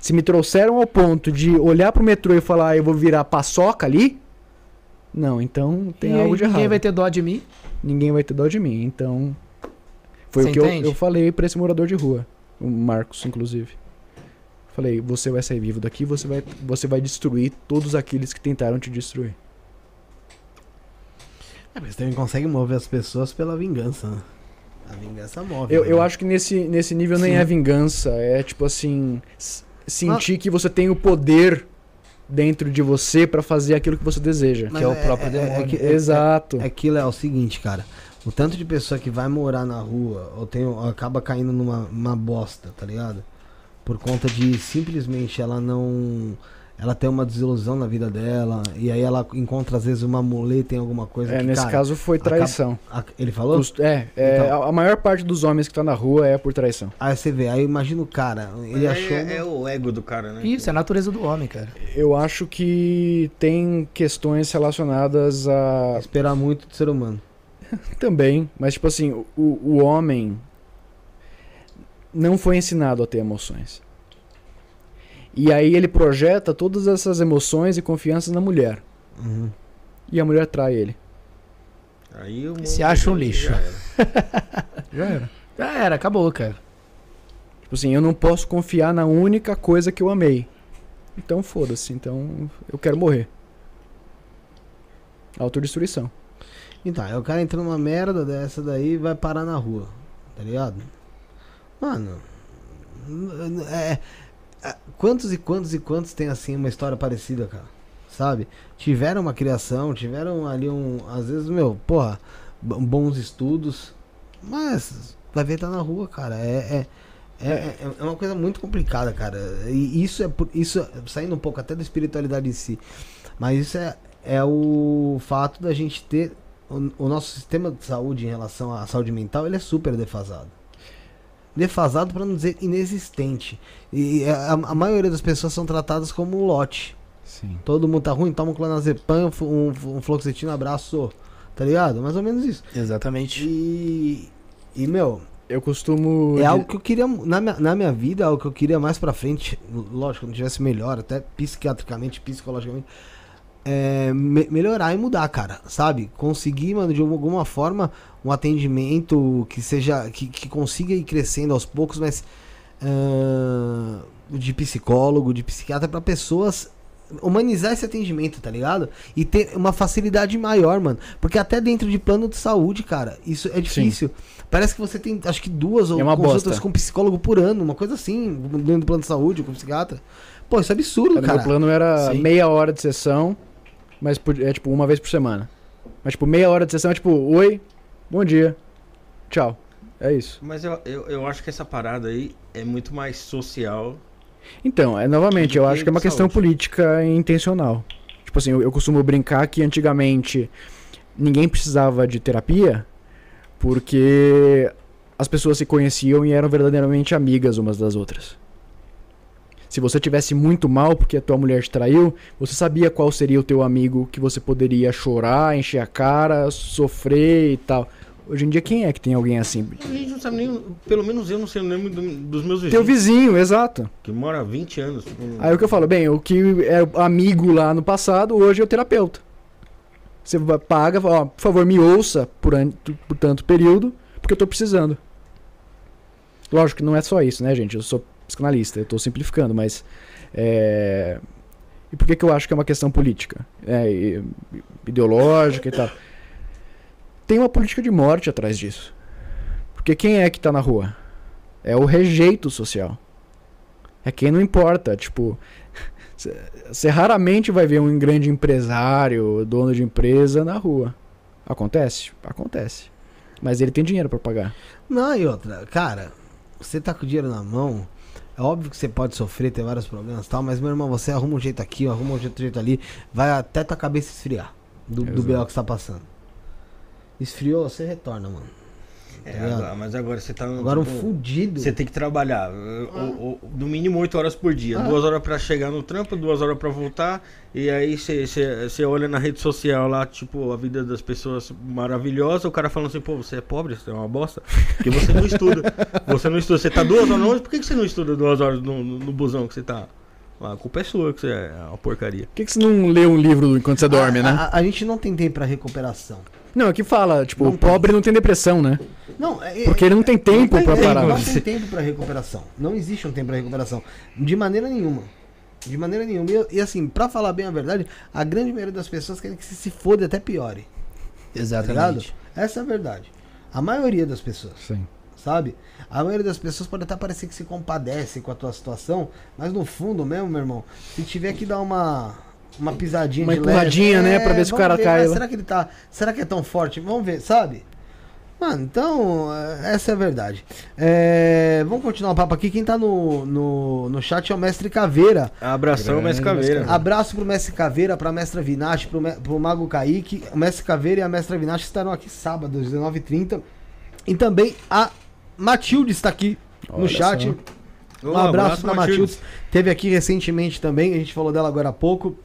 se me trouxeram ao ponto de olhar pro metrô e falar, "Ah, eu vou virar paçoca ali. Não, então tem e algo de ninguém errado. vai ter dó de mim. Ninguém vai ter dó de mim. Então. Foi Você o que eu, eu falei pra esse morador de rua. O Marcos, inclusive. Falei, você vai sair vivo daqui, você vai, você vai destruir todos aqueles que tentaram te destruir. É, mas você também consegue mover as pessoas pela vingança, né? A vingança move. Eu, né? eu acho que nesse, nesse nível nem Sim. é vingança, é tipo assim, sentir que você tem o poder dentro de você pra fazer aquilo que você deseja. Mas que é o próprio demônio. que- é- Exato. É aquilo é o seguinte, cara. O tanto de pessoa que vai morar na rua ou, tem, ou acaba caindo numa uma bosta, tá ligado? Por conta de simplesmente ela não. Ela tem uma desilusão na vida dela. E aí ela encontra às vezes uma muleta em alguma coisa. É, que, nesse cara, caso foi traição. a- ele falou? Os- é, é, Então. a, maior parte dos homens que tá na rua é por traição. Aí você vê, aí imagina o cara. Ele é, achou. uma- é o ego do cara, né? Isso, é a natureza do homem, cara. Eu acho que tem questões relacionadas a Esperar muito do ser humano. Também, mas tipo assim, o, o homem não foi ensinado a ter emoções. E aí ele projeta todas essas emoções e confianças na mulher. Uhum. E a mulher trai ele. Aí o Se acha um já lixo. era. Já era. Já era, acabou, cara. Tipo assim, eu não posso confiar na única coisa que eu amei. Então foda-se, então eu quero morrer. Autodestruição. Então, aí o cara entra numa merda dessa daí e vai parar na rua, tá ligado? Mano, é, é, quantos e quantos e quantos tem assim uma história parecida, cara? Sabe? Tiveram uma criação, tiveram ali um, às vezes, meu, porra, bons estudos, mas vai ver tá na rua, cara. É, é, é, é, é uma coisa muito complicada, cara. E isso é por, isso é- saindo um pouco até da espiritualidade em si, mas isso é, é o fato da gente ter o, o nosso sistema de saúde em relação à saúde mental, ele é super defasado. Defasado para não dizer inexistente. E a, a maioria das pessoas são tratadas como um lote. Sim. Todo mundo tá ruim, toma um clonazepam, um, um abraço. Tá ligado? Mais ou menos isso. Exatamente. E, e meu, Eu costumo. é algo que eu queria, na minha, na minha vida, é algo que eu queria mais pra frente, lógico, quando tivesse melhor, até psiquiatricamente, psicologicamente, é, me- melhorar e mudar, cara, sabe? Conseguir, mano, de alguma forma, um atendimento que seja, que, que consiga ir crescendo aos poucos, mas ah, de psicólogo, de psiquiatra, pra pessoas humanizar esse atendimento, tá ligado? E ter uma facilidade maior, mano. Porque até dentro de plano de saúde, cara, isso é difícil. Parece que você tem, acho que duas ou É consultas bosta. com psicólogo por ano, uma coisa assim, dentro do plano de saúde, com psiquiatra. Pô, isso é absurdo, cara. plano era Sim. meia hora de sessão, mas é tipo uma vez por semana. Mas tipo, meia hora de sessão é tipo, oi, bom dia, tchau. É isso. Mas eu, eu, eu acho que essa parada aí é muito mais social. Então, é novamente, eu acho que é uma de questão saúde. política e intencional. Tipo assim, eu, eu costumo brincar que antigamente ninguém precisava de terapia porque as pessoas se conheciam e eram verdadeiramente amigas umas das outras. Se você tivesse muito mal porque a tua mulher te traiu, você sabia qual seria o teu amigo que você poderia chorar, encher a cara, sofrer e tal. Hoje em dia, quem é que tem alguém assim? A gente não sabe nem. Pelo menos eu não sei o nome do- dos meus Teu vizinhos. vizinho, exato. Que mora há 20 anos. Aí o que eu falo, bem, o que era amigo lá no passado, hoje é o terapeuta. Você paga, ó, por favor, me ouça por, an- por tanto período, porque eu tô precisando. Lógico que não é só isso, né, gente? Eu sou psicanalista, eu tô simplificando, mas. É... E por que, que eu acho que é uma questão política? É, ideológica e tal. Tem uma política de morte atrás disso. Porque quem é que tá na rua? É o rejeito social. É quem não importa, tipo. Você raramente vai ver um grande empresário, dono de empresa na rua. Acontece? Acontece. Mas ele tem dinheiro pra pagar. Não, e outra, cara, você tá com o dinheiro na mão. É óbvio que você pode sofrer, ter vários problemas e tal, mas meu irmão, você arruma um jeito aqui, arruma um jeito, jeito ali, vai até tua cabeça esfriar. do, do. BO que você tá passando. Esfriou, você retorna, mano. É, Tá agora- mas agora você tá. Agora um tipo, fudido. Você tem que trabalhar uh, o- o- no mínimo 8 horas por dia. Ah. Duas horas pra chegar no trampo, duas horas pra voltar. E aí você- você você olha na rede social lá, tipo, a vida das pessoas maravilhosa. O cara falando assim, pô, você é pobre, você é uma bosta. Porque você não estuda. Você não estuda. Você tá duas horas longe, por que que você não estuda duas horas no, no, no busão que você tá? A culpa é sua, que você é uma porcaria. Por que, que você não lê um livro enquanto você dorme, a, né? A, a gente não tem tempo pra recuperação. Não, aqui fala, tipo, Não o pobre não tem depressão, né? Não, é, Porque ele não tem tempo não pra tem, parar. Não tem tempo pra recuperação. Não existe um tempo pra recuperação. De maneira nenhuma. De maneira nenhuma. E, e assim, pra falar bem a verdade, a grande maioria das pessoas querem que se, se foda e até piore. Tá? Exatamente. Essa é a verdade. A maioria das pessoas. Sim. Sabe? A maioria das pessoas pode até parecer que se compadece com a tua situação, mas no fundo mesmo, meu irmão, se tiver que dar uma uma pisadinha Uma de leve, empurradinha, né, pra ver se o vamos cara ver, cai lá. Será que ele tá, será que é tão forte? Vamos ver, sabe? Mano, então, eh, essa é a verdade. É, vamos continuar o papo aqui. Quem tá no, no, no chat é o Mestre Caveira. Abração, Grande Mestre Caveira. Mestre Abraço pro Mestre Caveira, pra Mestra Vinache, pro, pro Mago Kaique. O Mestre Caveira e a Mestra Vinache estarão aqui sábado, às 19h30. E também a Matilde está aqui no Olha chat. só. Um abraço, pra Matilde. Teve aqui recentemente também, a gente falou dela agora há pouco.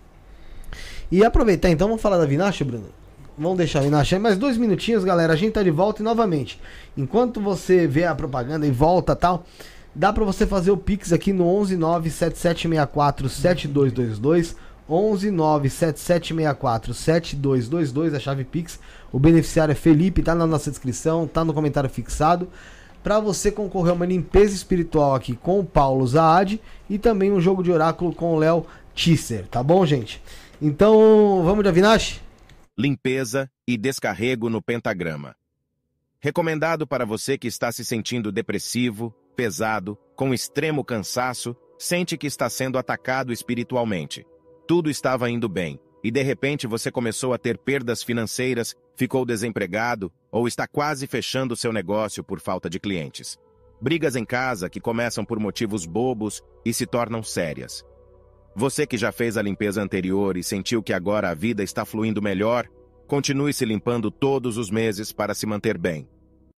E aproveitar então, vamos falar da Vinache, Bruno? Vamos deixar a Vinache aí mais dois minutinhos, galera. A gente tá de volta e novamente. Enquanto você vê a propaganda e volta tal, dá pra você fazer o Pix aqui no 11977647222. 11977647222, a chave Pix. O beneficiário é Felipe, tá na nossa descrição, tá no comentário fixado. Pra você concorrer a uma limpeza espiritual aqui com o Paulo Zaad e também um jogo de oráculo com o Léo Tisser, tá bom, gente? Então, vamos de Avinash? limpeza e descarrego no pentagrama. Recomendado para você que está se sentindo depressivo, pesado, com extremo cansaço, sente que está sendo atacado espiritualmente. Tudo estava indo bem, e de repente você começou a ter perdas financeiras, ficou desempregado ou está quase fechando seu negócio por falta de clientes. Brigas em casa que começam por motivos bobos e se tornam sérias. Você que já fez a limpeza anterior e sentiu que agora a vida está fluindo melhor, continue se limpando todos os meses para se manter bem.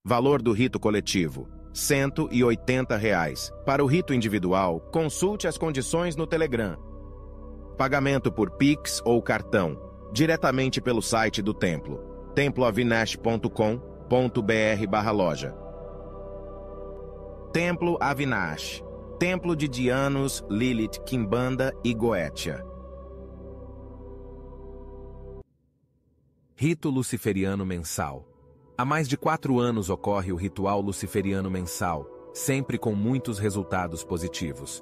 Valor do rito coletivo: 180 reais. Para o rito individual, consulte as condições no Telegram. Pagamento por Pix ou cartão, diretamente pelo site do templo, temploavinash.com.br/loja. Templo Avinash Templo de Dianos, Lilith, Kimbanda e Goetia. Rito Luciferiano Mensal. Há mais de quatro anos ocorre o ritual luciferiano mensal, sempre com muitos resultados positivos.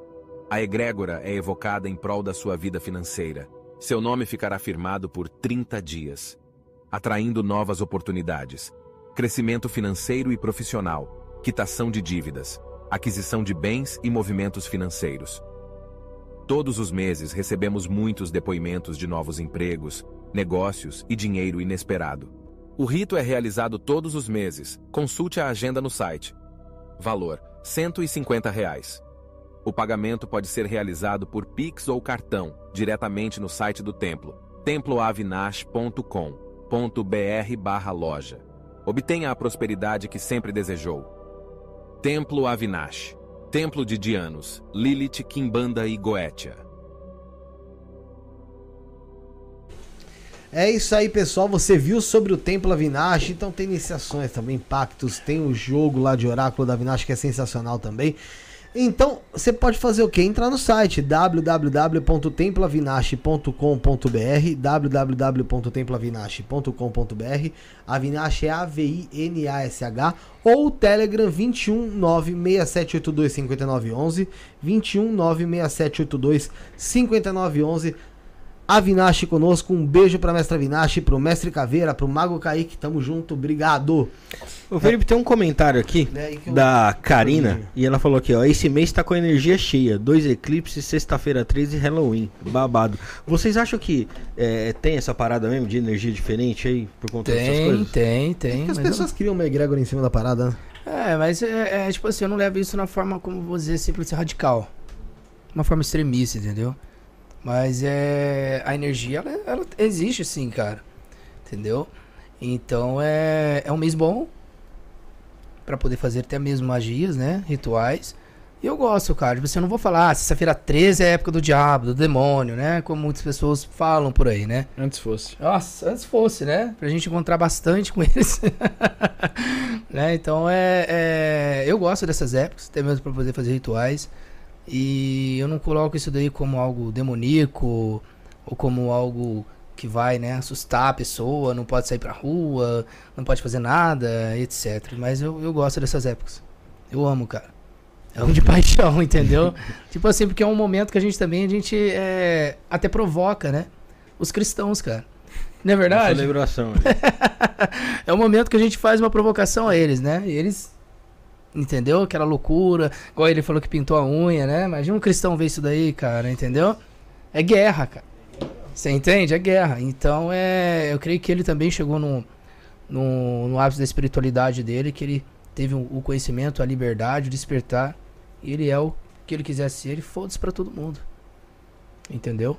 A egrégora é evocada em prol da sua vida financeira. Seu nome ficará firmado por 30 dias, atraindo novas oportunidades, crescimento financeiro e profissional, quitação de dívidas, aquisição de bens e movimentos financeiros. Todos os meses recebemos muitos depoimentos de novos empregos, negócios e dinheiro inesperado. O rito é realizado todos os meses. Consulte a agenda no site. Valor: 150 reais. O pagamento pode ser realizado por Pix ou cartão, diretamente no site do templo, temploavinash.com.br/loja. Obtenha a prosperidade que sempre desejou. Templo Avinash. Templo de Dianos, Lilith, Kimbanda e Goetia. É isso aí, pessoal. Você viu sobre o Templo Avinash, então tem iniciações também, pactos, tem o jogo lá de Oráculo da Avinash que é sensacional também. Então, você pode fazer o quê? Entrar no site www.temploavinash.com.br www.temploavinash.com.br Avinash é A-V-I-N-A-S-H ou Telegram 21967825911 21967825911 Avinash conosco, um beijo pra mestra Avinash, pro mestre Caveira, pro Mago Kaique, tamo junto, obrigado. Ô, Felipe, tem um comentário aqui É eu- da Karina e ela falou aqui, ó, esse mês tá com a energia cheia, dois eclipses, sexta-feira 13 e Halloween, babado. Vocês acham que é, tem essa parada mesmo de energia diferente aí por conta dessas Tem, coisas? tem, tem. Porque as mas pessoas criam uma egrégora em cima da parada, né? eu- É, mas é, é, tipo assim, eu não levo isso na forma, como vou dizer, simples e radical. Uma forma extremista, entendeu? Mas é. A energia, ela, ela existe sim, cara. Entendeu? Então é, é um mês bom pra poder fazer até mesmo magias, né? Rituais. E eu gosto, cara. Tipo assim, eu não vou falar, ah, sexta-feira 13 é a época do diabo, do demônio, né? Como muitas pessoas falam por aí, né? Antes fosse. Nossa, antes fosse, né? Pra gente encontrar bastante com eles. né? Então é, é, Eu gosto dessas épocas, até mesmo pra poder fazer rituais. E eu não coloco isso daí como algo demoníaco ou como algo que vai, né, assustar a pessoa, não pode sair pra rua, não pode fazer nada, etc. Mas eu, eu gosto dessas épocas. Eu amo, cara. Eu amo de paixão, entendeu? tipo assim, porque é um momento que a gente também, a gente é, até provoca, né? Os cristãos, cara. Não é verdade? Celebração. é um momento que a gente faz uma provocação a eles, né? E eles. Entendeu? Aquela loucura. Igual ele falou que pintou a unha, né? Imagina um cristão ver isso daí, cara, entendeu? É guerra, cara. Você entende? É guerra. Então é. Eu creio que ele também chegou no, no, no ápice da espiritualidade dele, que ele teve o o conhecimento, a liberdade, o despertar. E ele é o que ele quiser ser, ele foda-se pra todo mundo. Entendeu?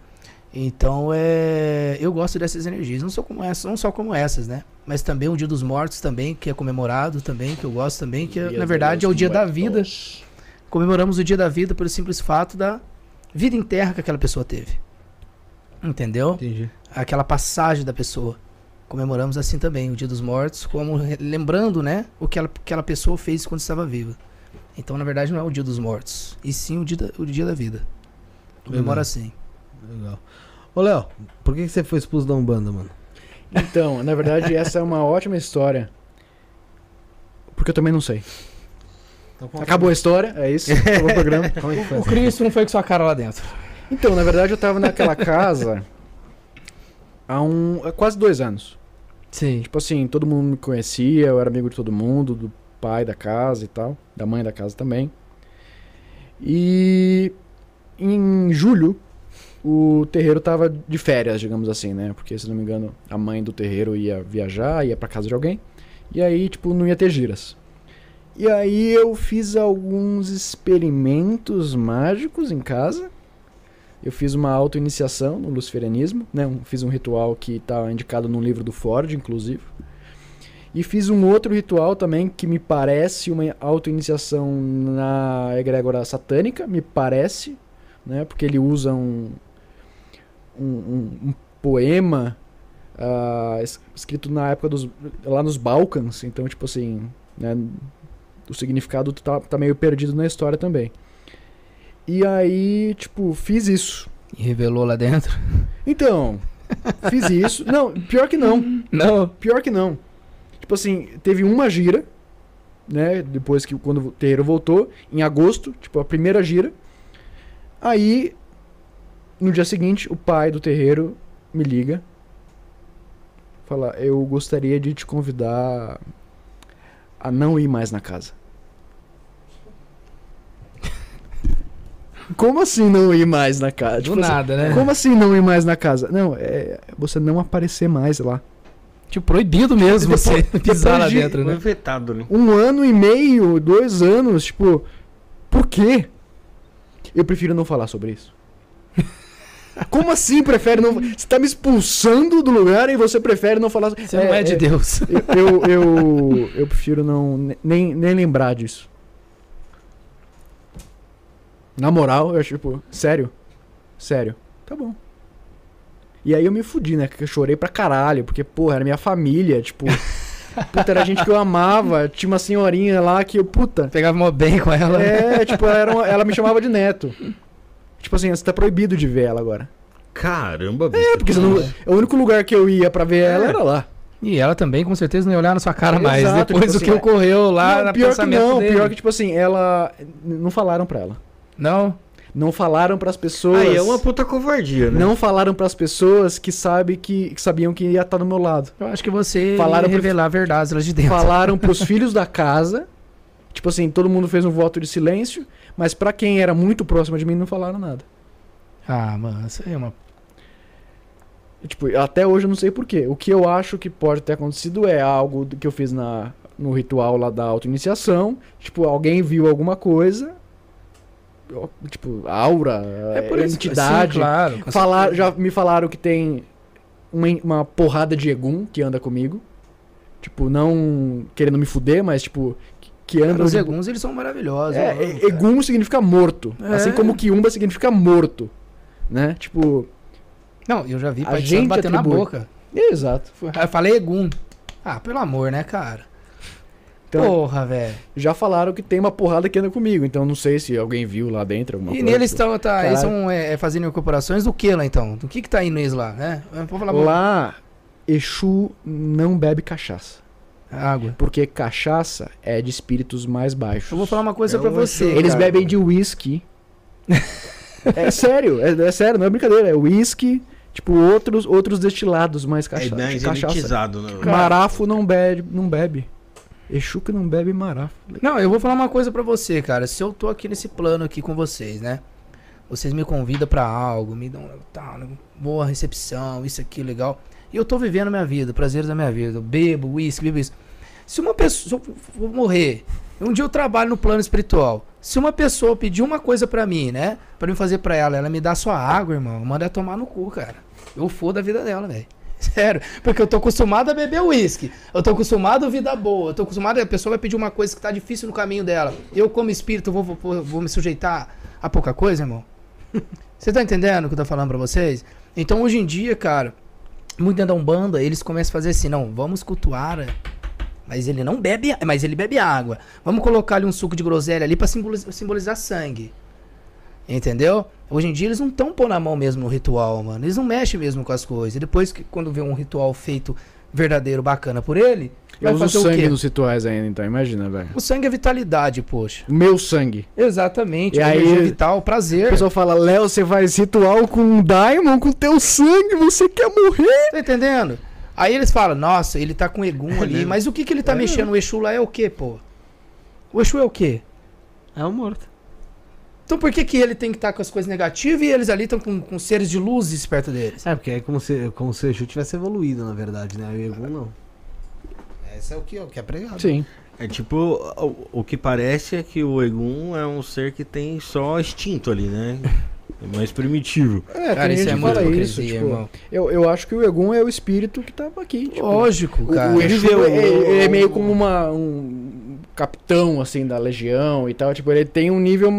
Então é. Eu gosto dessas energias. Não só como essas, não só como essas, né? Mas também o Dia dos Mortos também, que é comemorado também, que eu gosto também, que na verdade é o dia da vida. Comemoramos o dia da vida pelo simples fato da vida em terra que aquela pessoa teve. Entendeu? Entendi. Aquela passagem da pessoa. Comemoramos assim também o Dia dos Mortos, como lembrando, né, o que ela, aquela pessoa fez quando estava viva. Então, na verdade, não é o Dia dos Mortos, e sim o Dia da, o dia da vida. Comemora assim. Legal. Ô, Léo, por que que você foi expulso da Umbanda, mano? Então, na verdade, essa é uma ótima história. Porque eu também não sei. Acabou a história, é isso. Acabou o programa. Como é que foi? O Cristo não foi com sua cara lá dentro. Então, na verdade, eu tava naquela casa há, um, há quase dois anos. Sim. Tipo assim, todo mundo me conhecia, eu era amigo de todo mundo, do pai da casa e tal, da mãe da casa também. E em julho, o terreiro tava de férias, digamos assim, né? Porque, se não me engano, a mãe do terreiro ia viajar, ia pra casa de alguém. E aí, tipo, não ia ter giras. E aí eu fiz alguns experimentos mágicos em casa. Eu fiz uma auto-iniciação no luciferianismo, né? Fiz um ritual que está indicado no livro do Ford, inclusive. E fiz um outro ritual também que me parece uma auto-iniciação na egrégora satânica, me parece, né? Porque ele usa um, um, um- um poema es- escrito na época dos lá nos Balcãs, então tipo assim, né? O significado tá, tá meio perdido na história também. E aí, tipo, fiz isso. E revelou lá dentro. Então, fiz isso. Não, pior que não. Não. Pior que não. Tipo assim, teve uma gira, né? Depois que quando o terreiro voltou, em agosto, tipo, a primeira gira. Aí, no dia seguinte, o pai do terreiro me liga. Fala, eu gostaria de te convidar a não ir mais na casa. Como assim não ir mais na casa? Do Tipo assim, nada, né? como assim não ir mais na casa? Não, é você não aparecer mais lá. Tipo, proibido mesmo Depois- você pisar lá de- dentro, né? vetado, né? Um ano e meio, dois anos, tipo, por quê? Eu prefiro não falar sobre isso. Como assim prefere não? Você tá me expulsando do lugar e você prefere não falar. Você não é de Deus. Eu, eu, eu, eu prefiro não nem, nem lembrar disso. Na moral, eu tipo, sério? Sério. Tá bom. E aí eu me fudi, né? Que eu chorei pra caralho, porque, porra, era minha família, tipo. puta, era gente que eu amava. Tinha uma senhorinha lá que eu, puta. Pegava mó bem com ela. É, tipo, ela, era uma- ela me chamava de neto. Tipo assim, você tá proibido de ver ela agora. Caramba, bicho. É, porque você não, o único lugar que eu ia pra ver ela É. era lá. E ela também, com certeza, não ia olhar na sua cara mais. Exato, Depois tipo do que assim, ocorreu lá não, na pior que não, dele. pior que, tipo assim, ela. Não falaram pra ela. Não? Não falaram pras pessoas. Aí é uma puta covardia, né? Não falaram pras pessoas que, sabe que, que sabiam que ia estar do meu lado. Eu acho que você Falaram ia pro- revelar verdades lá de dentro. Falaram pros filhos da casa. Tipo assim, todo mundo fez um voto de silêncio. Mas pra quem era muito próximo de mim, não falaram nada. Ah, mano, isso aí é uma... Tipo, até hoje eu não sei porquê. O que eu acho que pode ter acontecido é algo que eu fiz na, no ritual lá da auto-iniciação. Tipo, alguém viu alguma coisa. Tipo, aura, É por isso entidade. Sim, claro. Falar, já me falaram que tem uma, uma porrada de Egum que anda comigo. Tipo, não querendo me fuder, mas tipo, que- que Cara, os Eguns, eles são maravilhosos. É, amo, é. Egum significa morto. É. Assim como Kiumba significa morto. Né? Tipo. Não, eu já vi A de gente batendo na atribui. boca. Exato. Aí Eu falei Egum. Ah, pelo amor, né, cara? Então, Porra, velho. já falaram que tem uma porrada que anda comigo, então não sei se alguém viu lá dentro alguma E coisa. neles estão, tá, eles estão é, fazendo incorporações do que lá então? Do que que tá indo neles lá, né? Lá, Exu não bebe cachaça. Água. Porque cachaça é de espíritos mais baixos. Eu vou falar uma coisa É pra o você. Eles cara. bebem de whisky. é sério, é, é sério, não é brincadeira. É whisky, tipo, outros, outros destilados mais É cacha mais cachaça. elitizado, né? Marafo não bebe, não bebe. Exu que não bebe marafo. Não, eu vou falar uma coisa pra você, cara. Se eu tô aqui nesse plano aqui com vocês, né? Vocês me convidam pra algo, me dão tá, boa recepção, isso aqui, legal. E eu tô vivendo minha vida, prazeres da minha vida. Eu bebo, uísque, bebo isso. Se uma pessoa. Se eu vou morrer. Um dia eu trabalho no plano espiritual. Se uma pessoa pedir uma coisa pra mim, né? Pra me fazer pra ela, ela me dá sua água, irmão. Manda ela tomar no cu, cara. Eu foda a vida dela, velho. Sério. Porque eu tô acostumado a beber uísque. Eu tô acostumado a vida boa. Eu tô acostumado. A pessoa vai pedir uma coisa que tá difícil no caminho dela. Eu, como espírito, vou, vou, vou me sujeitar a pouca coisa, irmão? Você tá entendendo o que eu tô falando pra vocês? Então, hoje em dia, cara, muito dentro da Umbanda, eles começam a fazer assim, não, vamos cultuar, mas ele não bebe, mas ele bebe água. Vamos colocar ali um suco de groselha ali pra simbolizar, simbolizar sangue. Entendeu? Hoje em dia eles não estão pondo a mão mesmo no ritual, mano. Eles não mexem mesmo com as coisas. E depois que quando vê um ritual feito verdadeiro, bacana por ele, vai Eu uso o sangue quê? nos rituais ainda, então imagina, velho. O sangue é vitalidade, poxa. O meu sangue. Exatamente. E aí- energia vital, O prazer. pessoal fala, Léo, você faz ritual com um Daimon, com teu sangue, você quer morrer? Tá entendendo? Aí eles falam, nossa, ele tá com Egum ali, mas o que que ele tá É. mexendo? O Exu lá é o quê, pô? O Exu é o quê? É o morto. Então por que que ele tem que estar com as coisas negativas e eles ali estão com, com seres de luzes perto deles? É, porque é como se, como se o Exu tivesse evoluído, na verdade, né? O Egum não. Esse é o que, o que é pregado. Sim. É tipo, o, o que parece é que o Egum é um ser que tem só instinto ali, né? É mais primitivo. É, Cara, isso gente é muito fala hipocrisia, isso, tipo, irmão. eu, eu acho que o Egum é o espírito que tava aqui, tipo, Lógico, o, cara. o Exu Ele vê o- é, ele é meio como uma, um capitão, assim, da legião e tal, tipo, ele tem um nível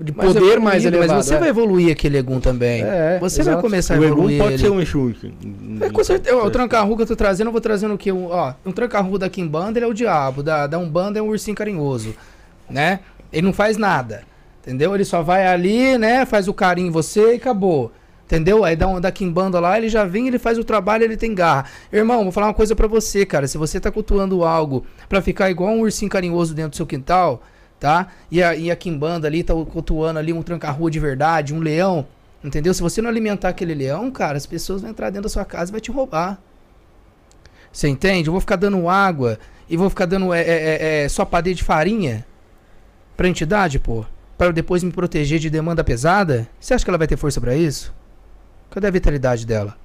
de Mas poder é mais evoluído, elevado. Mas você é. vai evoluir aquele Egum também. É, você vai exato. começar a o Egum evoluir pode ele. ser um Exu. É, com certeza. O tranca-rua que eu tô trazendo, eu vou trazendo o quê? Um, ó, um tranca-rua da Kimbanda, ele é o diabo. Da, da Umbanda é um ursinho carinhoso. Né? Ele não faz nada. Entendeu? Ele só vai ali, né? Faz o carinho em você e acabou. Entendeu? Aí da, um- da Kimbanda lá, ele já vem, ele faz o trabalho, ele tem garra. Irmão, vou falar uma coisa pra você, cara. Se você tá cultuando algo pra ficar igual um ursinho carinhoso dentro do seu quintal, tá? E a, e a Kimbanda ali tá cultuando ali um tranca-rua de verdade, um leão, entendeu? Se você não alimentar aquele leão, cara, as pessoas vão entrar dentro da sua casa e vai te roubar. Você entende? Eu vou ficar dando água e vou ficar dando é, é, é, é, só padeia de farinha pra entidade, pô. Pra depois me proteger de demanda pesada. Você acha que ela vai ter força pra isso? Cadê a vitalidade dela?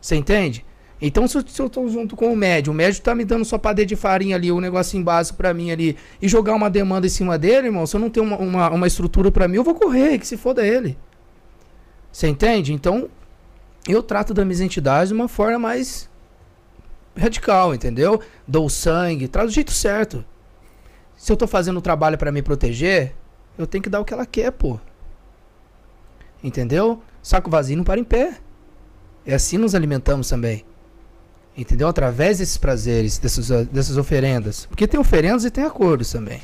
Você entende? Então, se eu, eu tô junto com o médium, o médium tá me dando só padeia de farinha ali, um negocinho básico pra mim ali, e jogar uma demanda em cima dele, irmão, se eu não tenho uma, uma, uma estrutura pra mim, eu vou correr, que se foda ele. Você entende? Então, eu trato das minhas entidades de uma forma mais radical, entendeu? Dou sangue, trato do jeito certo. Se eu tô fazendo o trabalho pra me proteger, eu tenho que dar o que ela quer, pô. Entendeu? Saco vazio não para em pé. É assim nos alimentamos também. Entendeu? Através desses prazeres, dessas, dessas oferendas. Porque tem oferendas e tem acordos também.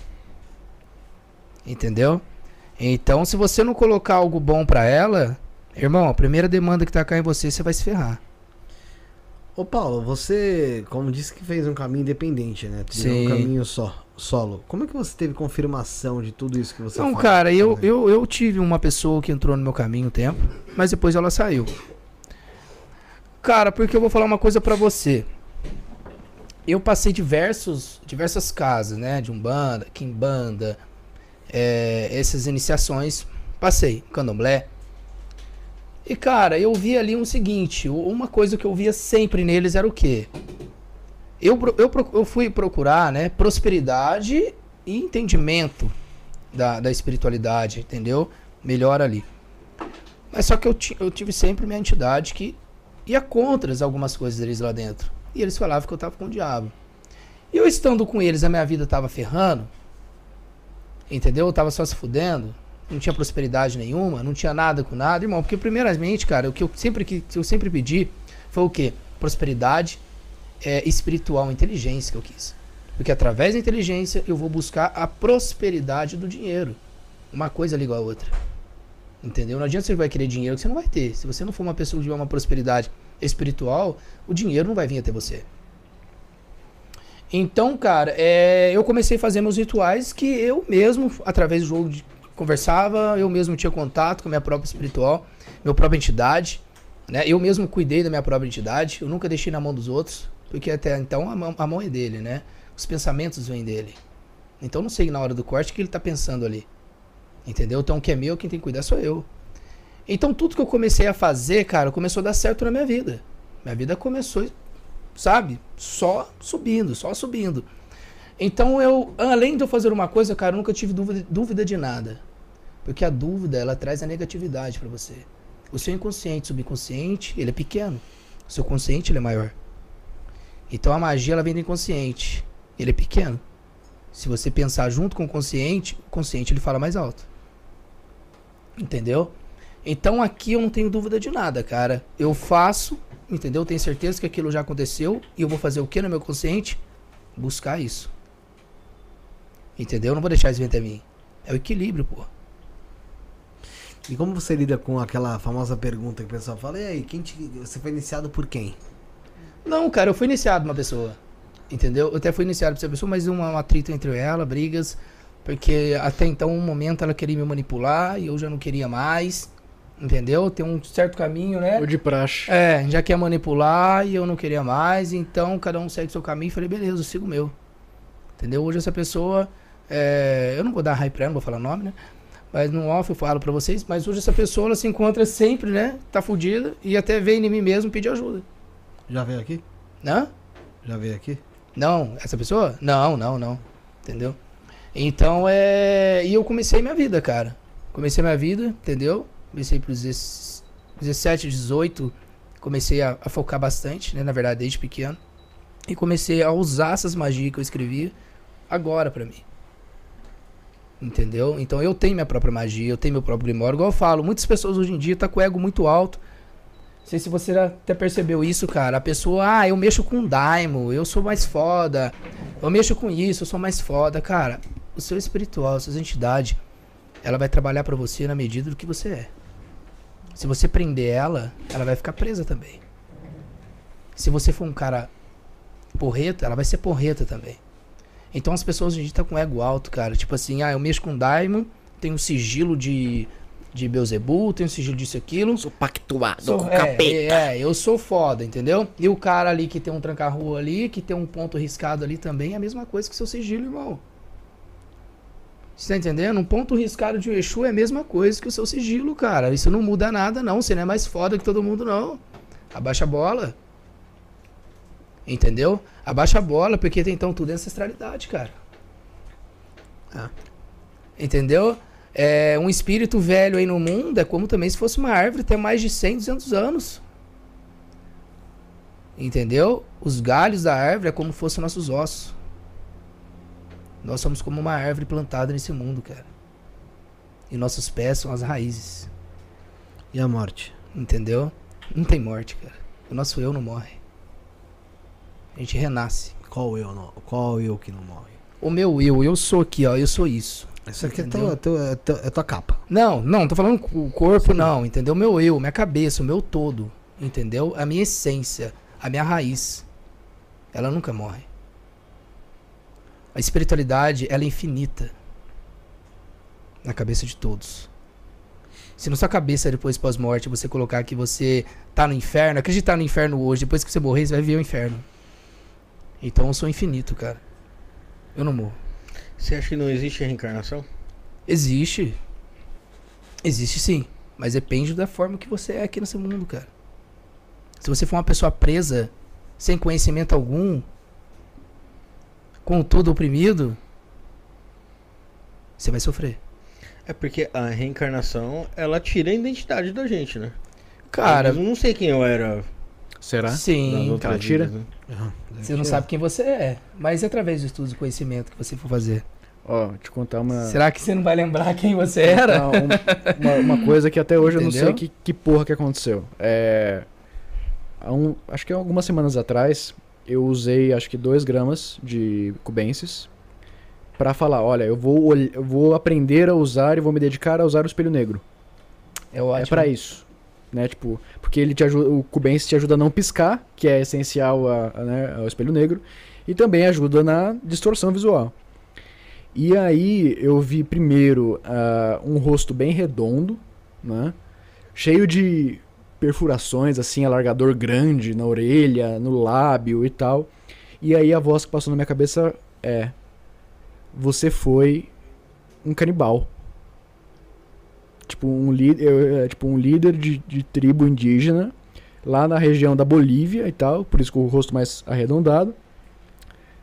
Entendeu? Então, se você não colocar algo bom pra ela, irmão, a primeira demanda que tacar em você, você vai se ferrar. Ô Paulo, você, como disse que fez um caminho independente, né? Trilhou Sim. um caminho só, solo. Como é que você teve confirmação de tudo isso que você Não, fala? cara, eu, exemplo? eu, eu tive uma pessoa que entrou no meu caminho um tempo, mas depois ela saiu. Cara, porque eu vou falar uma coisa pra você. Eu passei diversos, diversas casas, né? De Umbanda, Kimbanda, é, essas iniciações. Passei, Candomblé. E, cara, eu vi ali um seguinte, uma coisa que eu via sempre neles era o quê? Eu, eu, eu fui procurar, né, prosperidade e entendimento da, da espiritualidade, entendeu? Melhor ali. Mas só que eu, eu tive sempre minha entidade que ia contra algumas coisas deles lá dentro. E eles falavam que eu tava com o diabo. E eu estando com eles, a minha vida tava ferrando. Entendeu? Eu tava só se fudendo. Não tinha prosperidade nenhuma, não tinha nada com nada, irmão. Porque primeiramente, cara, o que eu sempre, que eu sempre pedi foi o quê? Prosperidade é, espiritual, inteligência que eu quis. Porque através da inteligência eu vou buscar a prosperidade do dinheiro. Uma coisa liga a outra. Entendeu? Não adianta você vai querer dinheiro que você não vai ter. Se você não for uma pessoa tiver uma prosperidade espiritual, o dinheiro não vai vir até você. Então, cara, é, eu comecei a fazer meus rituais que eu mesmo, através do jogo, de, conversava, eu mesmo tinha contato com a minha própria espiritual, minha própria entidade. Né? Eu mesmo cuidei da minha própria entidade, eu nunca deixei na mão dos outros, porque até então a mão, a mão é dele, né? Os pensamentos vêm dele. Então não sei na hora do corte o que ele está pensando ali. Entendeu? Então o que é meu, quem tem que cuidar sou eu. Então tudo que eu comecei a fazer, cara, começou a dar certo na minha vida. Minha vida começou, sabe? Só subindo, só subindo. Então eu, além de eu fazer uma coisa, cara, eu nunca tive dúvida, dúvida de nada. Porque a dúvida, ela traz a negatividade para você. O seu inconsciente, subconsciente, ele é pequeno. O seu consciente, ele é maior. Então a magia, ela vem do inconsciente. Ele é pequeno. Se você pensar junto com o consciente, o consciente ele fala mais alto. Entendeu? Então aqui eu não tenho dúvida de nada, cara. Eu faço, entendeu? Tenho certeza que aquilo já aconteceu e eu vou fazer o que no meu consciente? Buscar isso. Entendeu? Eu não vou deixar isso vir até mim. É o equilíbrio, pô. E como você lida com aquela famosa pergunta que o pessoal fala, e aí, quem te... você foi iniciado por quem? Não, cara, eu fui iniciado uma pessoa. Entendeu? Eu até fui iniciado por essa pessoa, mas um, um atrito entre ela, brigas. Porque até então, um momento, ela queria me manipular e eu já não queria mais. Entendeu? Tem um certo caminho, né? Ou de praxe. É, já quer manipular e eu não queria mais. Então, cada um segue seu caminho. Falei, beleza, eu sigo o meu. Entendeu? Hoje essa pessoa. É, eu não vou dar hype pra ela, não vou falar nome, né? Mas no off eu falo pra vocês. Mas hoje essa pessoa ela se encontra sempre, né? Tá fudida. E até vem em mim mesmo pedir ajuda. Já veio aqui? Hã? Já veio aqui? Não, essa pessoa? Não, não, não. Entendeu? Então é. E eu comecei minha vida, cara. Comecei minha vida, entendeu? Comecei pros 17, 18. Comecei a, a focar bastante, né? Na verdade, desde pequeno. E comecei a usar essas magias que eu escrevia agora pra mim. Entendeu? Então eu tenho minha própria magia, eu tenho meu próprio grimório. Igual eu falo, muitas pessoas hoje em dia tá com o ego muito alto. Não sei se você até percebeu isso, cara. A pessoa, ah, eu mexo com Daimo, eu sou mais foda. Eu mexo com isso, eu sou mais foda. Cara, o seu espiritual, a sua entidade, ela vai trabalhar para você na medida do que você é. Se você prender ela, ela vai ficar presa também. Se você for um cara porreta, ela vai ser porreta também. Então as pessoas hoje em dia estão com ego alto, cara. Tipo assim, ah, eu mexo com Daimon, tenho um sigilo de, de Beuzebu, tenho um sigilo disso e aquilo. Sou pactuado Sou- com o é, capeta. É, é, eu sou foda, entendeu? E o cara ali que tem um tranca-rua ali, que tem um ponto riscado ali também, é a mesma coisa que seu sigilo, irmão. Você tá entendendo? Um ponto riscado de um Exu é a mesma coisa que o seu sigilo, cara. Isso não muda nada, não. Você não é mais foda que todo mundo, não. Abaixa a bola. Entendeu? Abaixa a bola, porque tem então tudo é ancestralidade, cara. Ah. Entendeu? É, um espírito velho aí no mundo é como também se fosse uma árvore, tem mais de 100, 200 anos. Entendeu? Os galhos da árvore é como se fossem nossos ossos. Nós somos como uma árvore plantada nesse mundo, cara. E nossos pés são as raízes. E a morte? Entendeu? Não tem morte, cara. O nosso eu não morre. A gente renasce. Qual eu não? Qual eu que não morre? O meu eu, eu sou aqui, ó. Eu sou isso. Isso aqui é tua, tua, tua, é tua capa. Não, não, tô falando o corpo, não, entendeu? Meu eu, minha cabeça, o meu todo, entendeu? A minha essência, a minha raiz. Ela nunca morre. A espiritualidade, ela é infinita. Na cabeça de todos. Se na sua cabeça, depois pós-morte, você colocar que você tá no inferno, acreditar no inferno hoje, depois que você morrer, você vai ver o inferno. Então eu sou infinito, cara. Eu não morro. Você acha que não existe reencarnação? Existe. Existe sim. Mas depende da forma que você é aqui nesse mundo, cara. Se você for uma pessoa presa, sem conhecimento algum, com tudo oprimido, você vai sofrer. É porque a reencarnação, ela tira a identidade da gente, né? Cara, eu não sei quem eu era Será? Sim. Cara, tira? vidas, né? Você não sabe quem você é. Mas é através do estudo e conhecimento que você for fazer. Ó, te contar uma. Será que você não vai lembrar quem você era? Não, um- uma, uma coisa que até hoje eu não sei que, que porra que aconteceu. É. há um- acho que há algumas semanas atrás, eu usei acho que 2 gramas de cubensis pra falar: olha, eu vou, eu vou aprender a usar e vou me dedicar a usar o espelho negro. É ótimo. É pra isso. Né, tipo, porque ele te ajuda, o cubensis te ajuda a não piscar, que é essencial a- a, né, ao espelho negro, e também ajuda na distorção visual. E aí eu vi primeiro ah, um rosto bem redondo, né, cheio de perfurações, assim, alargador grande na orelha, no lábio e tal. E aí a voz que passou na minha cabeça é: Você foi um canibal. Tipo um, eu- é, tipo um líder de, de tribo indígena lá na região da Bolívia e tal, por isso com o rosto mais arredondado.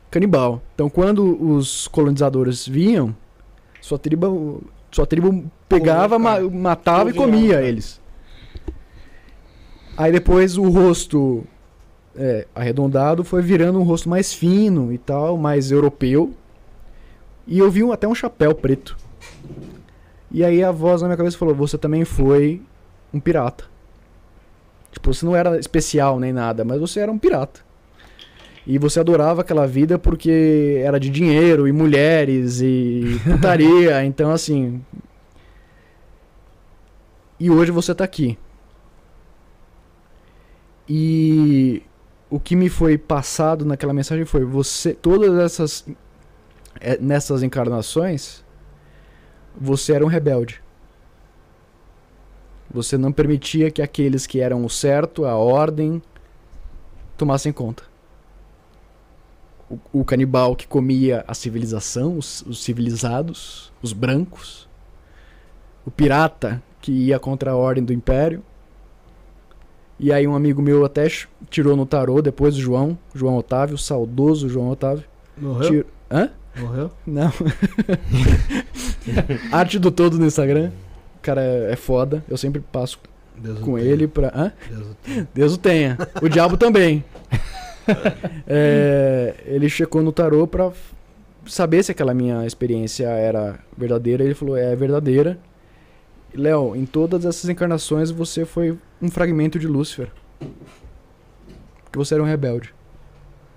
Canibal. Então quando os colonizadores vinham, sua tribo, sua tribo pegava, ma- matava e comia eles. Aí depois o rosto é, arredondado foi virando um rosto mais fino e tal, mais europeu. E eu vi um- até um chapéu preto. E aí a voz na minha cabeça falou: Você também foi um pirata. Tipo, você não era especial nem nada, mas você era um pirata. E você adorava aquela vida porque era de dinheiro e mulheres e putaria. então, assim. E hoje você tá aqui. E o que me foi passado naquela mensagem foi: você, todas essas é, nessas encarnações, você era um rebelde. Você não permitia que aqueles que eram o certo, a ordem, tomassem conta. O, o canibal que comia a civilização, os, os civilizados, os brancos. O pirata que ia contra a ordem do império. E aí um amigo meu até tirou no tarô depois o João, João Otávio, saudoso João Otávio. Morreu? Tir- Hã? Morreu? Não. Arte do todo no Instagram. O cara é é foda. Eu sempre passo Deus com tenha. ele pra. Hã? Deus o tenha. Deus o tenha. O diabo também. É, ele checou no tarô pra saber se aquela minha experiência era verdadeira. Ele falou: é verdadeira. Léo, em todas essas encarnações você foi um fragmento de Lúcifer. Porque você era um rebelde.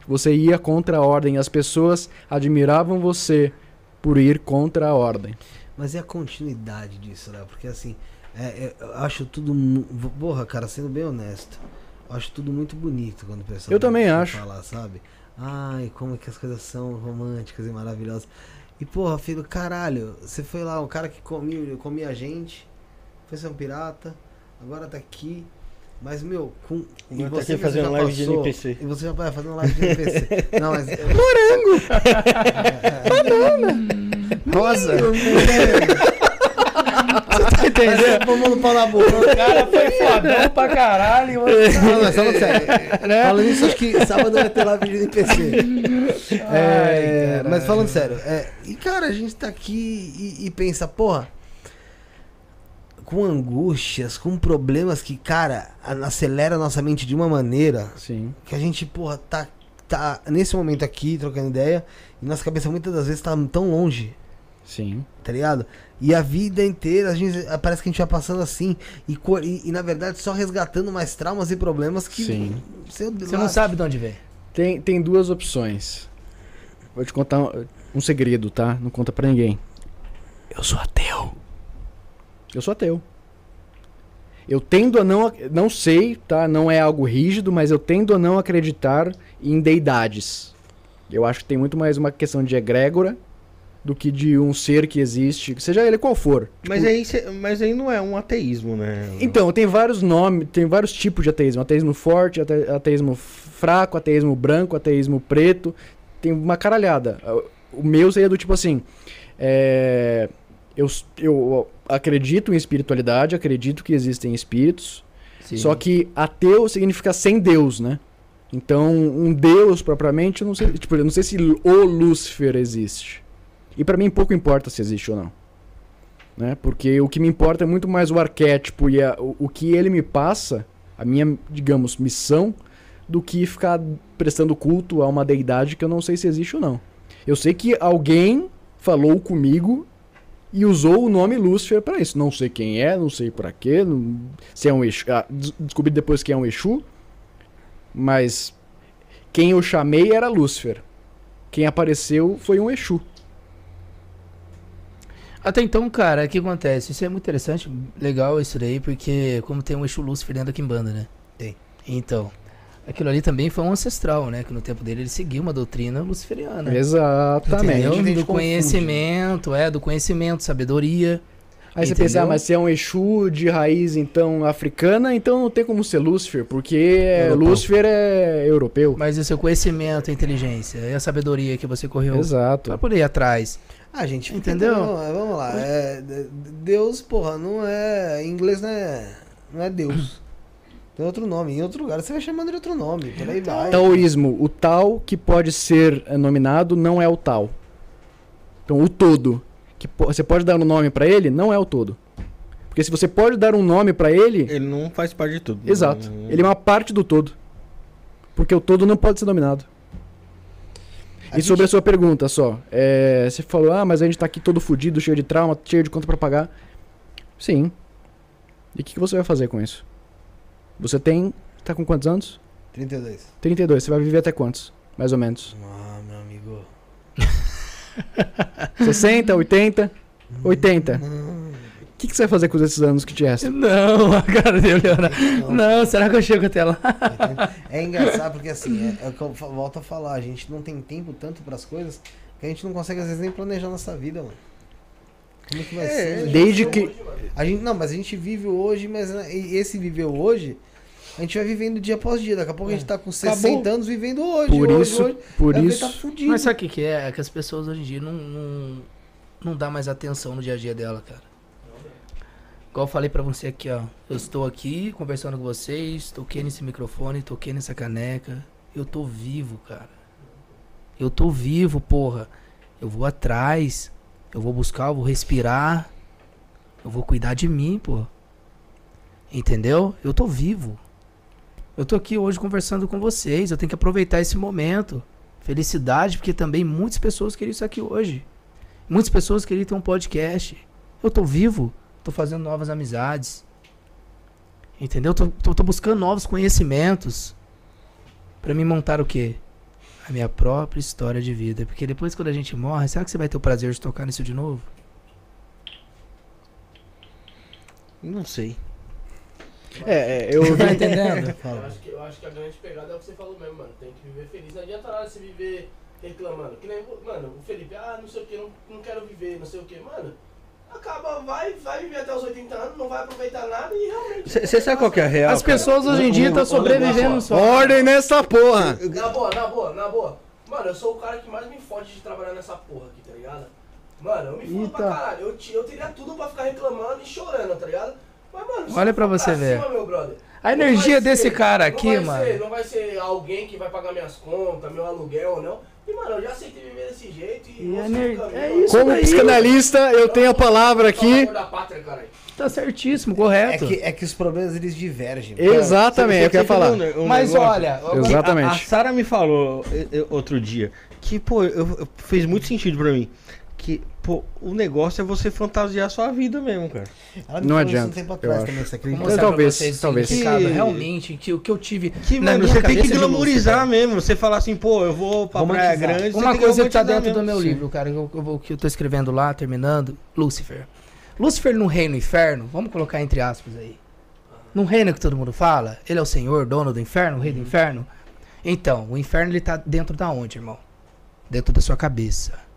Você ia contra a ordem. As pessoas admiravam você por ir contra a ordem. Mas é a continuidade disso, Léo? Porque assim, é, é, eu acho tudo. Porra, cara, sendo bem honesto, eu acho tudo muito bonito quando o pessoal. Eu também acho. Falar, sabe? Ai, como é que as coisas são românticas e maravilhosas. E porra, filho, caralho, você foi lá, um cara que comia, comia a gente, foi ser um pirata, agora tá aqui. Mas, meu, com. e tá você aqui fazendo já live de passou- NPC. E você já vai fazendo live de NPC. Não, mas. Rosa. tá entendendo? Vamos no pau na boca. O cara foi fodão pra caralho. e você- Não, mas falando sério. Falando isso, acho que sábado vai ter live de NPC. É, caralho. mas falando sério, é, e cara, a gente tá aqui e, e pensa, porra, com angústias, com problemas que, cara, acelera a nossa mente de uma maneira Sim. que a gente, porra, tá, tá nesse momento aqui trocando ideia e nossa cabeça muitas das vezes tá tão longe Sim. tá ligado? E a vida inteira, a gente, parece que a gente vai passando assim, e, e, e, na verdade só resgatando mais traumas e problemas que. Sim. Seu Você não sabe de onde vem. Tem, tem duas opções. Vou te contar um, um segredo, tá? Não conta pra ninguém. Eu sou ateu. Eu sou ateu. Eu tendo a não. Não sei, tá? Não é algo rígido, mas eu tendo a não acreditar em deidades. Eu acho que tem muito mais uma questão de egrégora do que de um ser que existe, seja ele qual for. Mas aí, cê- mas aí não é um ateísmo, né? Então, tem vários nomes, tem vários tipos de ateísmo. Ateísmo forte, ate- ateísmo fraco, ateísmo branco, ateísmo preto. Tem uma caralhada. O meu seria do tipo assim. é, eu, eu acredito em espiritualidade, acredito que existem espíritos. Só que ateu significa sem Deus, né? Então, um Deus propriamente, eu não sei, tipo, eu não sei se o Lúcifer existe. E pra mim pouco importa se existe ou não. Né? Porque o que me importa é muito mais o arquétipo e a- o, o que ele me passa, a minha, digamos, missão, do que ficar prestando culto a uma deidade que eu não sei se existe ou não. Eu sei que alguém falou comigo e usou o nome Lúcifer pra isso. Não sei quem é, não sei pra quê, não- se é um Exu. ah, des- descobri depois que é um Exu, mas quem eu chamei era Lúcifer. Quem apareceu foi um Exu. Até então, cara, o que acontece? Isso é muito interessante, legal isso daí, porque como tem um eixo Lúcifer dentro da Kimbanda, né? Tem. Então, aquilo ali também foi um ancestral, né? Que no tempo dele ele seguia uma doutrina luciferiana. Exatamente. Entendeu? Do conhecimento, é, do conhecimento, sabedoria. Aí você Entendeu? pensa, ah, mas se é um Exu de raiz então africana, então não tem como ser Lúcifer, porque é- Europeu. Lúcifer é europeu. Mas esse é o conhecimento, a inteligência, é a sabedoria que você correu Exato. pra poder ir atrás. Ah, gente, Entendeu? É, vamos lá. é, de- Deus, porra, não é. Em inglês não é. Não é Deus. Tem outro nome. Em outro lugar você vai chamando de outro nome. Por aí vai. Taoísmo, o tal que pode ser eh, nominado não é o tal. Então, o todo, que po- você pode dar um nome pra ele, não é o todo. Porque se você pode dar um nome pra ele, Ele não faz parte de tudo. exato, Não- ele é uma parte do todo. Porque o todo não pode ser dominado. A E sobre a gente- sua pergunta só, é, você falou, ah, mas a gente tá aqui todo fudido, cheio de trauma, cheio de conta pra pagar. Sim. E o que, que você vai fazer com isso? Você tem. Tá com quantos anos? 32. 32. Você vai viver até quantos? Mais ou menos. Ah, meu amigo. 60, 80? 80. O que, que você vai fazer com esses anos que te restam? Não, a cara dele, Leona. Não, será que eu chego até lá? É engraçado porque assim, é, é o que eu volto a falar, a gente não tem tempo tanto pras coisas que a gente não consegue às vezes nem planejar nossa vida, mano. Como que vai ser? Desde que. A gente, não, mas a gente vive hoje, mas né, e esse viver hoje, a gente vai vivendo dia após dia. Daqui a pouco a gente tá com 60 anos vivendo hoje. Por hoje, isso. hoje. Por É isso. Tá fudido. Mas sabe o que, que é? É que as pessoas hoje em dia não, não, não dá mais atenção no dia a dia dela, cara. Igual eu falei pra você aqui, ó. Eu estou aqui conversando com vocês, toquei nesse microfone, toquei nessa caneca. Eu tô vivo, cara. Eu tô vivo, porra. Eu vou atrás, eu vou buscar, eu vou respirar. Eu vou cuidar de mim, pô. Entendeu? Eu tô vivo. Eu tô aqui hoje conversando com vocês. Eu tenho que aproveitar esse momento. Felicidade, porque também muitas pessoas queriam isso aqui hoje. Muitas pessoas queriam ter um podcast. Eu tô vivo, tô fazendo novas amizades. Entendeu? Tô, tô, tô buscando novos conhecimentos. Pra me montar o quê? A minha própria história de vida. Porque depois, quando a gente morre, será que você vai ter o prazer de tocar nisso de novo? Não sei. É, é, eu Tá vi. entendendo? Eu acho, que, eu acho que a grande pegada é o que você falou mesmo, mano. Tem que viver feliz. Não adianta nada você viver reclamando. Que nem, mano, o Felipe, ah, não sei o que, não, não quero viver, não sei o que. Mano, acaba, vai, vai viver até os 80 anos, não vai aproveitar nada e realmente. Você sabe qual que é a real? As pessoas hoje em dia estão sobrevivendo só. Ordem nessa porra! Na boa, na boa, na boa. Mano, eu sou o cara que mais me fode de trabalhar nessa porra aqui, tá ligado? Mano, eu me fodo pra caralho. Eu, eu teria tudo pra ficar reclamando e chorando, tá ligado? Mas, mano, Olha eu pra você ver. cima, meu brother, A não energia desse ser- cara não aqui, vai mano. Ser, não vai ser alguém que vai pagar minhas contas, meu aluguel ou não. E, mano, eu já aceitei viver desse jeito e, E caminho, é mano. isso Como daí, psicanalista, eu tenho a palavra aqui. Da pátria, caralho. Tá certíssimo, É correto. que, é que os problemas eles divergem. mano. Exatamente, eu quero falar. Um Mas negócio olha, Exatamente. A, a Sara me falou eh, eh, outro dia que, pô, eu, eu- fez muito sentido pra mim. Que, pô, o negócio é você fantasiar a sua vida mesmo, cara. Ela me Não adianta, um tempo eu atrás acho. também, você acredita? Talvez, vocês o talvez. Que- realmente, que o que eu tive Que, na mano, minha você tem que Lúcifer. mesmo. Você falar assim, pô, eu vou pra Praia. Grande. Uma coisa que tá dentro do mesmo. meu livro, cara, que eu, que eu tô escrevendo lá, terminando, Lúcifer. Lúcifer no reino inferno, vamos colocar entre aspas aí. Num reino que todo mundo fala, ele é o senhor, dono do inferno, o rei do inferno. Então, o inferno ele tá dentro da onde, irmão? Dentro da sua cabeça.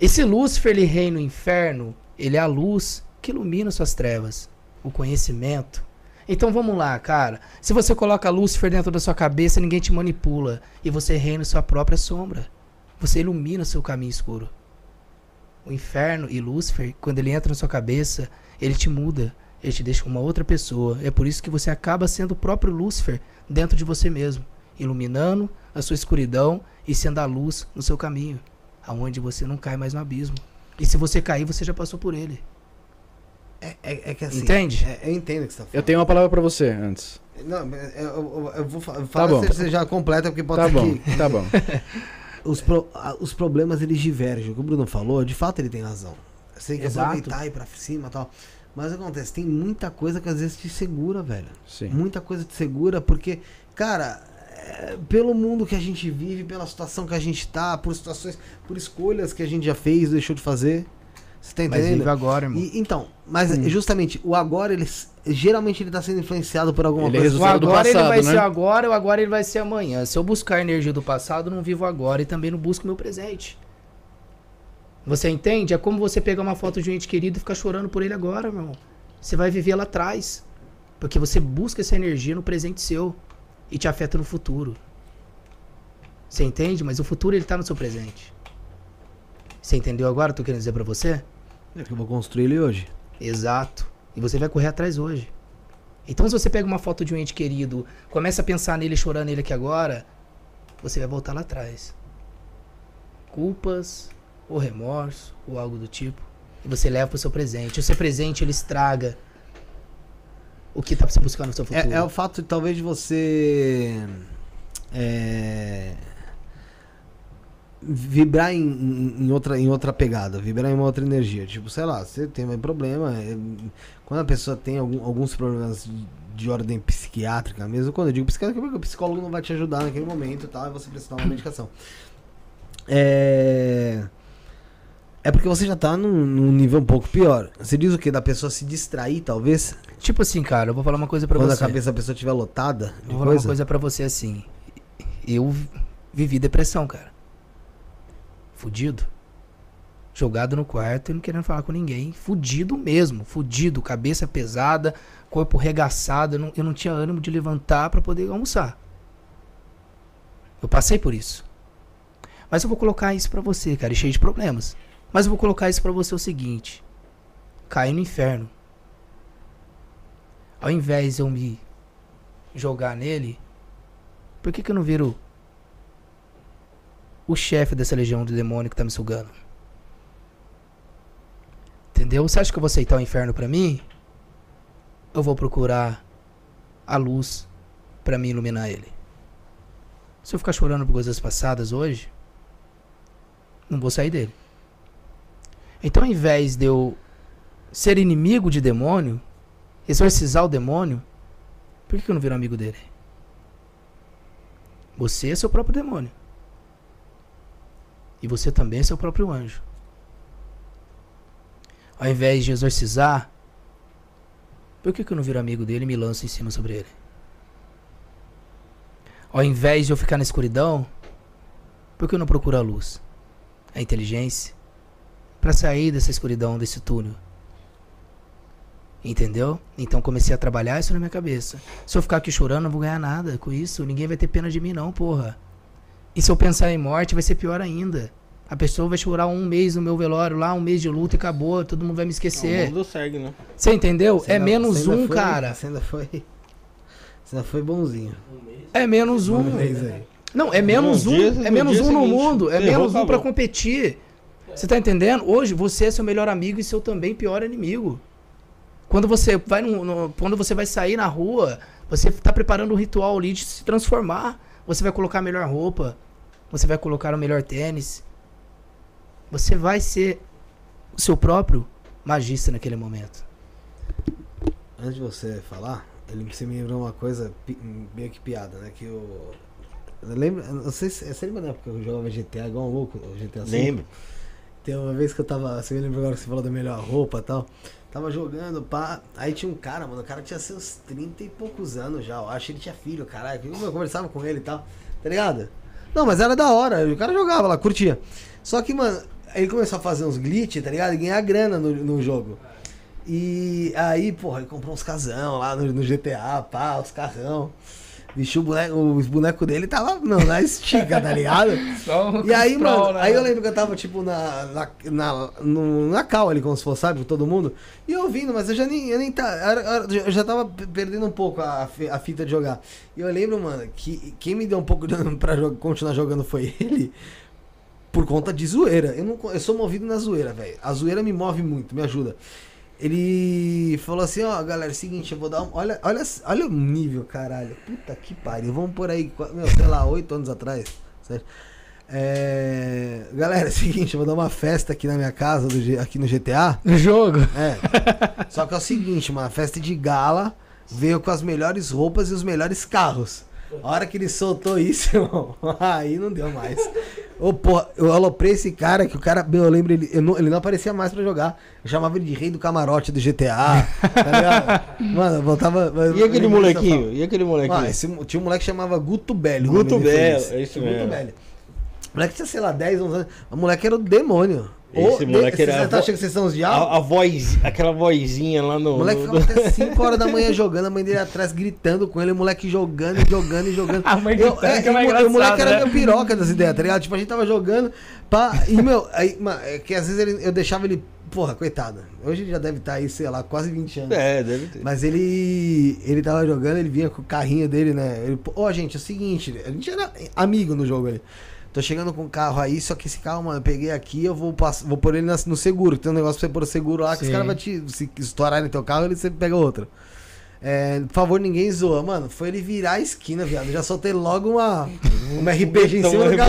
Esse Lúcifer, ele reina no inferno, ele é a luz que ilumina suas trevas, o conhecimento. Então vamos lá, cara. Se você coloca Lúcifer dentro da sua cabeça, ninguém te manipula e você reina sua própria sombra. Você ilumina seu caminho escuro. O inferno e Lúcifer, quando ele entra na sua cabeça, ele te muda, ele te deixa uma outra pessoa. É por isso que você acaba sendo o próprio Lúcifer dentro de você mesmo, iluminando a sua escuridão e sendo a luz no seu caminho, aonde você não cai mais no abismo. E se você cair, você já passou por ele. É, é- é que assim. Entende? é- eu entendo o que você tá falando. Eu tenho uma palavra pra você antes. Não, é, eu, eu- eu vou fa- falar bom. se você já completa, porque pode Tá ser bom, que tá bom. os, pro- a- os problemas eles divergem. O que o Bruno falou, de fato ele tem razão. Você tem que Exato. aproveitar e ir pra cima e tal. Mas acontece, tem muita coisa que às vezes te segura, velho. Sim. Muita coisa te segura, porque, cara, é, pelo mundo que a gente vive, pela situação que a gente tá, por situações, por escolhas que a gente já fez, deixou de fazer. Você tá Mas entendendo? vive agora, irmão. E- então, mas justamente, o agora, ele, geralmente ele tá sendo influenciado por alguma Ele é coisa. O do agora ele passado, vai né? ser agora, o agora ele vai ser amanhã. Se eu buscar a energia do passado, eu não vivo agora e também não busco o meu presente. Você entende? É como você pegar uma foto de um ente querido e ficar chorando por ele agora, meu irmão. Você vai viver lá atrás. Porque você busca essa energia no presente seu e te afeta no futuro. Você entende? Mas o futuro ele tá no seu presente. Você entendeu agora? o que Eu tô querendo dizer pra você? É que eu vou construir ele hoje. Exato. E você vai correr atrás hoje. Então, se você pega uma foto de um ente querido, começa a pensar nele, chorando nele aqui agora, você vai voltar lá atrás. Culpas, ou remorso, ou algo do tipo. E você leva pro seu presente. O seu presente, ele estraga o que tá pra você buscar no seu futuro. É, é o fato, talvez, de você. é, vibrar em, em- outra, em outra pegada, vibrar em uma outra energia. Tipo, sei lá, você tem um problema. é, quando a pessoa tem algum- alguns problemas de, de ordem psiquiátrica, mesmo quando eu digo psiquiátrica, é porque o psicólogo não vai te ajudar naquele momento e tal, e você precisa dar uma medicação. É. É porque você já tá num, num nível um pouco pior. Você diz o que? Da pessoa se distrair, talvez? Tipo assim, cara, eu vou falar uma coisa pra quando você. a cabeça da pessoa estiver lotada Eu vou falar uma coisa? coisa pra você assim. Eu vivi depressão, cara. Fudido. Jogado no quarto e não querendo falar com ninguém. Fudido mesmo. Fudido. Cabeça pesada, corpo regaçado. Eu não, eu não tinha ânimo de levantar pra poder almoçar. Eu passei por isso. Mas eu vou colocar isso pra você, cara, e cheio de problemas. Mas eu vou colocar isso pra você o seguinte: cair no inferno. Ao invés de eu me jogar nele, por que, que eu não viro o chefe dessa legião do demônio que tá me sugando? Entendeu? Você acha que eu vou aceitar o inferno pra mim? Eu vou procurar a luz pra me iluminar ele. Se eu ficar chorando por coisas passadas hoje, não vou sair dele. Então, ao invés de eu ser inimigo de demônio, exorcizar o demônio, por que eu não viro amigo dele? Você é seu próprio demônio. E você também é seu próprio anjo. Ao invés de exorcizar, por que eu não viro amigo dele e me lanço em cima sobre ele? Ao invés de eu ficar na escuridão, por que eu não procuro a luz? A inteligência? Para sair dessa escuridão, desse túnel. Entendeu? Então comecei a trabalhar isso na minha cabeça. Se eu ficar aqui chorando, não vou ganhar nada com isso. Ninguém vai ter pena de mim, não, porra. E se eu pensar em morte, vai ser pior ainda. A pessoa vai chorar um mês no meu velório lá, um mês de luta e acabou. Todo mundo vai me O esquecer. mundo segue, né? Você entendeu? Você É ainda- menos um, foi- cara. Você ainda foi. Você ainda foi bonzinho. É menos um. Um mês aí. Não, é menos No um. dia- é no menos um no seguinte, mundo. É menos um pra acabou. competir. Você tá entendendo? Hoje você é seu melhor amigo e seu também pior inimigo. Quando você vai no, no- quando você vai sair na rua, você tá preparando um ritual ali de se transformar. Você vai colocar a melhor roupa. Você vai colocar o melhor tênis. Você vai ser o seu próprio magista naquele momento. Antes de você falar, ele você me lembrou uma coisa meio que piada, né? Que eu. eu lembro, não sei se. Você lembra da época que eu jogava GTA igual um louco? o GTA V? Lembro. Tem uma vez que eu tava. Você me lembra agora que você falou da melhor roupa e tal? Tava jogando, pá. Aí tinha um cara, mano. O cara tinha seus 30 e poucos anos já. Eu acho que ele tinha filho, caralho. Eu conversava com ele e tal. Tá ligado? Não, mas era da hora. O cara jogava lá, curtia. Só que, mano, ele começou a fazer uns glitch, tá ligado? E ganhar grana no, no jogo. E aí, porra, ele comprou uns casão lá no, no GTA, pá, os carrão. Bicho, o boneco, os bonecos dele tava, não, na estica, tá ligado? E aí, mano, aí eu lembro que eu tava, tipo, na, na, na, no, na cal ali, como se fosse, sabe, com todo mundo. E eu ouvindo, mas eu já nem, eu nem tá, era- eu já tava pe- perdendo um pouco a, a fita de jogar. E eu lembro, mano, que quem me deu um pouco de ânimo pra jo- continuar jogando foi ele. Por conta de zoeira. Eu, não, eu sou movido na zoeira, velho. A zoeira me move muito, me ajuda. Ele falou assim, ó, galera, é o seguinte, eu vou dar um. Olha, olha, olha o nível, caralho. Puta que pariu. Vamos por aí, meu, sei lá, oito anos atrás. Certo? É, galera, é o seguinte, eu vou dar uma festa aqui na minha casa, do G- aqui no GTA. No jogo. É. Só que é o seguinte, uma festa de gala veio com as melhores roupas e os melhores carros. A hora que ele soltou isso, irmão, aí não deu mais. Ô, porra, eu aloprei esse cara, que o cara, meu, eu lembro, ele, eu não, ele não aparecia mais pra jogar. Eu chamava ele de rei do camarote do GTA, tá ligado? Mano, eu voltava... E aquele molequinho? E aquele molequinho? Ah, esse, tinha um moleque que chamava Guto Belli. Guto Belli, é isso Guto mesmo. Belli. O moleque tinha, sei lá, 10, 11 anos. O moleque era o demônio. Esse Ô, moleque era Você a tá achando que vocês são os diabos? A, a voz, aquela vozinha lá no. O moleque no- ficava até 5 horas da manhã jogando, a mãe dele atrás gritando com ele, o moleque jogando, e jogando e jogando. A mãe Eu- é, que é mais o- o moleque engraçado, era né? meu piroca das ideias, tá ligado? Tipo, a gente tava jogando, pá, e meu, aí, é que às vezes ele- eu deixava ele, porra, coitado. Hoje ele já deve estar aí, sei lá, quase 20 anos. É, deve ter. Mas ele ele tava jogando, ele vinha com o carrinho dele, né? Ele, gente, é o seguinte, a gente era amigo no jogo ali. Tô chegando com o carro aí, só que esse carro, mano, eu peguei aqui, eu vou pass- vou pôr ele no seguro. Tem um negócio pra você pôr o seguro lá, que os Sim. caras vão te. Se estourarem teu carro, ele você pega outro. É, por favor, ninguém zoa. Mano, foi ele virar a esquina, viado. Já soltei logo uma, uma RPG em cima do dele.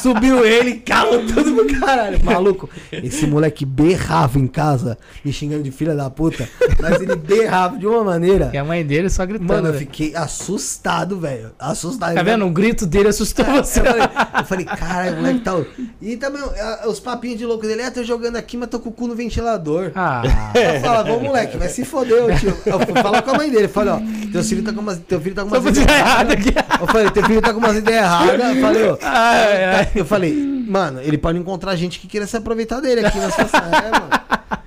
Subiu ele, carro tudo pro caralho. Maluco, esse moleque berrava em casa, me xingando de filha da puta. Mas ele berrava de uma maneira. E a mãe dele só gritando. Mano, eu fiquei assustado, velho. Assustado. Tá vendo? O grito dele assustou você. Eu falei, eu falei, caralho, moleque tá. E também ah, os papinhos de louco dele, é, tô jogando aqui, mas tô com o cu no ventilador. Ah, Eu falava, ô moleque, vai se foder, ô, tio. Eu falar com a mãe dele, falei, ó, teu filho tá com umas, teu filho tá com umas errado aqui. Eu falei, teu filho tá com umas ideias erradas. Eu falei, ó. Ai, ai. Eu falei, mano, ele pode encontrar gente que queira se aproveitar dele aqui na situação. É, mano.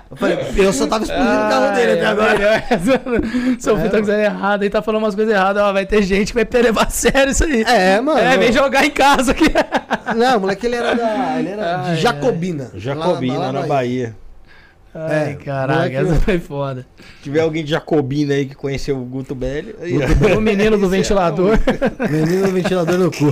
Eu falei, eu só tava explodindo o carro dele até agora. Seu É, filho tá dizendo errado aí, tá falando umas coisas erradas. Ó, vai ter gente que vai levar a sério isso aí. É, mano. É, vem jogar em casa aqui. Não, o moleque ele era da. Ele era Ai, de Jacobina. Jacobina, lá na Bahia. Ai, É, caraca, essa foi foda. Se tiver alguém de Jacobina aí que conheceu o Guto Belli. O menino do ventilador. Menino ventilador no cu.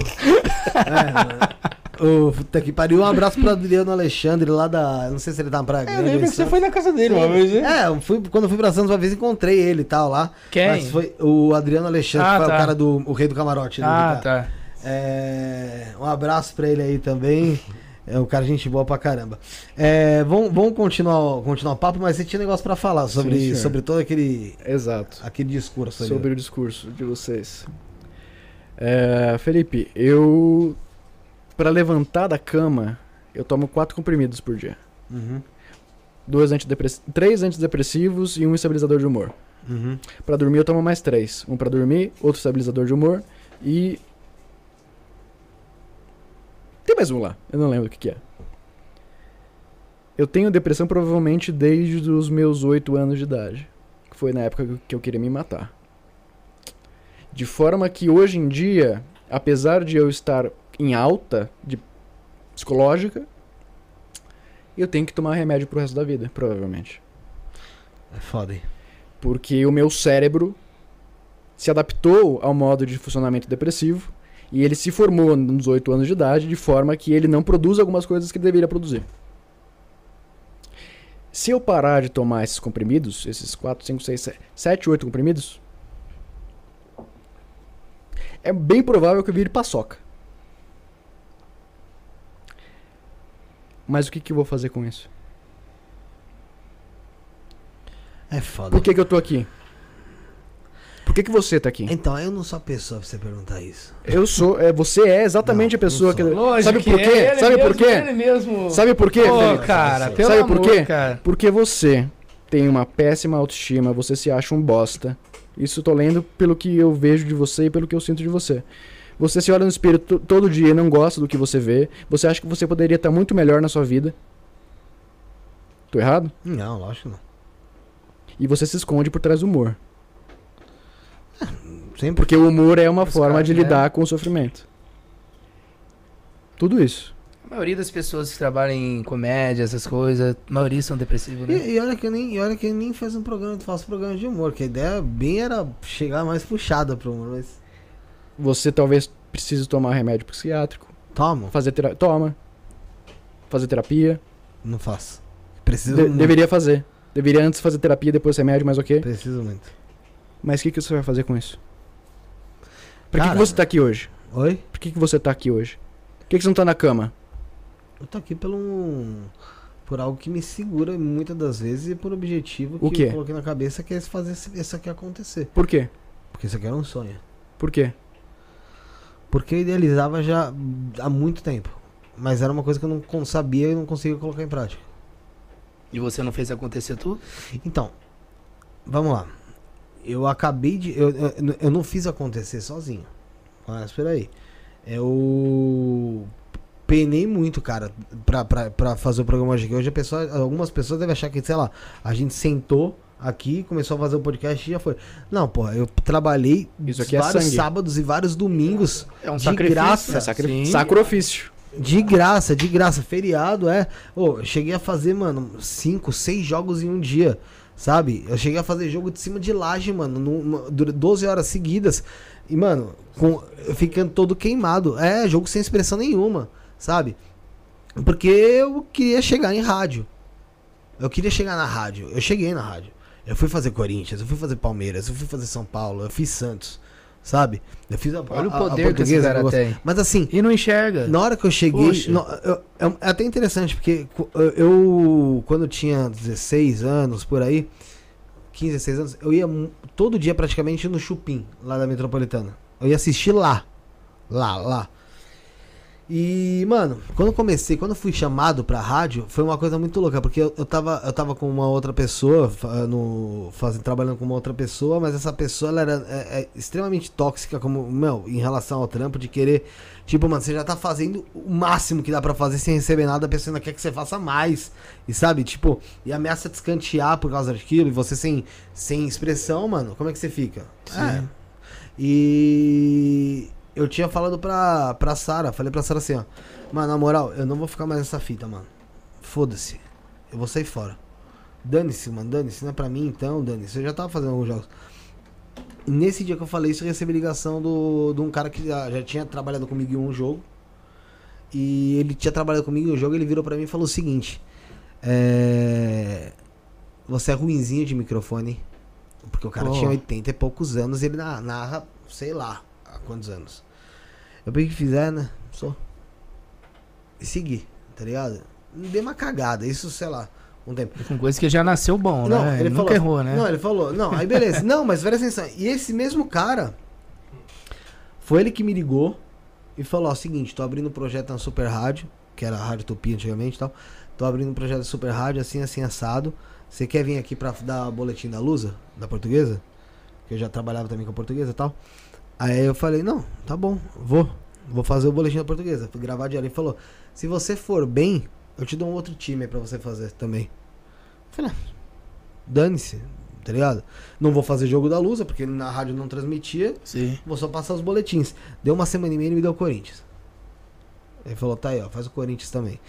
É. Ô, puta que pariu. Um abraço pro Adriano Alexandre lá da. Não sei se ele tá na Praia É, eu Grande. lembro em que você foi na casa dele uma vez, né? É, eu fui, quando eu fui pra Santos uma vez encontrei ele e tal lá. Quem? Mas foi o Adriano Alexandre, Ah, que foi tá. o cara do o rei do camarote. né, Ah, do tá. É, um abraço pra ele aí também. É um cara gente boa pra caramba. É, vamos, vamos continuar, continuar o papo, mas você tinha negócio pra falar sobre, Sim, sobre todo aquele, Exato. aquele discurso ali. Sobre o discurso de vocês. É, Felipe, eu. Pra levantar da cama, eu tomo quatro comprimidos por dia. Uhum, Dois antidepress... Três antidepressivos e um estabilizador de humor. uhum. Pra dormir eu tomo mais três. Um pra dormir, outro estabilizador de humor e. Tem mais um lá, eu não lembro o que, que é. Eu tenho depressão provavelmente desde os meus oito anos de idade. Que foi na época que eu queria me matar. De forma que hoje em dia, apesar de eu estar em alta de psicológica, eu tenho que tomar remédio pro resto da vida, provavelmente. É foda, hein? Porque o meu cérebro se adaptou ao modo de funcionamento depressivo e ele se formou nos 8 anos de idade de forma que ele não produz algumas coisas que ele deveria produzir. Se eu parar de tomar esses comprimidos, esses 4, 5, 6, 7, 8 comprimidos, é bem provável que eu vire paçoca. Mas o que, que eu vou fazer com isso? É foda. Por que, que eu tô aqui? Por que, que você tá aqui? Então, eu não sou a pessoa pra você perguntar isso. Eu sou, é, você é exatamente Não, a pessoa que. Lógico Sabe que por quê? é Sabe por mesmo, quê? Ele mesmo. Sabe por quê? Pô, Felipe? cara, pelo Sabe amor, por quê? cara. Porque você tem uma péssima autoestima, você se acha um bosta. Isso eu tô lendo pelo que eu vejo de você e pelo que eu sinto de você. Você se olha no espelho to- todo dia e não gosta do que você vê. Você acha que você poderia estar muito melhor na sua vida. Tô errado? Não, lógico que não. E você se esconde por trás do humor. Sempre. Porque o humor é uma Os forma caras, de né? lidar com o sofrimento. Tudo isso. A maioria das pessoas que trabalham em comédia, essas coisas, a maioria são depressivos, né? E, e olha que eu nem, e olha que eu nem faz um programa, faço programa de humor, que a ideia bem era chegar mais puxada pro humor, mas. Você talvez precise tomar remédio psiquiátrico, Toma, fazer terapia, toma, fazer terapia, não faço. Preciso. De- muito. deveria fazer. Deveria antes fazer terapia, depois remédio, mas ok. Preciso muito. Mas o que, que você vai fazer com isso? Por que, que você tá aqui hoje? Oi? Por que, que você tá aqui hoje? Por que, que você não tá na cama? Eu tô aqui pelo um- por algo que me segura muitas das vezes e por objetivo que O quê? eu coloquei na cabeça que é fazer isso aqui acontecer. Por quê? Porque isso aqui era um sonho. Por quê? Porque eu idealizava já há muito tempo. Mas era uma coisa que eu não sabia e não conseguia colocar em prática. E você não fez acontecer tudo? Então, vamos lá. Eu acabei de. Eu, eu, eu não fiz acontecer sozinho. Mas peraí. Eu penei muito, cara, pra, pra, pra fazer o programa hoje. Hoje pessoa, algumas pessoas devem achar que, sei lá, a gente sentou aqui, começou a fazer o podcast e já foi. Não, pô, eu trabalhei Isso aqui é vários sangue. sábados e vários domingos É um de sacrifício. graça. É sacri... Sacrifício. De graça, de graça. Feriado, é. Ô, eu cheguei a fazer, mano, cinco, seis jogos em um dia. Sabe? Eu cheguei a fazer jogo de cima de laje, mano, numa, dura- 12 horas seguidas. E, mano, com, ficando todo queimado. É, jogo sem expressão nenhuma, sabe? Porque eu queria chegar em rádio. Eu queria chegar na rádio. Eu cheguei na rádio. Eu fui fazer Corinthians, eu fui fazer Palmeiras, eu fui fazer São Paulo, eu fiz Santos, sabe? Eu fiz a, Olha o a- a poder que esse cara tem. Mas assim, E não enxerga. na hora que eu cheguei. No- eu- é é até interessante, porque eu, quando eu tinha 16 anos, por aí, 15, 16 anos, eu ia todo dia praticamente no Chupim, lá da metropolitana. Eu ia assistir lá. Lá, lá. E, mano, quando eu comecei, quando eu fui chamado pra rádio, foi uma coisa muito louca, porque eu, eu, tava, eu tava com uma outra pessoa, no, fazendo, trabalhando com uma outra pessoa, mas essa pessoa ela era é, é, extremamente tóxica, como, meu, em relação ao trampo, de querer, tipo, mano, você já tá fazendo o máximo que dá pra fazer sem receber nada, a pessoa ainda quer que você faça mais, e sabe, tipo, e ameaça te escantear por causa daquilo, e você sem, sem expressão, mano, como é que você fica? É. E eu tinha falado pra, pra Sara, falei pra Sara assim, ó. Mano, na moral, eu não vou ficar mais nessa fita, mano. Foda-se. Eu vou sair fora. Dane-se, mano, dane-se. Não é pra mim, então, dane-se. Eu já tava fazendo alguns jogos. Nesse dia que eu falei isso, eu recebi ligação do, de um cara que já, já tinha trabalhado comigo em um jogo. E ele tinha trabalhado comigo em um jogo, ele virou pra mim e falou o seguinte. É... Você é ruinzinho de microfone. Porque o cara Pô. tinha 80 e poucos anos e ele na- narra, sei lá, há quantos anos. Eu peguei que fizer, né? Sou. E segui, tá ligado? Dei uma cagada, isso, sei lá, um tempo. Com coisa que já nasceu bom, né? Ele nunca errou, né? Não, ele falou, não, aí beleza. não, mas presta atenção. E esse mesmo cara, foi ele que me ligou e falou: ó, seguinte, tô abrindo um projeto na Super Rádio, que era a Rádio Tupi antigamente e tal. Tô abrindo um projeto de Super Rádio, assim, assim, assado. Você quer vir aqui pra dar boletim da Lusa, da portuguesa? Que eu já trabalhava também com a portuguesa e tal. Aí eu falei, não, tá bom, vou. Vou fazer o boletim da portuguesa. Fui gravar de ali. Ele falou, se você for bem, eu te dou um outro time aí pra você fazer também. Eu falei, ah, dane-se, tá ligado? Não vou fazer jogo da Lusa, porque na rádio não transmitia. Sim. Vou só passar os boletins. Deu uma semana e meia e me deu o Corinthians. Ele falou, tá aí, ó, faz o Corinthians também.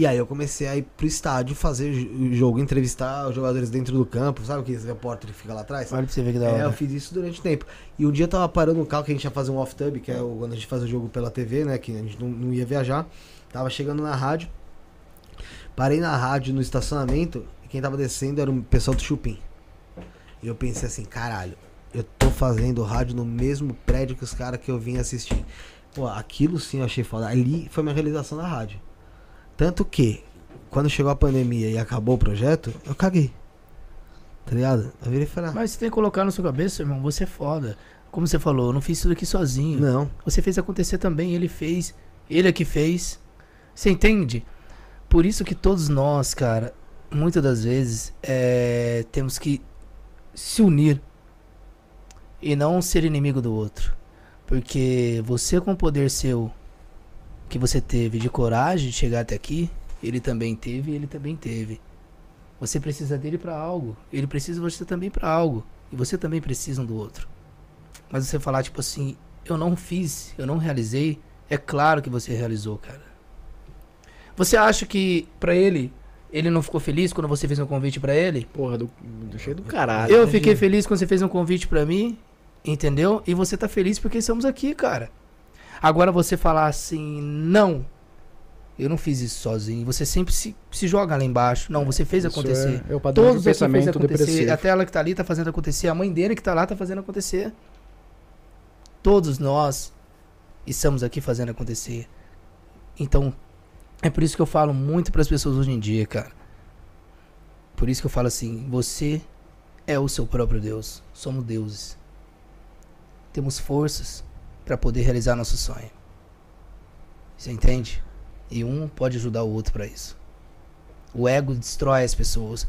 E aí eu comecei a ir pro estádio fazer o jogo, entrevistar os jogadores dentro do campo, sabe repórter que fica lá atrás? Olha pra você ver que da É, hora. eu fiz isso durante o tempo. E um dia eu tava parando um carro que a gente ia fazer um off-tub, que é o, quando a gente faz o jogo pela TV, né? Que a gente não, não ia viajar. Tava chegando na rádio. Parei na rádio no estacionamento e quem tava descendo era o pessoal do Chupim. E eu pensei assim, caralho, eu tô fazendo rádio no mesmo prédio que os caras que eu vim assistir. Pô, aquilo sim eu achei foda. Ali foi minha realização na rádio. Tanto que, quando chegou a pandemia e acabou o projeto, eu caguei. Tá ligado? Eu virei falei, ah, Mas você tem que colocar na sua cabeça, irmão, você é foda. Como você falou, eu não fiz tudo aqui sozinho. não. Você fez acontecer também, ele fez. Ele é que fez. Você entende? Por isso que todos nós, cara, muitas das vezes, é, temos que se unir e não ser inimigo do outro. Porque você com o poder seu que você teve de coragem de chegar até aqui, ele também teve e ele também teve. Você precisa dele pra algo, ele precisa de você também pra algo, e você também precisa um do outro. Mas você falar tipo assim, eu não fiz, eu não realizei, é claro que você realizou, cara. Você acha que pra ele ele não ficou feliz quando você fez um convite pra ele? Porra, do, do cheio do caralho. Eu fiquei feliz quando você fez um convite pra mim, entendeu? E você tá feliz porque estamos aqui, cara. Agora você falar assim, não, Eu não fiz isso sozinho. Você sempre se, se joga lá embaixo. Não, você fez Isso acontecer. É, é o padrão Todos de aqui fez pensamento acontecer. depressivo. Até ela que tá ali tá fazendo acontecer. A mãe dele que tá lá tá fazendo acontecer. Todos nós estamos aqui fazendo acontecer. Então, é por isso que eu falo muito para as pessoas hoje em dia, cara. Por isso que eu falo assim: você é o seu próprio Deus. Somos deuses. Temos forças para poder realizar nosso sonho. Você entende? E um pode ajudar o outro para isso. O ego destrói as pessoas.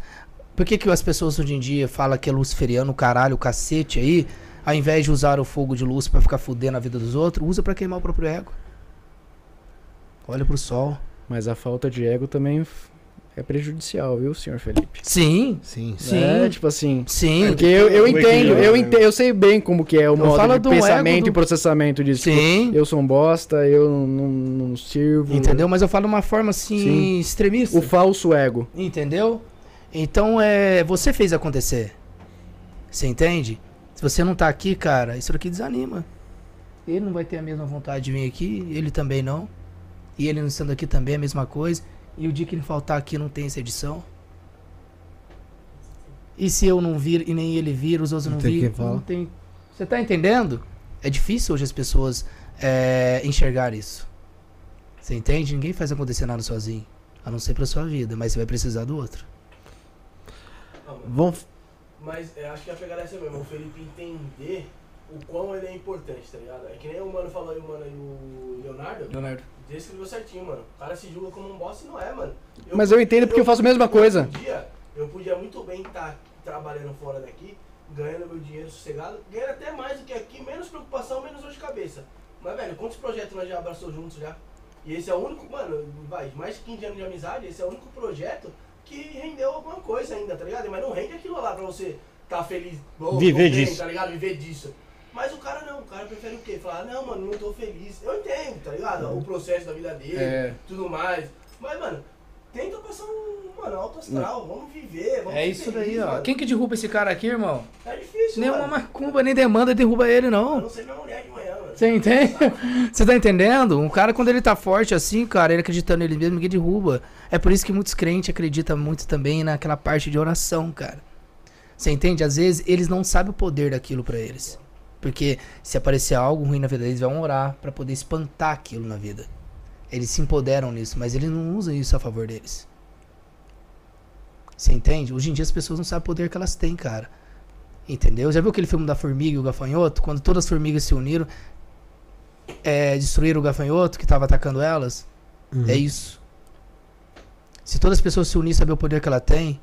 Por que, que as pessoas hoje em dia falam que é luciferiano, caralho, cacete aí, ao invés de usar o fogo de luz para ficar fudendo a vida dos outros, usa para queimar o próprio ego. Olha pro sol. Mas a falta de ego também é prejudicial, viu, senhor Felipe? Sim, Sim. sim, É, tipo assim. sim, Porque eu, eu entendo, eu né? entendo, eu sei bem como que é o modo de pensamento do- e processamento disso. Tipo, sim. Eu sou um bosta, eu não, não sirvo. Entendeu? Mas eu falo de uma forma assim, Sim. extremista. O falso ego. Entendeu? Então é. Você fez acontecer. Você entende? Se você não tá aqui, cara, isso aqui desanima. Ele não vai ter a mesma vontade de vir aqui, ele também não. E ele não estando aqui também é a mesma coisa. E o dia que ele faltar aqui não tem essa edição. E se eu não vir e nem ele vir, os outros Não não, tem vir, não tem. Você tá entendendo? É difícil hoje as pessoas é, enxergar isso. Você entende? Ninguém faz acontecer nada sozinho. A não ser pra sua vida, mas você vai precisar do outro. Vamos. Mas é, acho que a pegada é essa mesmo, o Felipe entender o quão ele é importante, tá ligado? É que nem o mano falou aí, o mano e o Leonardo, Leonardo. Descreveu certinho, mano. O cara se julga como um bosta e não é, mano. Mas eu entendo porque eu faço a mesma coisa. podia, eu podia muito bem estar trabalhando fora daqui, ganhando meu dinheiro sossegado, ganhando até mais do que aqui, menos preocupação, menos dor de cabeça. Mas, velho, quantos projetos nós já abraçou juntos já? E esse é o único, mano, vai, mais de 15 anos de amizade, esse é o único projeto que rendeu alguma coisa ainda, tá ligado? Mas não rende aquilo lá pra você tá feliz, tô Viver bem, disso. tá ligado? Viver disso. Mas o cara não, o cara prefere o quê? Falar, não, mano, não tô feliz. Eu entendo, tá ligado? O processo da vida dele, É. tudo mais. Mas, mano, tenta passar um, mano, alto astral, vamos viver, vamos É isso daí, feliz, ó. mano. Quem que derruba esse cara aqui, irmão? É difícil, Nem mano. uma macumba, nem demanda derruba ele, Eu não. não sei minha mulher de manhã, mano. Você entende? Você tá entendendo? Um cara, quando ele tá forte assim, cara, ele acreditando nele mesmo, ninguém derruba. É por isso que muitos crentes acreditam muito também naquela parte de oração, cara. Você entende? Às vezes eles não sabem o poder daquilo pra eles. Porque se aparecer algo ruim na vida deles, vão orar pra poder espantar aquilo na vida. Eles se empoderam nisso, mas eles não usam isso a favor deles. Você entende? Hoje em dia as pessoas não sabem o poder que elas têm, cara. Entendeu? Já viu aquele filme da formiga e o gafanhoto? Quando todas as formigas se uniram, é, destruíram o gafanhoto que estava atacando elas? Uhum. É isso. Se todas as pessoas se unirem e saber o poder que ela tem,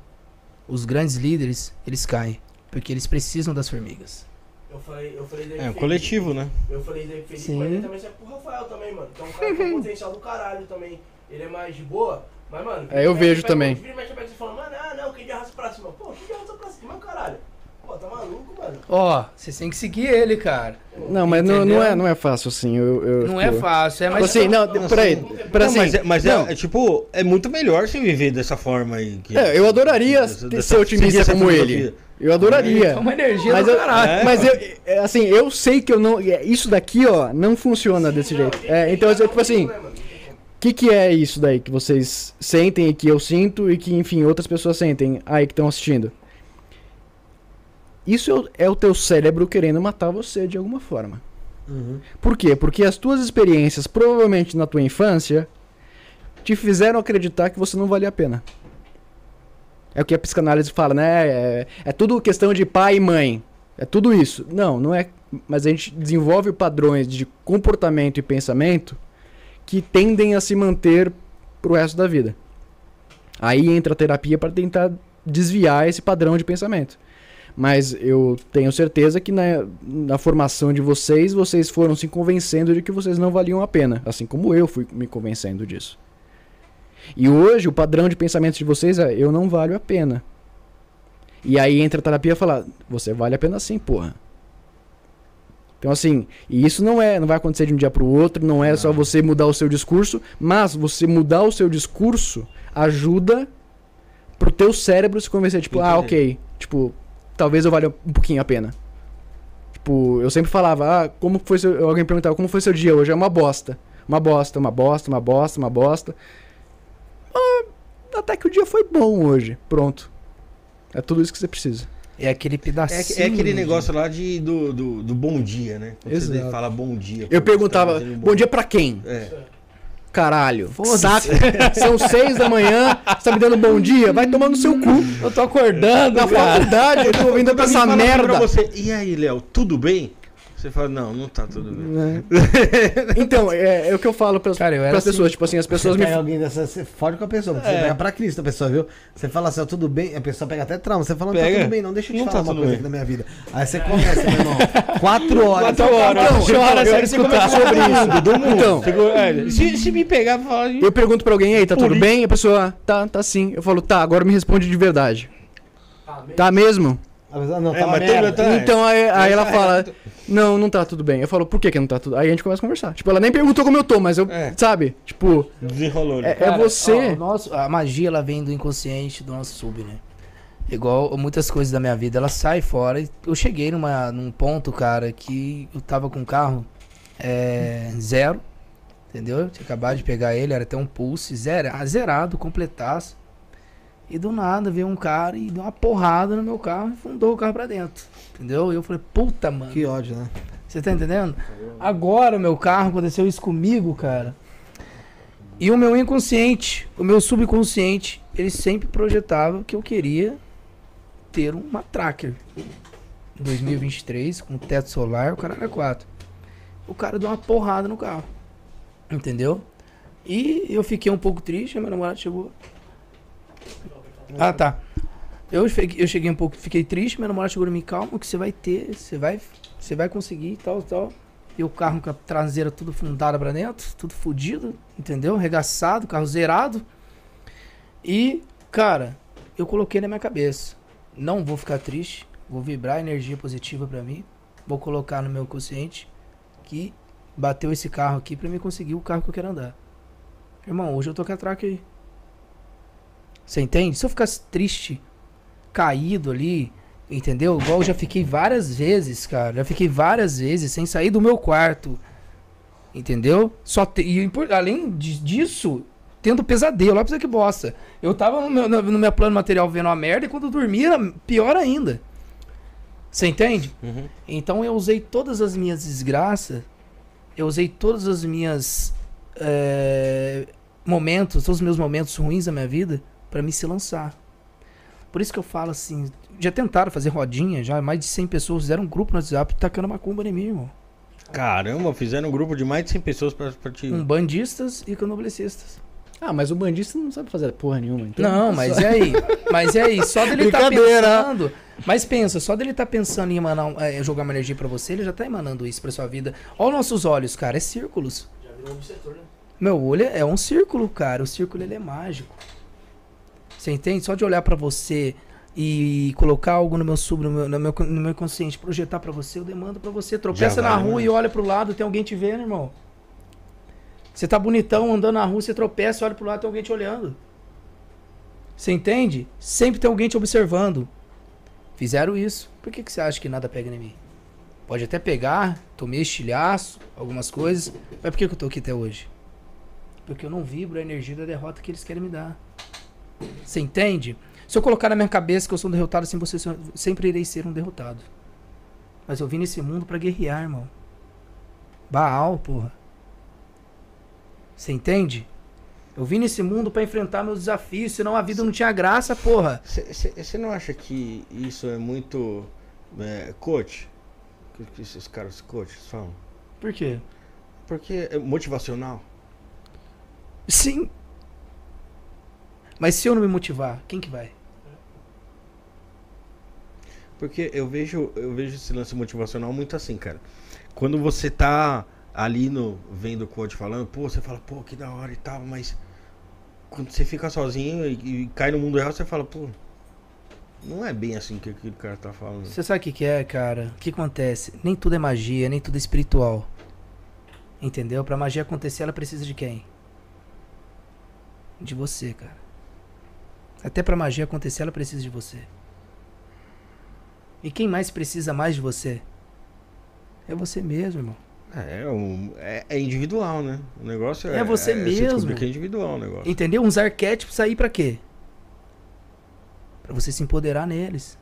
os grandes líderes, eles caem. Porque eles precisam das formigas. Eu falei, eu falei daí É um Felipe. coletivo, né? Eu falei daí pro Felipe, Sim. mas ele também serve pro Rafael também, mano. É um cara com potencial do caralho também. Ele é mais de boa, mas, mano. É, eu vejo também. Vira e mexe, você fala, mano, ah, não, que de arrasta pra cima. Pô, que de arrasta pra cima, caralho? Pô, tá maluco, mano? Ó, vocês têm que seguir ele, cara. Não, mas não, não, é, não é fácil assim. Eu, eu, Não é tipo, fácil, é Tipo mais. assim, não, peraí. Pra Não, assim, mas é, mas é- não, é, tipo, é muito melhor se viver dessa forma aí. que- É, eu adoraria dessa- ser otimista como ele. Eu adoraria. É uma energia Mas do eu, caralho. É, mas eu, é, assim, eu sei que eu não. é, Isso daqui, ó, não funciona desse Não, jeito. É, então, um tipo assim, o que, que é isso daí que vocês sentem e que eu sinto e que, enfim, outras pessoas sentem aí que estão assistindo? Isso é o- é o teu cérebro querendo matar você de alguma forma. Uhum. Por quê? Porque as tuas experiências, provavelmente na tua infância, te fizeram acreditar que você não valia a pena. É o que a psicanálise fala, né? É, é tudo questão de pai e mãe. É tudo isso. Não, não é. Mas a gente desenvolve padrões de comportamento e pensamento que tendem a se manter pro resto da vida. Aí entra a terapia para tentar desviar esse padrão de pensamento. Mas eu tenho certeza que na, na formação de vocês, vocês foram se convencendo de que vocês não valiam a pena. Assim como eu fui me convencendo disso. E hoje o padrão de pensamento de vocês é: eu não valho a pena. E aí entra a terapia e fala: você vale a pena sim, porra. Então assim, e isso não é, não vai acontecer de um dia para o outro, não é só você mudar o seu discurso, mas você mudar o seu discurso ajuda pro teu cérebro se convencer, tipo, ah, Entender. ok, tipo, talvez eu valha um pouquinho a pena. Tipo, eu sempre falava, ah, como foi seu, alguém perguntava, como foi seu dia hoje? É uma bosta. Uma bosta, uma bosta, uma bosta, uma bosta. Ah, até que o dia foi bom hoje. Pronto. É tudo isso que você precisa. É aquele É, pedacinho. é aquele de- negócio lá de, do, do, do bom dia, né? Quando você fala bom dia. Eu perguntava, tá bom dia pra quem? É. Caralho. Saco. São seis da manhã, você tá me dando bom dia? Vai tomar no seu cu. Eu tô acordando, Na cara. faculdade, eu tô ouvindo essa merda. Pra você, e aí, Léo, tudo bem? Você fala, não, não tá tudo bem. Né? Então, é, é o que eu falo pras, Cara, eu era pras pessoas. assim. Tipo assim, as pessoas você me. alguém dessa, você fode com a pessoa, porque você É. pega pra Cristo a pessoa, viu? Você fala assim, ó, tudo bem, a pessoa pega até trauma. Você fala, não tá Pega. tudo bem, não, deixa eu te Não falar tá uma coisa bem. aqui da minha vida. Aí você começa, meu irmão, quatro horas. Quatro horas. Então, chora, eu- você sobre isso. Do mundo. Então. É, se, se me pegar, fala de... Eu pergunto pra alguém, ei, tá tudo bem? A pessoa, tá, tá sim. Eu falo, tá, agora me responde de verdade. Ah, mesmo? Tá mesmo? Não, É, tá mas merda. tá- Então aí, aí ela Essa fala, é- não, não tá tudo bem. Eu falo, por que que não tá tudo? Aí a gente começa a conversar. Tipo, ela nem perguntou como eu tô, mas eu, É. sabe? Tipo, Desenrolou. né? é, é Cara, você. ó, o nosso, a magia, ela vem do inconsciente do nosso sub, né? Igual muitas coisas da minha vida, ela sai fora. Eu cheguei numa, num ponto, cara, que eu tava com o carro é, zero, entendeu? Eu tinha acabado de pegar ele, era até um pulse, zero, ah, zerado, completaço. E do nada veio um cara e deu uma porrada no meu carro e fundou o carro pra dentro, entendeu? E eu falei, puta, mano. Que ódio, né? Você tá entendendo? Agora o meu carro aconteceu isso comigo, cara. E o meu inconsciente, o meu subconsciente, ele sempre projetava que eu queria ter uma tracker. Em 2023, com teto solar, o cara era 4. O cara deu uma porrada no carro. Entendeu? E eu fiquei um pouco triste, a minha namorada chegou. Ah, tá. Eu cheguei, eu cheguei um pouco, fiquei triste, minha namorada chegou em mim, calma, que você vai ter, você vai, você vai conseguir tal, tal. E o carro com a traseira tudo fundada pra dentro, tudo fudido, entendeu? Regaçado, carro zerado. E, cara, eu coloquei na minha cabeça, não vou ficar triste, vou vibrar energia positiva pra mim, vou colocar no meu consciente que bateu esse carro aqui pra mim conseguir o carro que eu quero andar. Irmão, hoje eu tô com a track aí. Você entende? Se eu ficasse triste, caído ali, entendeu? Igual eu já fiquei várias vezes, cara. Já fiquei várias vezes sem sair do meu quarto. Entendeu? Só te- e além disso, tendo pesadelo. Olha pra você que bosta. Eu tava no meu, no, meu plano material vendo uma merda e quando eu dormia era pior ainda. Você entende? Uhum. Então eu usei todas as minhas desgraças, eu usei todas as minhas eh, momentos, todos os meus momentos ruins da minha vida pra me se lançar. Por isso que eu falo assim, já tentaram fazer rodinha, já mais de 100 pessoas fizeram um grupo no WhatsApp tacando macumba em mim, irmão. Caramba, fizeram um grupo de mais de 100 pessoas pra, pra te... Um bandistas e canoblecistas. Ah, mas o bandista não sabe fazer porra nenhuma. Então Não, mas e aí? Mas e aí? Só dele tá pensando. Mas pensa, só dele tá pensando em emanar, é, jogar uma energia pra você, ele já tá emanando isso pra sua vida. Olha os nossos olhos, cara, é círculos. Já virou um obsetor, né? Meu olho é um círculo, cara. O círculo ele é mágico. Você entende? Só de olhar pra você e colocar algo no meu sub, no meu, no meu, no meu consciente, projetar pra você, eu demando pra você. Tropeça Já na vai, rua né? e olha pro lado, tem alguém te vendo, irmão. Você tá bonitão andando na rua, você tropeça, olha pro lado, tem alguém te olhando. Você entende? Sempre tem alguém te observando. Fizeram isso. Por que, que você acha que nada pega em mim? Pode até pegar, tomei estilhaço, algumas coisas. Mas por que, que eu tô aqui até hoje? Porque eu não vibro a energia da derrota que eles querem me dar. Você entende? Se eu colocar na minha cabeça que eu sou um derrotado, assim você se- sempre irei ser um derrotado. Mas eu vim nesse mundo pra guerrear, irmão. Baal, porra. Você entende? Eu vim nesse mundo pra enfrentar meus desafios, senão a vida não tinha graça, porra. Você não acha que isso é muito é, coach? Que, que esses caras coaches falam? Por quê? Porque é motivacional. Sim. Mas se eu não me motivar, quem que vai? Porque eu vejo, eu vejo esse lance motivacional muito assim, cara. Quando você tá ali no vendo o coach falando, pô, você fala, pô, que da hora e tal, mas quando você fica sozinho e, e cai no mundo real, você fala, pô, não é bem assim que aquele cara tá falando. Você sabe o que, que é, cara? O que acontece? Nem tudo é magia, nem tudo é espiritual. Entendeu? Pra magia acontecer, ela precisa de quem? De você, cara. Até pra magia acontecer, ela precisa de você. E quem mais precisa mais de você? É você mesmo, irmão. É, um- é, é individual, né? O negócio é. É você mesmo. descobrir que é individual o negócio. Entendeu? Uns arquétipos aí pra quê? Pra você se empoderar neles.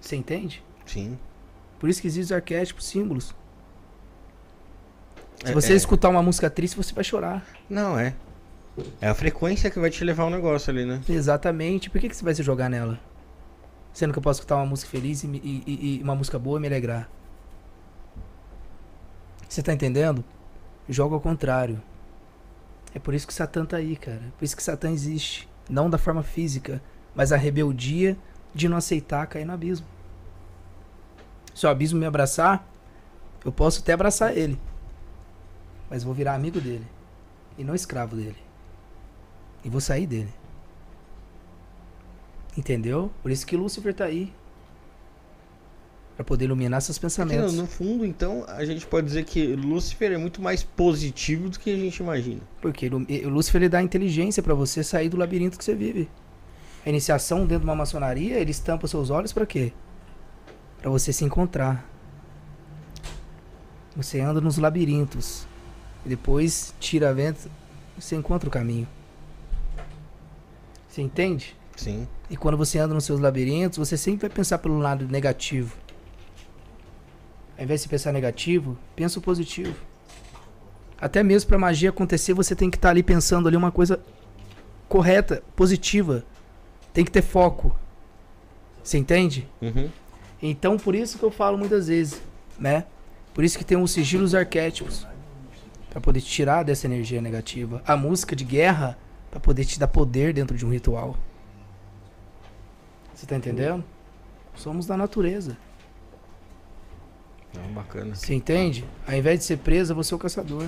Você entende? Sim. Por isso que existem os arquétipos, símbolos. Se É- você é- escutar uma música triste, você vai chorar. Não, é. É a frequência que vai te levar o negócio ali, né? Exatamente. Por que, que você vai se jogar nela? Sendo que eu posso escutar uma música feliz e, e- e- uma música boa e me alegrar. Você tá entendendo? Joga ao contrário. É por isso que Satã tá aí, cara. Por isso que Satã existe. Não da forma física, mas a rebeldia de não aceitar cair no abismo. Se o abismo me abraçar, eu posso até abraçar ele. Mas vou virar amigo dele. E não escravo dele. E vou sair dele. Entendeu? Por isso que Lúcifer tá aí. Pra poder iluminar seus Porque, pensamentos. no fundo, então, a gente pode dizer que Lúcifer é muito mais positivo do que a gente imagina. Porque Lúcifer ele dá inteligência pra você sair do labirinto que você vive. A iniciação dentro de uma maçonaria, ele estampa seus olhos pra quê? Pra você se encontrar. Você anda nos labirintos. E depois tira a vento, você encontra o caminho. Você entende? Sim. E quando você anda nos seus labirintos, você sempre vai pensar pelo lado negativo. Ao invés de pensar negativo, pensa o positivo. Até mesmo pra magia acontecer, você tem que estar ali pensando ali uma coisa correta, positiva. Tem que ter foco. Você entende? Uhum. Então, por isso que eu falo muitas vezes, né? Por isso que tem os sigilos arquétipos. Pra poder tirar dessa energia negativa. A música de guerra, pra poder te dar poder dentro de um ritual. Você tá entendendo? Somos da natureza. Não, bacana. Você entende? Ao invés de ser presa, você é o caçador.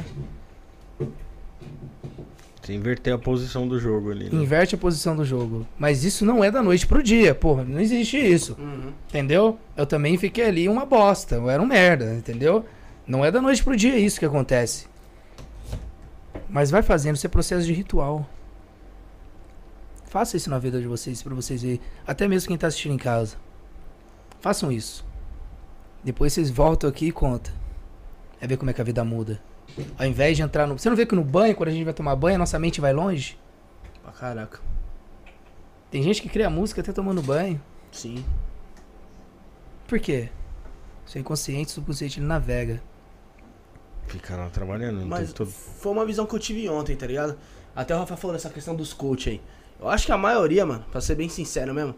Você inverter a posição do jogo ali. Né? Inverte a posição do jogo. Mas isso não é da noite pro dia, porra. Não existe isso. Uhum. Entendeu? Eu também fiquei ali uma bosta. Eu era um merda, entendeu? Não é da noite pro dia isso que acontece. Mas vai fazendo, isso é processo de ritual. Faça isso na vida de vocês, pra vocês verem. Até mesmo quem tá assistindo em casa. Façam isso. Depois vocês voltam aqui e contam. É ver como é que a vida muda. Ao invés de entrar no. Você não vê que no banho, quando a gente vai tomar banho, a nossa mente vai longe? Pra caraca. Tem gente que cria música até tomando banho. Sim. Por quê? Seu inconsciente, subconsciente, ele navega. Lá trabalhando. Mas todo... foi uma visão que eu tive ontem, tá ligado? Até o Rafa falou dessa questão dos coach aí. Eu acho que a maioria, mano, pra ser bem sincero mesmo, é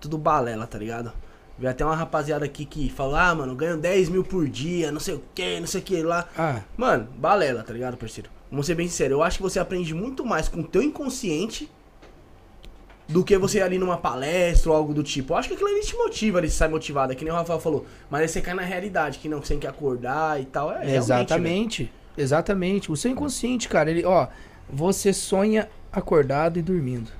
tudo balela, tá ligado? Vi até uma rapaziada aqui que falou, ah, mano, ganho 10 mil por dia, não sei o que, não sei o que lá. Ah, Mano, balela, tá ligado, parceiro? Vamos ser bem sincero, eu acho que você aprende muito mais com o teu inconsciente do que você ir ali numa palestra ou algo do tipo. Eu acho que aquilo ali te motiva, ali, você sai motivado, é que nem o Rafael falou. Mas aí você cai na realidade, que não, você tem que acordar e tal. É, exatamente. Exatamente. O seu inconsciente, cara, ele, ó, você sonha acordado e dormindo.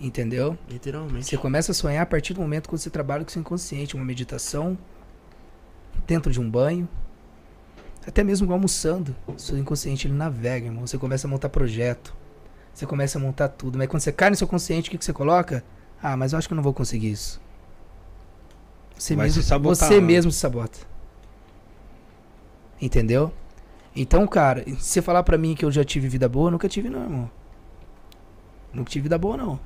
Entendeu? Literalmente. Você começa a sonhar a partir do momento que você trabalha com o seu inconsciente, uma meditação, dentro de um banho, até mesmo almoçando. O seu inconsciente ele navega, irmão. Você começa a montar projeto. Você começa a montar tudo. Mas quando você cai no seu consciente, o que, que você coloca? Ah, mas eu acho que eu não vou conseguir isso. Você, Vai mesmo, se sabotar, você né? mesmo se sabota. Entendeu? Então, cara, se você falar pra mim que eu já tive vida boa, eu nunca tive não, irmão. Nunca tive vida boa, não.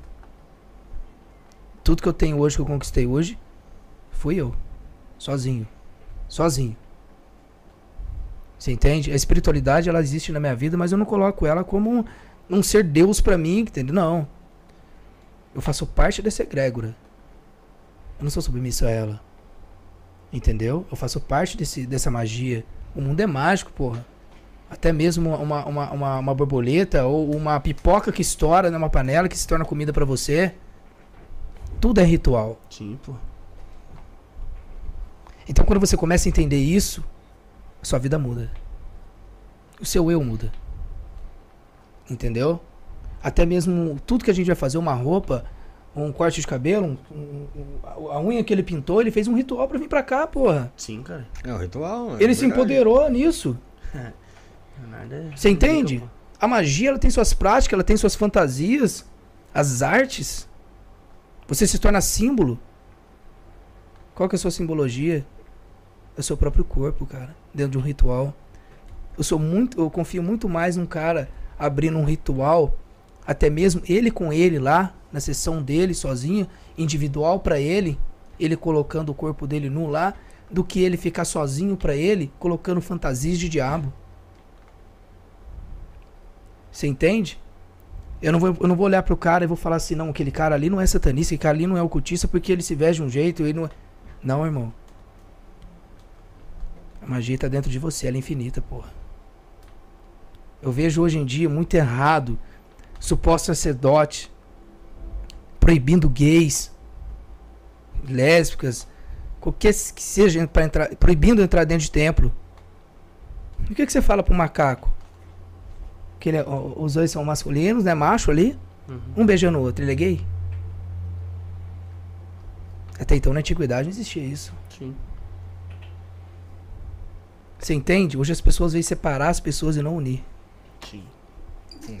Tudo que eu tenho hoje, que eu conquistei hoje, fui eu. Sozinho. Sozinho. Você entende? A espiritualidade, ela existe na minha vida, mas eu não coloco ela como um, ser Deus pra mim, entendeu? Não. Eu faço parte dessa egrégora. Eu não sou submisso a ela. Entendeu? Eu faço parte desse, dessa magia. O mundo é mágico, porra. Até mesmo uma, uma, uma, uma borboleta ou uma pipoca que estoura numa panela que se torna comida pra você. Tudo é ritual. Sim, pô. Então quando você começa a entender isso, a sua vida muda. O seu eu muda. Entendeu? Até mesmo tudo que a gente vai fazer, uma roupa, um corte de cabelo, um- um- um- a unha que ele pintou, ele fez um ritual pra vir pra cá, porra. Sim, cara. É o ritual. é Ele se verdade. empoderou nisso. Nada é- Você entende? A magia, ela tem suas práticas, ela tem suas fantasias, as artes. Você se torna símbolo. Qual que é a sua simbologia? É o seu próprio corpo, cara, dentro de um ritual. Eu sou muito, eu confio muito mais num cara abrindo um ritual, até mesmo ele com ele lá, na sessão dele sozinho, individual pra ele, ele colocando o corpo dele nu lá, do que ele ficar sozinho pra ele, colocando fantasias de diabo. Você entende? Eu não, vou, eu não vou olhar pro cara e vou falar assim, não, aquele cara ali não é satanista, aquele cara ali não é ocultista porque ele se veste de um jeito, ele não é... Não, irmão. A magia tá dentro de você, ela é infinita, porra. Eu vejo hoje em dia muito errado suposto sacerdote proibindo gays, lésbicas, qualquer que seja para entrar, proibindo entrar dentro de templo. E o que, que você fala pro macaco? Que ele é- os dois são masculinos, né? Macho ali. Um beijando o outro, ele é gay? Até então na antiguidade não existia isso. Sim. Você entende? Hoje as pessoas veem separar as pessoas e não unir. Sim.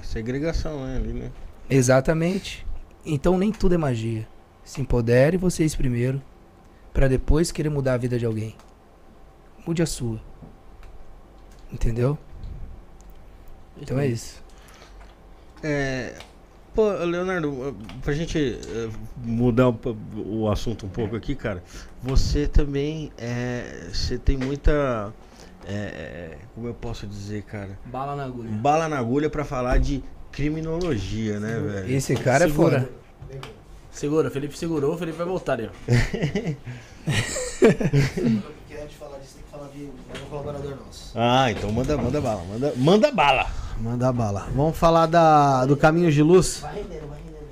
Segregação, né? Ali, né? Exatamente. Então nem tudo é magia. Se empodere vocês primeiro, Pra depois querer mudar a vida de alguém. Mude a sua. Entendeu? Então é isso. É, pô, Leonardo, pra gente eh, mudar o assunto um pouco aqui, cara, você também é, você tem muita, é, como eu posso dizer, cara, Bala na agulha. bala na agulha pra falar de criminologia, né, velho? Esse cara Segura. é foda. Segura, o Felipe segurou, o Felipe vai voltar ali, ó. Porque antes de falar disso, tem que falar de um colaborador nosso. Ah, então manda, manda bala, manda, manda bala. Manda bala. Vamos falar da, do Caminho de Luz? Vai rendendo, vai rendendo.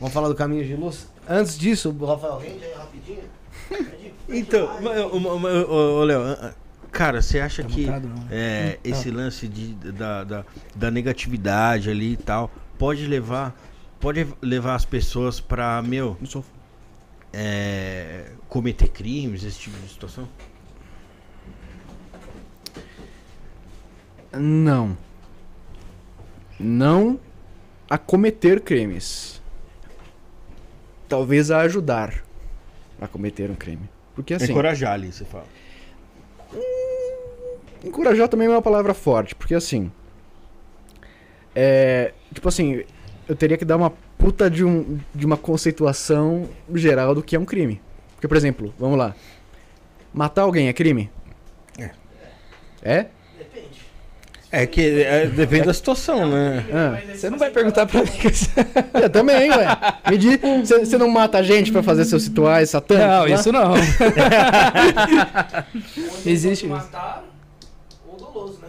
Vamos falar do Caminho de Luz? Antes disso, o Rafael, rende aí rapidinho. Então, ô, Léo, ah, ah, cara, você acha Tá que montado, não? é, esse lance de, da, da, da negatividade ali e tal pode levar pode levar as pessoas pra, meu, é, cometer crimes, esse tipo de situação? Não. Não a cometer crimes. Talvez a ajudar a cometer um crime. Porque assim, Encorajar ali, você fala. encorajar também é uma palavra forte, porque assim, é, tipo assim, eu teria que dar uma puta de, um, de uma conceituação geral do que é um crime. Porque, por exemplo, vamos lá. Matar alguém é crime? É. É? É que é, depende da situação, né? Ah. Você não vai perguntar pra mim. que você- Eu também, ué. Me diz, você não mata a gente pra fazer seus rituais satânicos? Não, lá? isso não. Existe isso. Matar ou doloso, né?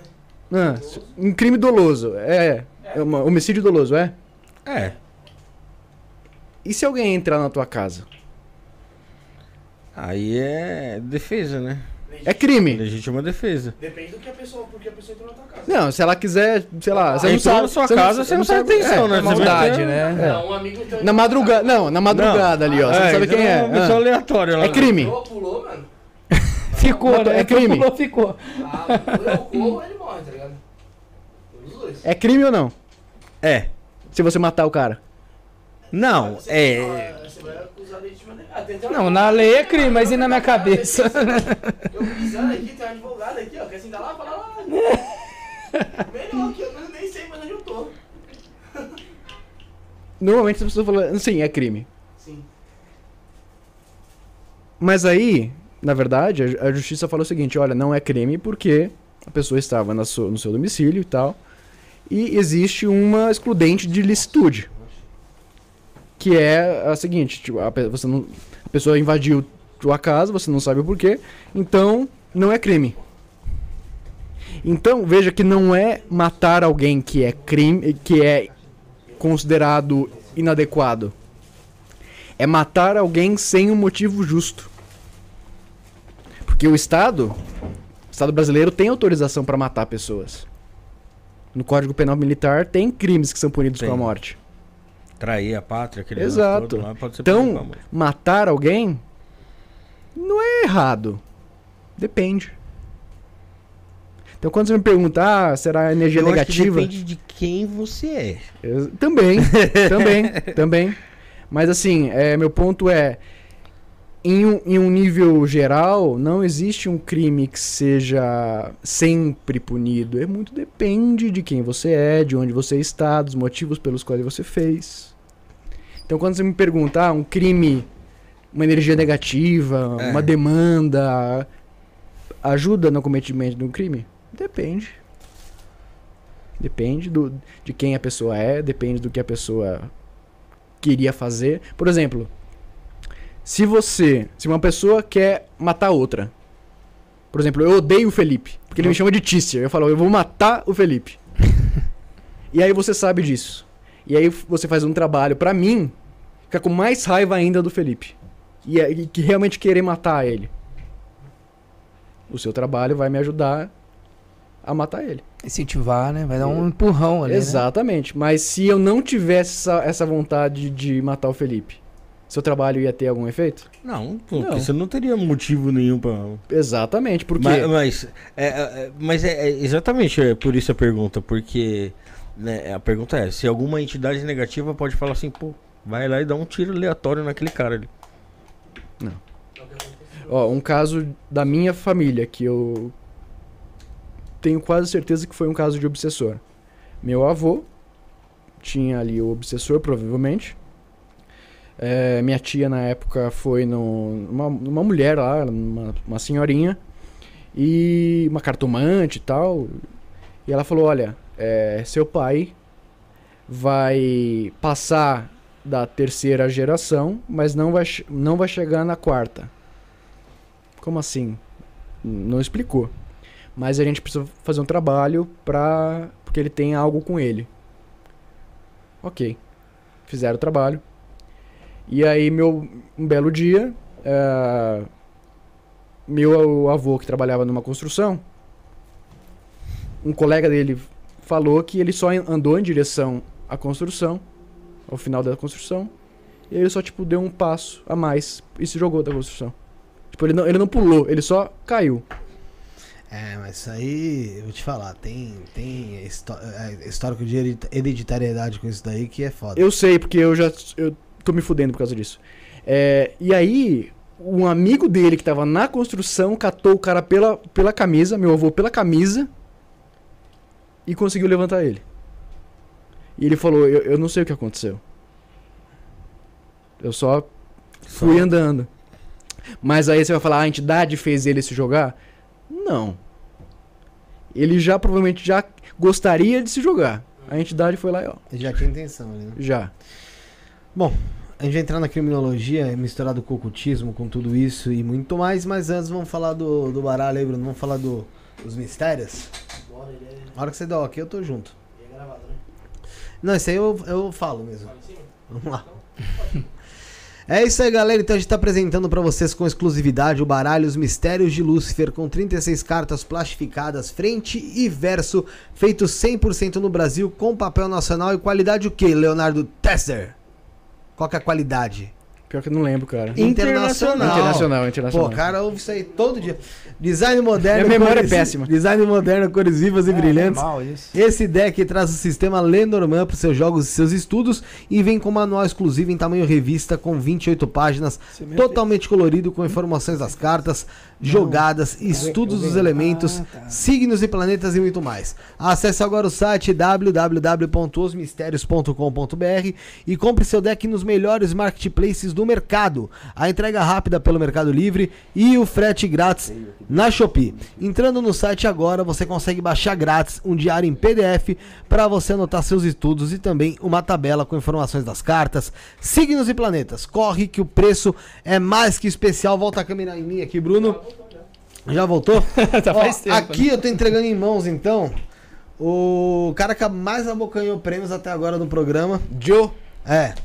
Ah, um crime doloso. É, é um homicídio doloso, é? É. E se alguém entrar na tua casa? Aí é defesa, né? É crime. Legítima defesa. Depende do que a pessoa, porque a pessoa entrou na tua casa. Não, se ela quiser, sei lá, você não sabe. na sua você não- casa, você não sabe- presta atenção, é, né? é Você maldade, vai ter- né? Não, um amigo então. Na madrugada, não, na madrugada ali, ó. Você não sabe quem é. É uma pessoa Ah. aleatória lá. É crime. Pulou, pulou, mano. Ficou, né? é crime. Pulou, ficou. Ah, ou eu corro ou ele morre, tá ligado? É crime ou não? É. Se você matar o cara. Não, é. Não, na lei é crime, mas e na minha cabeça? Eu pisando aqui, tem um advogado aqui, ó. Quer sentar lá? Fala lá. Melhor que eu eu nem sei mais onde eu tô. Normalmente as pessoas falam, sim, é crime. Sim. Mas aí, na verdade, a, justiça falou o seguinte: olha, não é crime porque a pessoa estava no seu domicílio e tal. E existe uma excludente de licitude. Que é a seguinte: tipo, a, pe- você não, a pessoa invadiu tua casa, você não sabe o porquê, então não é crime. Então, veja que não é matar alguém que é crime, que é considerado inadequado. É matar alguém sem um motivo justo. Porque o Estado, o Estado brasileiro tem autorização para matar pessoas. No Código Penal Militar tem crimes que são punidos Tem. com a morte. Trair a pátria, aquele Exato. todo pode ser Então, matar alguém não é errado. Depende. Então, quando você me pergunta, ah, será energia Eu negativa? depende de quem você é. Eu- também, também, também. Mas assim, é, meu ponto é. em um, em um nível geral, não existe um crime que seja sempre punido. É muito depende de quem você é, de onde você está, dos motivos pelos quais você fez. Então, quando você me pergunta, ah, um crime, uma energia negativa, É. uma demanda, ajuda no cometimento de um crime? Depende. Depende do, de quem a pessoa é, depende do que a pessoa queria fazer. Por exemplo, se você, se uma pessoa quer matar outra, por exemplo, eu odeio o Felipe, porque ele me chama de Tícia. Eu falo, eu vou matar o Felipe. e aí você sabe disso. E aí você faz um trabalho pra mim, ficar com mais raiva ainda do Felipe. E, é- e que realmente querer matar ele. O seu trabalho vai me ajudar a matar ele. Incentivar, né? Vai dar um empurrão ali. né? Exatamente. Mas se eu não tivesse essa, essa vontade de matar o Felipe, seu trabalho ia ter algum efeito? Não, pô, Não. porque você não teria motivo nenhum pra. Exatamente, porque. Mas, mas, é, é, mas é, é exatamente é por isso a pergunta, porque né, a pergunta é: se alguma entidade negativa pode falar assim, pô, vai lá e dá um tiro aleatório naquele cara ali. Ó, um caso da minha família que eu tenho quase certeza que foi um caso de obsessor. Meu avô tinha ali o obsessor, provavelmente. É, minha tia na época foi numa, numa mulher lá, uma, uma senhorinha, e uma cartomante e tal. E ela falou: Olha, é, seu pai vai passar da terceira geração, mas não vai, não vai chegar na quarta. Como assim? Não explicou. Mas a gente precisa fazer um trabalho pra. Porque ele tem algo com ele. Ok. Fizeram o trabalho. E aí, meu, um belo dia, eh, meu avô que trabalhava numa construção, um colega dele falou que ele só andou em direção à construção, ao final da construção, e ele só, tipo, deu um passo a mais e se jogou da construção. Tipo, ele não, ele não pulou, ele só caiu. É, mas isso aí, eu vou te falar, tem, tem é, histórico de heredita- hereditariedade com isso daí que é foda. Eu sei, porque eu já eu tô me fudendo por causa disso. É, e aí, um amigo dele que tava na construção catou o cara pela, pela camisa, meu avô pela camisa, e conseguiu levantar ele. E ele falou: Eu, eu não sei o que aconteceu. Eu só fui andando. Mas aí você vai falar: "Ah, a entidade fez ele se jogar? Não. Ele já provavelmente já gostaria de se jogar. A entidade foi lá e ó. Já tinha intenção ali, né? Já. A gente vai entrar na criminologia, misturado com o ocultismo, com tudo isso e muito mais, mas antes vamos falar do, do baralho aí, Bruno. Vamos falar do, dos mistérios. É, Na hora que você der ok, eu tô junto. ele é gravado, né? Não, isso aí eu, eu falo mesmo. Lá em cima? Vamos lá. É isso aí, galera. Então a gente tá apresentando pra vocês com exclusividade o baralho Os Mistérios de Lúcifer, com 36 cartas plastificadas, frente e verso, feito 100% no Brasil, com papel nacional e qualidade o que, Leonardo Tesser? Qual que é a qualidade? Pior que eu não lembro, cara. Internacional. Internacional, internacional. Pô, cara, ouve isso aí todo dia. Design moderno. Minha memória cores- é péssima. Design moderno, cores vivas e brilhantes. Mal isso. Esse deck traz o sistema Lenormand para seus jogos e seus estudos e vem com manual exclusivo em tamanho revista com 28 páginas, totalmente colorido com informações das cartas, jogadas, estudos dos elementos, signos e planetas e muito mais. Acesse agora o site www.osmistérios.com.br e compre seu deck nos melhores marketplaces do mercado. A entrega rápida pelo Mercado Livre e o frete grátis na Shopee. Entrando no site agora, você consegue baixar grátis um diário em PDF para você anotar seus estudos e também uma tabela com informações das cartas, signos e planetas. Corre que o preço é mais que especial. Volta a câmera em mim aqui, Bruno. Já voltou? tá Ó, faz tempo. aqui eu tô entregando em mãos então o cara que mais abocanhou prêmios até agora no programa. Joe. É.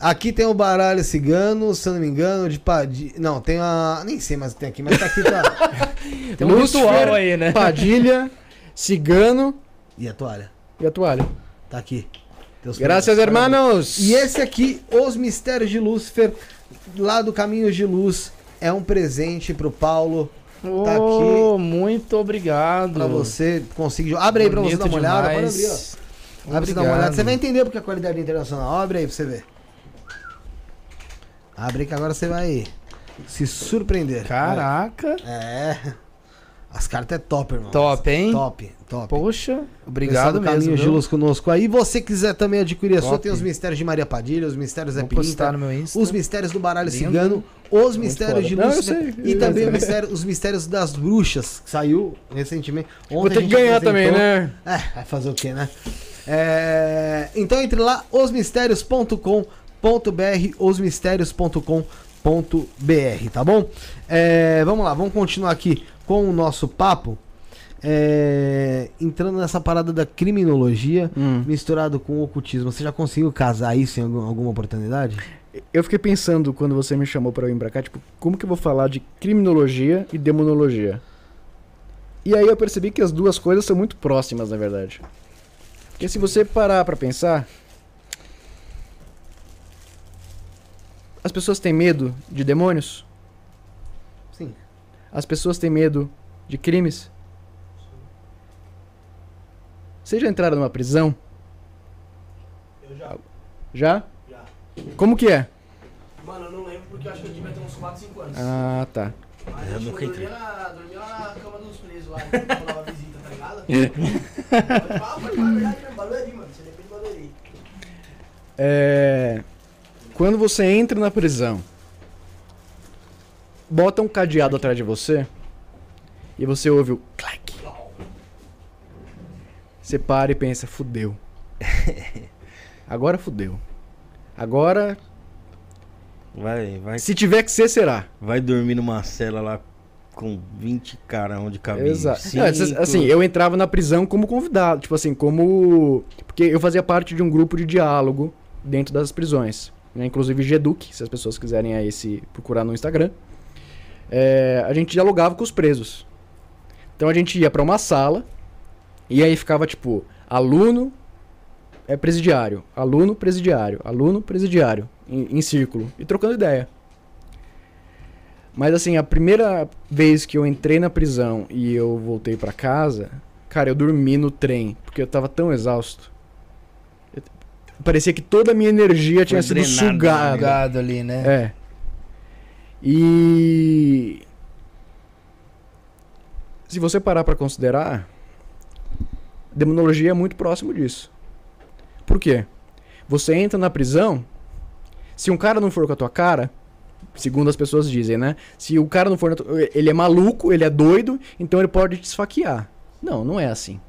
Aqui tem o baralho cigano, se eu não me engano, de, pa- de Não, tem a. Nem sei mais o que tem aqui, mas tá aqui tá. Tem um ritual aí, né? Padilha, cigano e a toalha? e a toalha. Tá aqui. Teus Graças, hermanos. E esse aqui, Os Mistérios de Lúcifer, lá do Caminhos de Luz, é um presente pro Paulo, Tá Ô, muito obrigado. pra você conseguir. Abre aí pra você dar uma olhada. Pode demais. abrir, ó. Abre pra você dar uma olhada. Você vai entender porque a qualidade é internacional. Abre aí pra você ver. Abre que agora você vai. se surpreender. Caraca. É. As cartas é top, irmão. Top, hein? Top, top. Poxa, obrigado Caminho mesmo. de viu? Luz conosco aí. você quiser também adquirir a sua, tem os mistérios de Maria Padilha, os mistérios Zé Insta. os mistérios do baralho Lindo. cigano, os mistérios de sei, e também mistério- os mistérios das bruxas, que saiu recentemente. Ontem Vou ter que ganhar também, né? É, vai fazer o quê, né? É, então entre lá, osmistérios.com.br, osmistérios.com.br, tá bom? É, vamos lá, vamos continuar aqui com o nosso papo. É, entrando nessa parada da criminologia Hum. misturado com o ocultismo, você já conseguiu casar isso em algum- alguma oportunidade? Eu fiquei pensando quando você me chamou pra vir pra cá, tipo, como que eu vou falar de criminologia e demonologia? E aí eu percebi que as duas coisas são muito próximas, na verdade. Porque se você parar pra pensar, as pessoas têm medo de demônios? Sim. As pessoas têm medo de crimes? Vocês já entraram numa prisão? Eu já. Já? Já. Como que é? Mano, eu não lembro porque eu acho que eu devia ter uns 4, 5 anos. Ah, tá. Mas eu acho nunca entrei. dormia na, dormia na cama dos presos lá, quando rolava visita, tá ligado? Pode falar, pode falar a verdade mesmo, Barueri, mano. Você depende de Barueri. É, quando você entra na prisão, bota um cadeado atrás de você e você ouve o clack. Você para e pensa, fudeu. Agora fudeu. Agora, Vai, vai, se tiver que ser, será. vai dormir numa cela lá com 20 caras onde cabe Exato. cinco. Não, assim, eu entrava na prisão como convidado, tipo assim, como. Porque eu fazia parte de um grupo de diálogo dentro das prisões. Né? Inclusive Geduc, se as pessoas quiserem aí se procurar no Instagram. É, a gente dialogava com os presos. Então a gente ia pra uma sala e aí ficava tipo, aluno é presidiário, aluno presidiário, aluno presidiário, em, em círculo, e trocando ideia. Mas assim, a primeira vez que eu entrei na prisão e eu voltei pra casa, cara, eu dormi no trem, porque eu tava tão exausto. Parecia que toda a minha energia tinha sido né? sugada. Gado ali, né? É. E se você parar pra considerar, demonologia é muito próximo disso. Por quê? Você entra na prisão, se um cara não for com a tua cara, segundo as pessoas dizem, né? Se o cara não for, na tua- ele é maluco, ele é doido, então ele pode te esfaquear. Não, não é assim.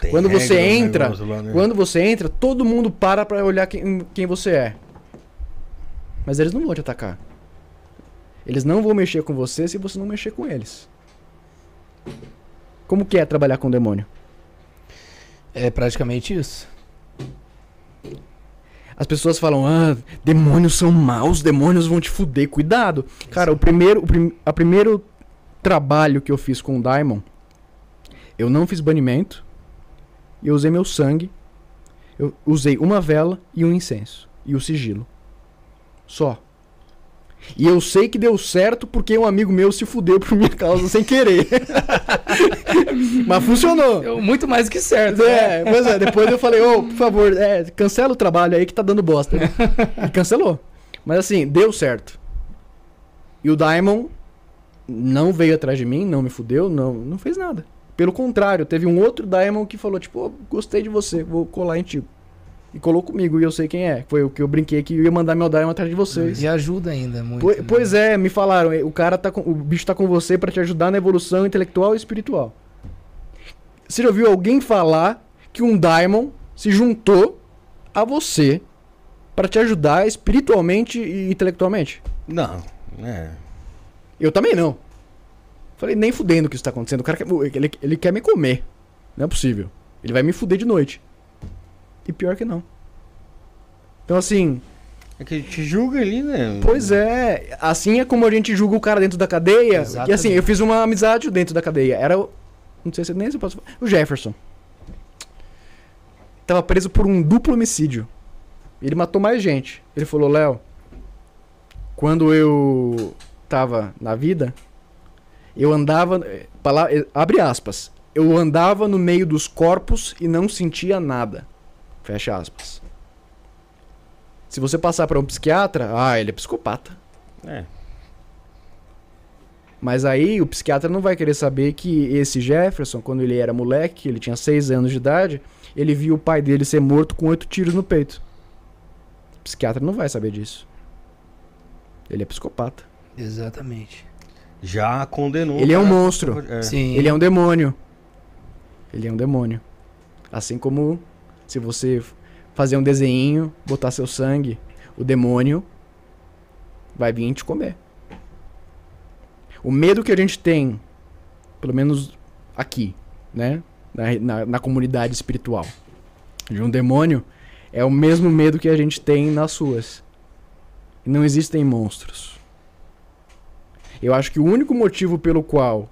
Tem quando você entra, lá, né? Quando você entra, todo mundo para pra olhar quem, quem você é. Mas eles não vão te atacar. Eles não vão mexer com você se você não mexer com eles. Como que é trabalhar com o demônio? É praticamente isso. As pessoas falam, ah, demônios são maus, demônios vão te fuder, cuidado. Cara, o primeiro, o prim, a primeiro trabalho que eu fiz com o Daimon, eu não fiz banimento, e eu usei meu sangue, eu usei uma vela e um incenso, e o sigilo. Só. E eu sei que deu certo porque um amigo meu se fudeu por minha causa sem querer. Mas funcionou. Eu, muito mais que certo. né? É, pois é, depois eu falei, ô, por favor, é, cancela o trabalho aí que tá dando bosta. né? E cancelou. Mas assim, deu certo. E o Daimon não veio atrás de mim, não me fudeu, não, não fez nada. Pelo contrário, teve um outro Daimon que falou, tipo, ô, gostei de você, vou colar em ti. E colou comigo, e eu sei quem é. Foi o que eu brinquei que eu ia mandar meu Daimon atrás de vocês. E ajuda ainda muito. Pois, né? pois é, me falaram, o cara tá com, o bicho tá com você pra te ajudar na evolução intelectual e espiritual. Você já ouviu alguém falar que um Daimon se juntou a você pra te ajudar espiritualmente e intelectualmente? Não, é. Eu também não. Falei, nem fudendo que isso tá acontecendo. O cara quer, ele, ele quer me comer. Não é possível. Ele vai me fuder de noite. E pior que não. Então assim, É que te julga ali, né? Pois é, assim é como a gente julga o cara dentro da cadeia. E Exatamente. assim, eu fiz uma amizade dentro da cadeia. Era o. Não sei se nem se eu posso falar. O Jefferson. Tava preso por um duplo homicídio. Ele matou mais gente. Ele falou, Léo, quando eu tava na vida, eu andava. eh, pala- eh, Abre aspas. Eu andava no meio dos corpos e não sentia nada. Fecha aspas. Se você passar pra um psiquiatra, ah, ele é psicopata. É. Mas aí o psiquiatra não vai querer saber que esse Jefferson, quando ele era moleque, ele tinha 6 anos de idade, ele viu o pai dele ser morto com oito tiros no peito. O psiquiatra não vai saber disso. Ele é psicopata. Exatamente. Já condenou. Ele é um monstro. É. Sim. Ele é um demônio. Ele é um demônio. Assim como se você fazer um desenho, botar seu sangue, o demônio vai vir te comer. O medo que a gente tem, pelo menos aqui, né? Na, na, na comunidade espiritual, de um demônio, é o mesmo medo que a gente tem nas suas. Não existem monstros. Eu acho que o único motivo pelo qual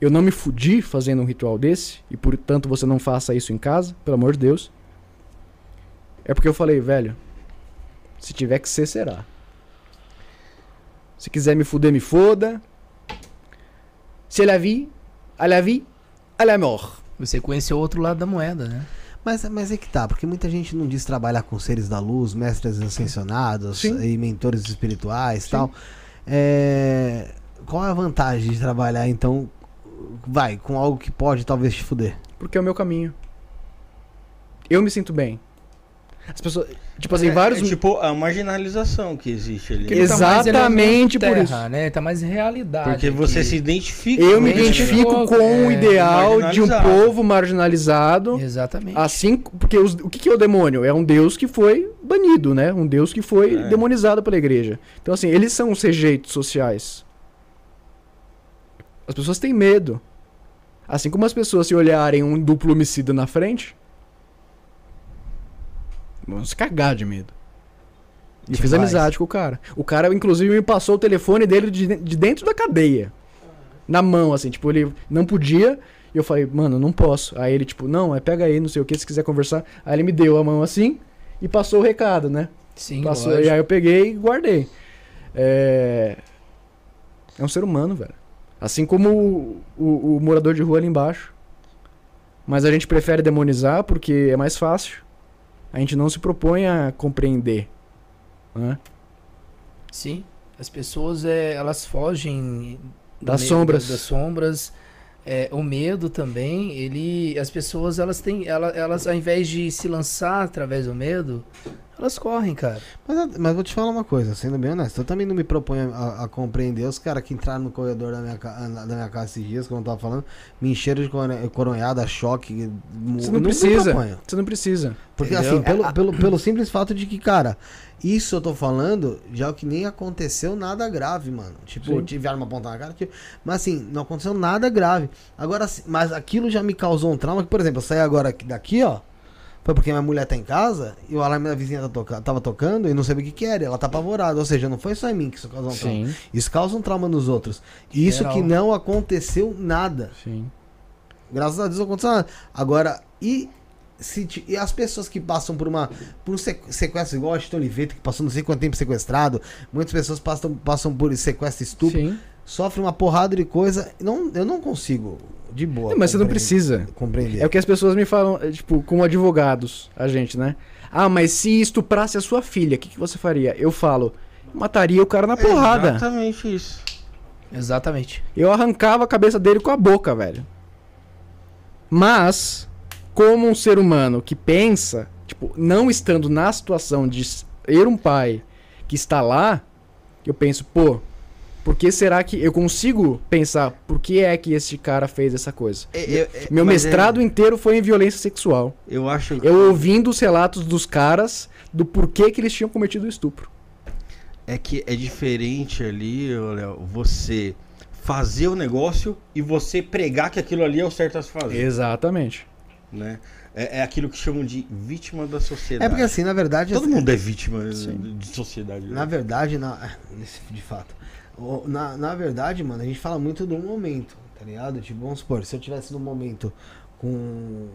eu não me fudi fazendo um ritual desse, e portanto você não faça isso em casa, pelo amor de Deus, é porque eu falei, velho, se tiver que ser, será. Se quiser me fuder, me foda. Se ele a vie, à la vie, à la mort. Você conheceu o outro lado da moeda, né? Mas, mas é que tá, porque muita gente não diz trabalhar com seres da luz, mestres ascensionados Sim. e mentores espirituais e tal. É, qual é a vantagem de trabalhar, então, vai, com algo que pode talvez te fuder? Porque é o meu caminho. Eu me sinto bem. As pessoas. Tipo assim, É, vários. é tipo a marginalização que existe ali. Ele tá mais Exatamente por elemento isso. terra, Né? Tá mais realidade. Porque você se identifica. Eu me identifico né? com o É, ideal de um povo marginalizado. Exatamente. Assim, porque os- o que, que é o demônio? É um deus que foi banido, né? Um deus que foi É. demonizado pela igreja. Então, assim, eles são os rejeitos sociais. As pessoas têm medo. Assim como as pessoas se olharem um duplo homicida na frente, vão se cagar de medo. E eu fiz Demais. amizade com o cara. O cara, inclusive, me passou o telefone dele de, de- de dentro da cadeia. Na mão, assim, tipo, ele não podia. E eu falei, mano, não posso. Aí ele, tipo, não, é pega aí, não sei o que, se quiser conversar. Aí ele me deu a mão assim e passou o recado, né? Sim, Passou, lógico. e aí eu peguei e guardei. É. É um ser humano, velho. Assim como o, o- o morador de rua ali embaixo. Mas a gente prefere demonizar porque é mais fácil. A gente não se propõe a compreender. Né? Sim. As pessoas, é, elas fogem Das medo- sombras. Das sombras. É, o medo também, ele. As pessoas, elas têm. Elas, elas, ao invés de se lançar através do medo, elas correm, cara. Mas, mas vou te falar uma coisa, sendo bem honesto, eu também não me proponho a, a compreender os caras que entraram no corredor da minha, da minha casa esses dias, como eu tava falando, me encheram de coron- coronhada, choque. Você não me precisa. Você não precisa. Porque Entendeu? assim, pelo, pelo, pelo simples fato de que, cara, isso eu tô falando já é que nem aconteceu nada grave, mano. Tipo, Sim. tiveram uma ponta na cara, tipo, mas assim, não aconteceu nada grave. Agora, mas aquilo já me causou um trauma, que, por exemplo, eu saí agora aqui- daqui, ó, foi porque minha mulher tá em casa e o alarme da vizinha tá toca- tava tocando e não sabia o que que era, ela tá apavorada. Ou seja, não foi só em mim que isso causou um trauma. Sim, Isso causa um trauma nos outros. E isso Geral. que não aconteceu nada. sim. Graças a Deus não aconteceu nada. Agora, e, se, e as pessoas que passam por uma por um sequ- sequestro igual a Tito Oliveto, que passou não sei quanto tempo sequestrado, muitas pessoas passam, passam por sequestro estupro, Sim. Sofrem uma porrada de coisa. Não, eu não consigo, de boa. Não, mas você não precisa. Compreender. É o que as pessoas me falam, é, tipo, como advogados, a gente, né? Ah, mas se estuprasse a sua filha, o que, que você faria? Eu falo, mataria o cara na porrada. Exatamente isso. Exatamente. Eu arrancava a cabeça dele com a boca, velho. Mas, como um ser humano que pensa, tipo, não estando na situação de ser um pai que está lá, eu penso, pô, por que será que eu consigo pensar por que é que esse cara fez essa coisa? Meu Mas é- mestrado inteiro foi em violência sexual. eu acho Eu ouvindo os relatos dos caras do porquê que eles tinham cometido o estupro. é que é diferente ali, Léo, você fazer o negócio e você pregar que aquilo ali é o certo a se fazer, Exatamente. né? É, é aquilo que chamam de vítima da sociedade. É porque assim, na verdade. todo assim, mundo é vítima Sim. de sociedade. né? Na verdade, na, de fato. Na, na verdade, mano, a gente fala muito do momento, tá ligado? Tipo, vamos supor, se eu tivesse no momento com,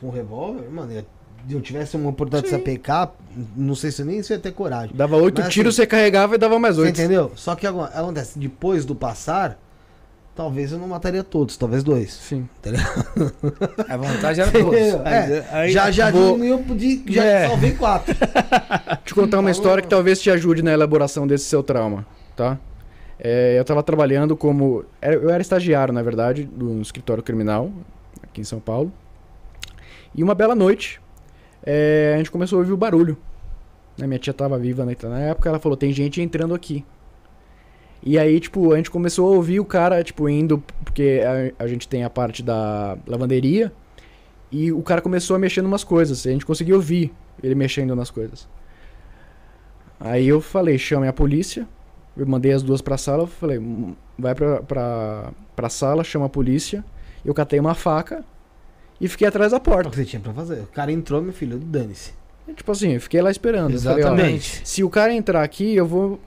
com revólver, mano, eu, eu tivesse uma oportunidade de se apecar, não sei se eu nem se eu ia ter coragem. Dava oito Mas, tiros, assim, você carregava e dava mais oito. entendeu? Só que agora, acontece, depois do passar, talvez eu não mataria todos, talvez dois. Sim. A vontade era todos. É, Aí- já já vou- diminuiu de. Já É. salvei quatro. te contar uma história que talvez te ajude na elaboração desse seu trauma, tá? É, eu tava trabalhando como. Eu era estagiário, na verdade, no escritório criminal, aqui em São Paulo. E uma bela noite, é, a gente começou a ouvir o barulho. Né, Minha tia tava viva na época, ela falou: tem gente entrando aqui. E aí, tipo, a gente começou a ouvir o cara, tipo, indo, porque a, a gente tem a parte da lavanderia. E o cara começou a mexer em umas coisas. A gente conseguiu ouvir ele mexendo nas coisas. Aí eu falei, chame a polícia. Eu mandei as duas pra sala. eu Falei, "Hum, vai pra, pra, pra sala, chama a polícia. Eu catei uma faca e fiquei atrás da É o porta. que você tinha pra fazer. O cara entrou, meu filho, dane-se. E, tipo assim, eu fiquei lá esperando. Eu falei, ó, Exatamente. se o cara entrar aqui, eu vou.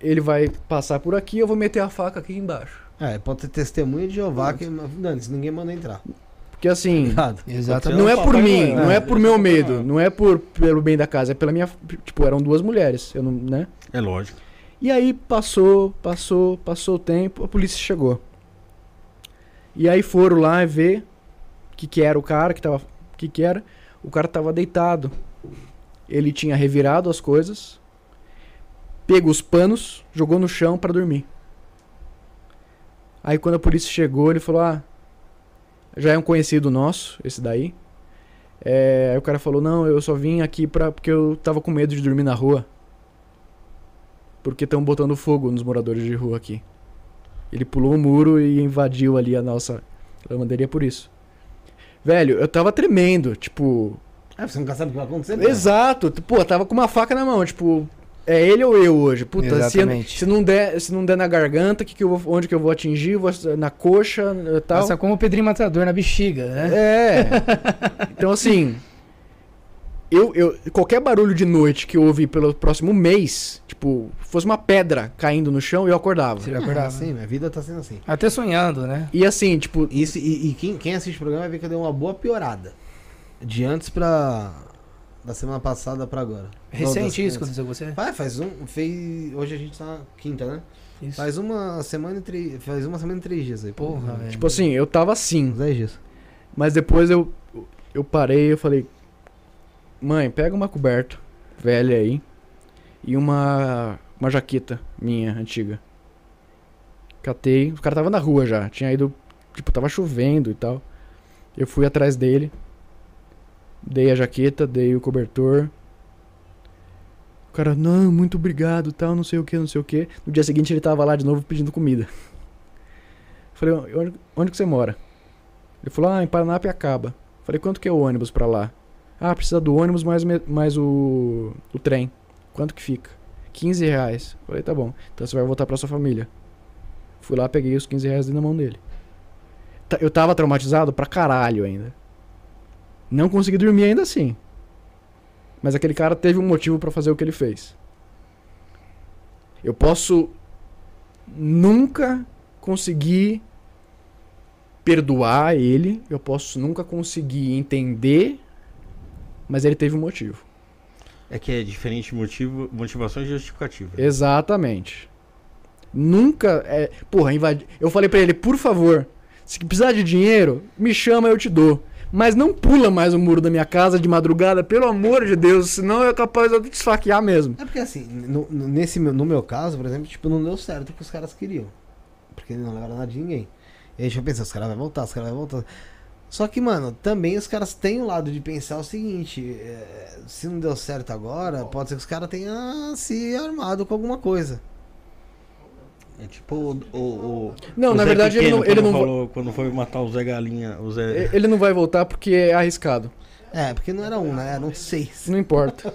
Ele vai passar por aqui, eu vou meter a faca aqui embaixo. É, pode ter testemunha de Jeová que. Dane-se, ninguém manda entrar. Porque assim. Ligado? Exatamente. Não é por mim, não é É, por meu medo, não é por pelo bem da casa, é pela minha. Tipo, eram duas mulheres, eu não, né? É lógico. E aí passou, passou, passou o tempo, a polícia chegou. E aí foram lá ver o que, que era o cara, que tava. Que, que era? O cara tava deitado. Ele tinha revirado as coisas, pegou os panos, jogou no chão pra dormir. Aí quando a polícia chegou, ele falou: Ah, já é um conhecido nosso, esse daí. É, aí o cara falou: Não, eu só vim aqui pra, porque eu tava com medo de dormir na rua. Porque estão botando fogo nos moradores de rua aqui. Ele pulou o muro e invadiu ali a nossa lavanderia por isso. Velho, eu tava tremendo, tipo. É, você nunca sabe o que vai acontecer. Exato, t- pô, tava com uma faca na mão, tipo. É ele ou eu hoje? Puta, se, Exatamente. se não der, se não der na garganta, que que eu vou, onde que eu vou atingir? Vou, na coxa e tal. Passa como o Pedrinho Matador na bexiga, né? É. Então, assim. Eu, eu, qualquer barulho de noite que eu ouvi pelo próximo mês, tipo, fosse uma pedra caindo no chão, eu acordava. Você vai É, acordar. assim, minha vida tá sendo assim. Até sonhando, né? E assim, tipo, Isso, e, e quem, quem assiste o programa vai ver que eu dei uma boa piorada. De antes pra. Da semana passada pra agora. Recente isso que aconteceu com você? Faz, faz um. Fez, hoje a gente tá na quinta, né? Isso. Faz uma semana e três. Faz uma semana e três dias aí. Porra, velho. tipo assim, eu tava assim. 10 dias. Mas depois eu, eu parei eu falei, mãe, pega uma coberta velha aí e uma, uma jaqueta minha, antiga. Catei, o cara tava na rua já, tinha ido, tipo, tava chovendo e tal. Eu fui atrás dele, dei a jaqueta, dei o cobertor. O cara, não, muito obrigado, tal, não sei o que, não sei o que. No dia seguinte ele tava lá de novo pedindo comida. Falei, onde, onde que você mora? Ele falou, ah, em Paranapiacaba. Falei, quanto que é o ônibus pra lá? Ah, precisa do ônibus mais, mais o, o trem. Quanto que fica? 15 reais. Falei, tá bom. Então você vai voltar pra sua família. Fui lá, peguei os 15 reais na mão dele. Ta- Eu tava traumatizado pra caralho ainda. Não consegui dormir ainda assim. Mas aquele cara teve um motivo pra fazer o que ele fez. Eu posso nunca conseguir perdoar ele, eu posso nunca conseguir entender, mas ele teve um motivo. É que é diferente motivo, motivação e justificativa. Exatamente. Nunca é, porra, invadi... Eu falei pra ele, por favor, se precisar de dinheiro, me chama, eu te dou. Mas não pula mais o muro da minha casa de madrugada, pelo amor de Deus, senão é capaz de eu te esfaquear mesmo. É porque assim, no, nesse, meu- no meu caso, por exemplo, tipo, não deu certo o que os caras queriam. Porque não levaram nada de ninguém. E a gente vai pensar, os caras vão voltar, os caras vão voltar. Só que, mano, também os caras têm o lado de pensar o seguinte: é, se não deu certo agora, pode ser que os caras tenham se armado com alguma coisa. É tipo o. o, o- Não, o na Zé verdade ele Pequeno, não, ele quando não, falou, Quando foi matar o Zé Galinha, o Zé. ele não vai voltar porque é arriscado. É, porque não era um, né? Eram seis. Não importa.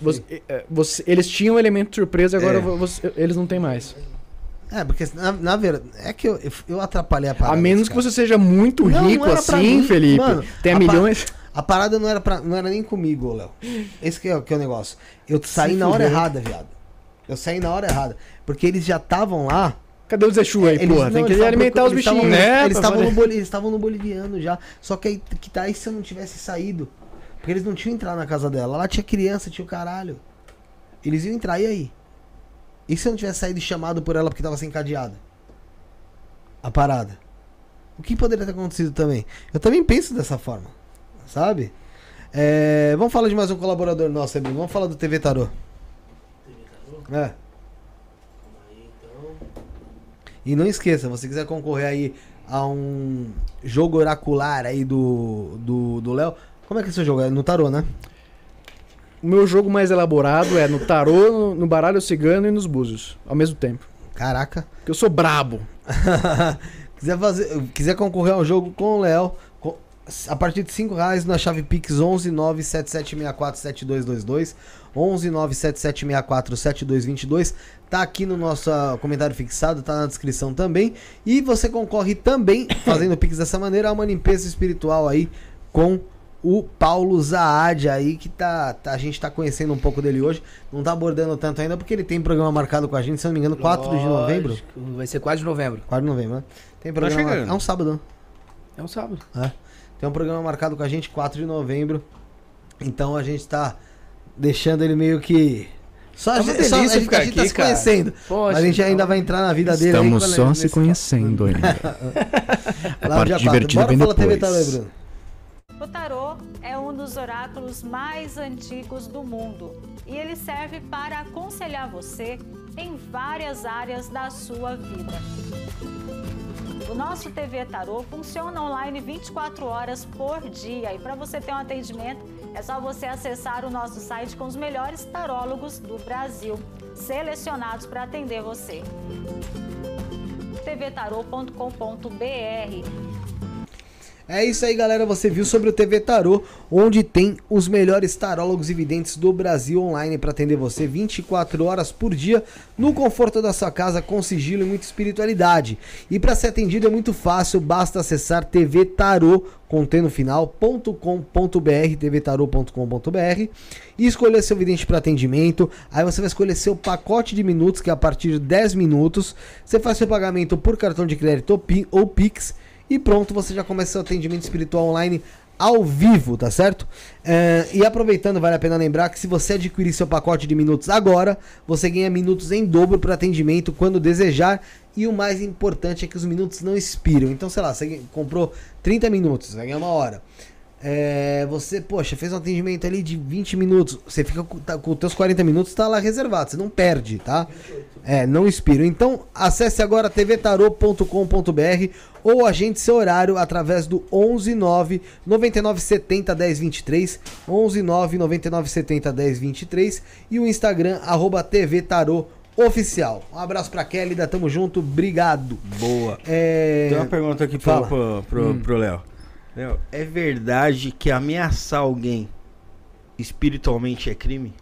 Você- é, você- eles tinham elemento de surpresa, agora É. você- eles não têm mais. É, porque na, na verdade, é que eu, eu, atrapalhei a parada. A menos dos que você seja muito Não, não rico pra assim. Felipe. Mano, Tenha a pa- milhões. A parada não era, pra, não era nem comigo, Léo. Esse que é, o- que é o negócio. Eu saí Se na hora errada, viado. Eu saí na hora errada. Porque eles já estavam lá. Cadê o Zé Chu aí, Eles- porra? não, Tem que alimentar os bichinhos, né? Eles estavam no, boli- no boliviano já. Só que aí, que tá aí se eu não tivesse saído. Porque eles não tinham entrado na casa dela. Lá tinha criança, tinha o caralho. Eles iam entrar, e aí? E se eu não tivesse saído chamado por ela porque tava sem cadeado? a parada. O que poderia ter acontecido também? Eu também penso dessa forma, sabe? É, vamos falar de mais um colaborador nosso, Bruno. Vamos falar do TV Tarô. TV Tarô? É. Aí, então. E não esqueça, você quiser concorrer aí a um jogo oracular aí do do Léo, como é que é seu jogo? É no tarô, né? O meu jogo mais elaborado é no tarô, no, no baralho cigano e nos búzios, ao mesmo tempo. Caraca. Porque eu sou brabo. quiser fazer, quiser concorrer ao jogo com o Léo, a partir de 5 reais na chave Pix 11 97764 7222 11 97764 7222 tá aqui no nosso ah, comentário fixado, tá na descrição também. E você concorre também, fazendo o Pix dessa maneira, a uma limpeza espiritual aí com o Paulo Zaad aí, que tá, tá- a gente tá conhecendo um pouco dele hoje. Não tá abordando tanto ainda, porque ele tem programa marcado com a gente, se não me engano, 4 de novembro. Lógico, Vai ser 4 de novembro. 4 de novembro, né? Tem programa chegando. marcado. É um sábado, né? É um sábado. Tem um programa marcado com a gente 4 de novembro. Então a gente tá deixando ele meio que. Só, É a uma gente, só a delícia gente, ficar a gente tá se cara. conhecendo. Poxa, Mas a gente então- ainda vai entrar na vida dele aí Estamos quando- só se nesse- conhecendo ainda. Lá A parte dia 4. divertida Bora vem falar TV depois. Tarô, Bruno. O tarô é um dos oráculos mais antigos do mundo e ele serve para aconselhar você em várias áreas da sua vida. O nosso TV Tarô funciona online 24 horas por dia e para você ter um atendimento é só você acessar o nosso site com os melhores tarólogos do Brasil, selecionados para atender você. tvtarô.com.br É isso aí, galera. Você viu sobre o TV Tarô, onde tem os melhores tarólogos e videntes do Brasil online para atender você 24 horas por dia, no conforto da sua casa, com sigilo e muita espiritualidade. E para ser atendido é muito fácil, basta acessar TV Tarô, contendo final.com.br, tvtarô.com.br e escolher seu vidente para atendimento. Aí você vai escolher seu pacote de minutos, que é a partir de 10 minutos. Você faz seu pagamento por cartão de crédito ou Pi- ou Pix. E pronto, você já começa seu atendimento espiritual online ao vivo, tá certo? É, e aproveitando, vale a pena lembrar que se você adquirir seu pacote de minutos agora, você ganha minutos em dobro para atendimento quando desejar. E o mais importante é que os minutos não expiram. Então, sei lá, você comprou 30 minutos, vai ganhar uma hora. É, você, poxa, fez um atendimento ali de 20 minutos, você fica com, tá, com os teus 40 minutos, tá lá reservado, você não perde, tá? É, não expira. Então, acesse agora tvtarô.com.br ou agende seu horário através do 119 9970 1023, 119 9970 1023 e o Instagram arroba tvtarô oficial. Um abraço pra Kélida, tamo junto, obrigado. Boa. É... Tem uma pergunta aqui pro, pro, pro, pro Léo. É verdade que ameaçar alguém espiritualmente é crime?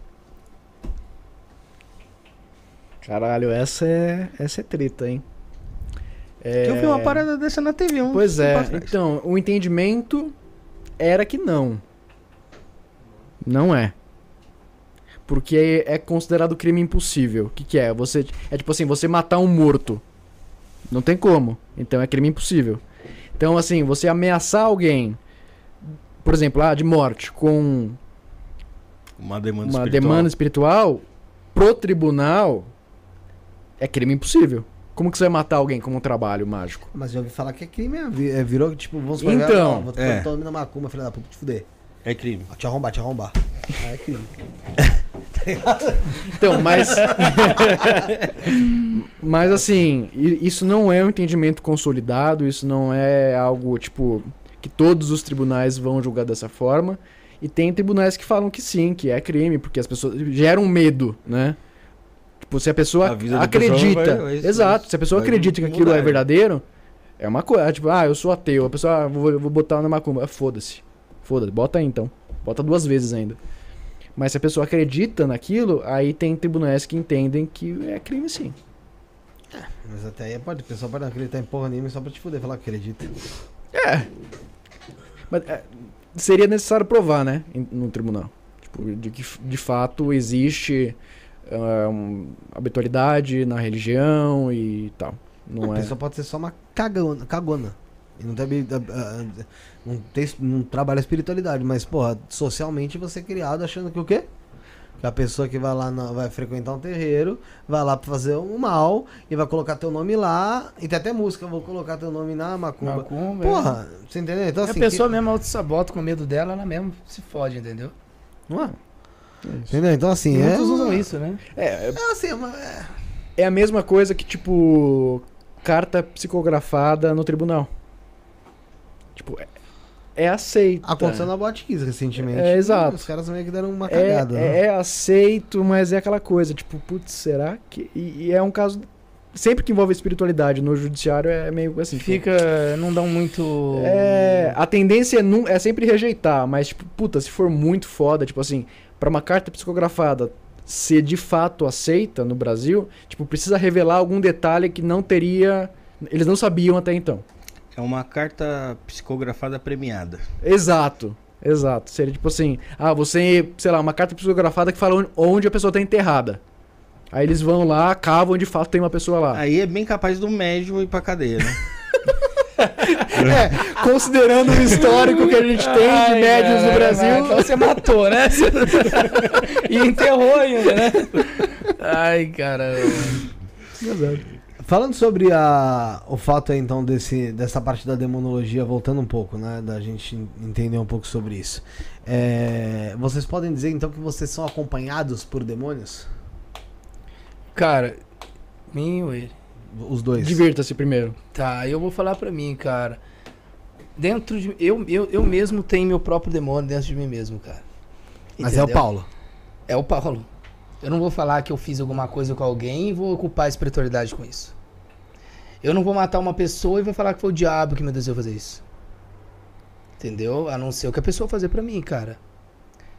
Caralho, essa é, essa é treta, hein? É... Eu vi uma parada dessa na TV. Um Pois é, então, o entendimento era que não. Não é. Porque é considerado crime impossível. O que, que é? Você é tipo assim, você matar um morto. Não tem como. Então é crime impossível. Então assim, você ameaçar alguém, por exemplo, ah, de morte com Uma demanda uma espiritual. demanda espiritual pro tribunal é crime impossível. Como que você vai matar alguém com um trabalho mágico? Mas já ouvi falar que é crime, é, é, virou tipo, vamos supor, Então, ó, vou é. tomando macumba, filha da puta, te fuder. É crime. Te arrombar, te arrombar. Ah, é crime. Então, mas. mas assim, isso não é um entendimento consolidado, isso não é algo, tipo, que todos os tribunais vão julgar dessa forma. E tem tribunais que falam que sim, que é crime, porque as pessoas geram medo, né? Tipo, se a pessoa A vida da pessoa acredita. vai- vai- exato, se a pessoa acredita que aquilo mudar, é né? verdadeiro, é uma coisa. Tipo, ah, eu sou ateu. A pessoa, ah, vou, vou botar na macumba. Foda-se. Foda-se, bota aí então. Bota duas vezes ainda. Mas se a pessoa acredita naquilo, aí tem tribunais que entendem que é crime sim. Mas até aí pode, o pessoal pode acreditar em porra nenhuma só pra te fuder, falar que acredita. É. Mas é, seria necessário provar, né? No tribunal. Tipo, de que de fato existe ah, um, habitualidade na religião e tal. Não a é. pessoa pode ser só uma cagona. cagona. E não, tem, ah, não, tem, não trabalha a espiritualidade, mas, porra, socialmente você é criado achando que o quê? Que a pessoa que vai lá, na- vai frequentar um terreiro, vai lá pra fazer um mal e vai colocar teu nome lá. E tem até música, vou colocar teu nome na macumba. Macumba, é. Porra, você entendeu? Então, a assim, pessoa que- mesmo auto-sabota com medo dela, ela mesmo se fode, entendeu? Não é? Entendeu? Então, assim, E é. muitos usam isso, né? É, É assim, é uma- é- é a mesma coisa que, tipo, carta psicografada no tribunal. Tipo, é, é aceita. Aconteceu na Botkiss recentemente. É, exato. Os caras meio que deram uma é, cagada. né? é, é aceito, mas é aquela coisa, tipo, putz, será que. E, e é um caso. Sempre que envolve espiritualidade no judiciário é meio assim. tipo, Fica. Não dão muito. É, a tendência é, é sempre rejeitar, mas, tipo, puta, se for muito foda, tipo assim, pra uma carta psicografada ser de fato aceita no Brasil, tipo, precisa revelar algum detalhe que não teria. Eles não sabiam até então. É uma carta psicografada premiada. Exato. Exato. Seria tipo assim, ah, você, sei lá, uma carta psicografada que fala onde- a pessoa tá enterrada. Aí eles vão lá, cavam onde de fato tem uma pessoa lá. Aí é bem capaz do médium ir pra cadeia, né? É, considerando o histórico que a gente tem de Ai, médios no cara, Brasil. Então você matou, né? e enterrou ainda, né? Ai, cara. Falando sobre a, o fato aí, então desse, dessa parte da demonologia, voltando um pouco, né? Da gente en- entender um pouco sobre isso. É, vocês podem dizer então que vocês são acompanhados por demônios? Cara, mim ou ele? Os dois. Divirta-se primeiro. Tá, eu vou falar pra mim, cara. Dentro de. Eu, eu, eu mesmo tenho meu próprio demônio dentro de mim mesmo, cara. Mas é o Entendeu? Paulo. É o Paulo. Eu não vou falar que eu fiz alguma coisa com alguém e vou ocupar a espiritualidade com isso. Eu não vou matar uma pessoa e vou falar que foi o diabo que me desejou fazer isso. Entendeu? A não ser o que a pessoa fazer pra mim, cara.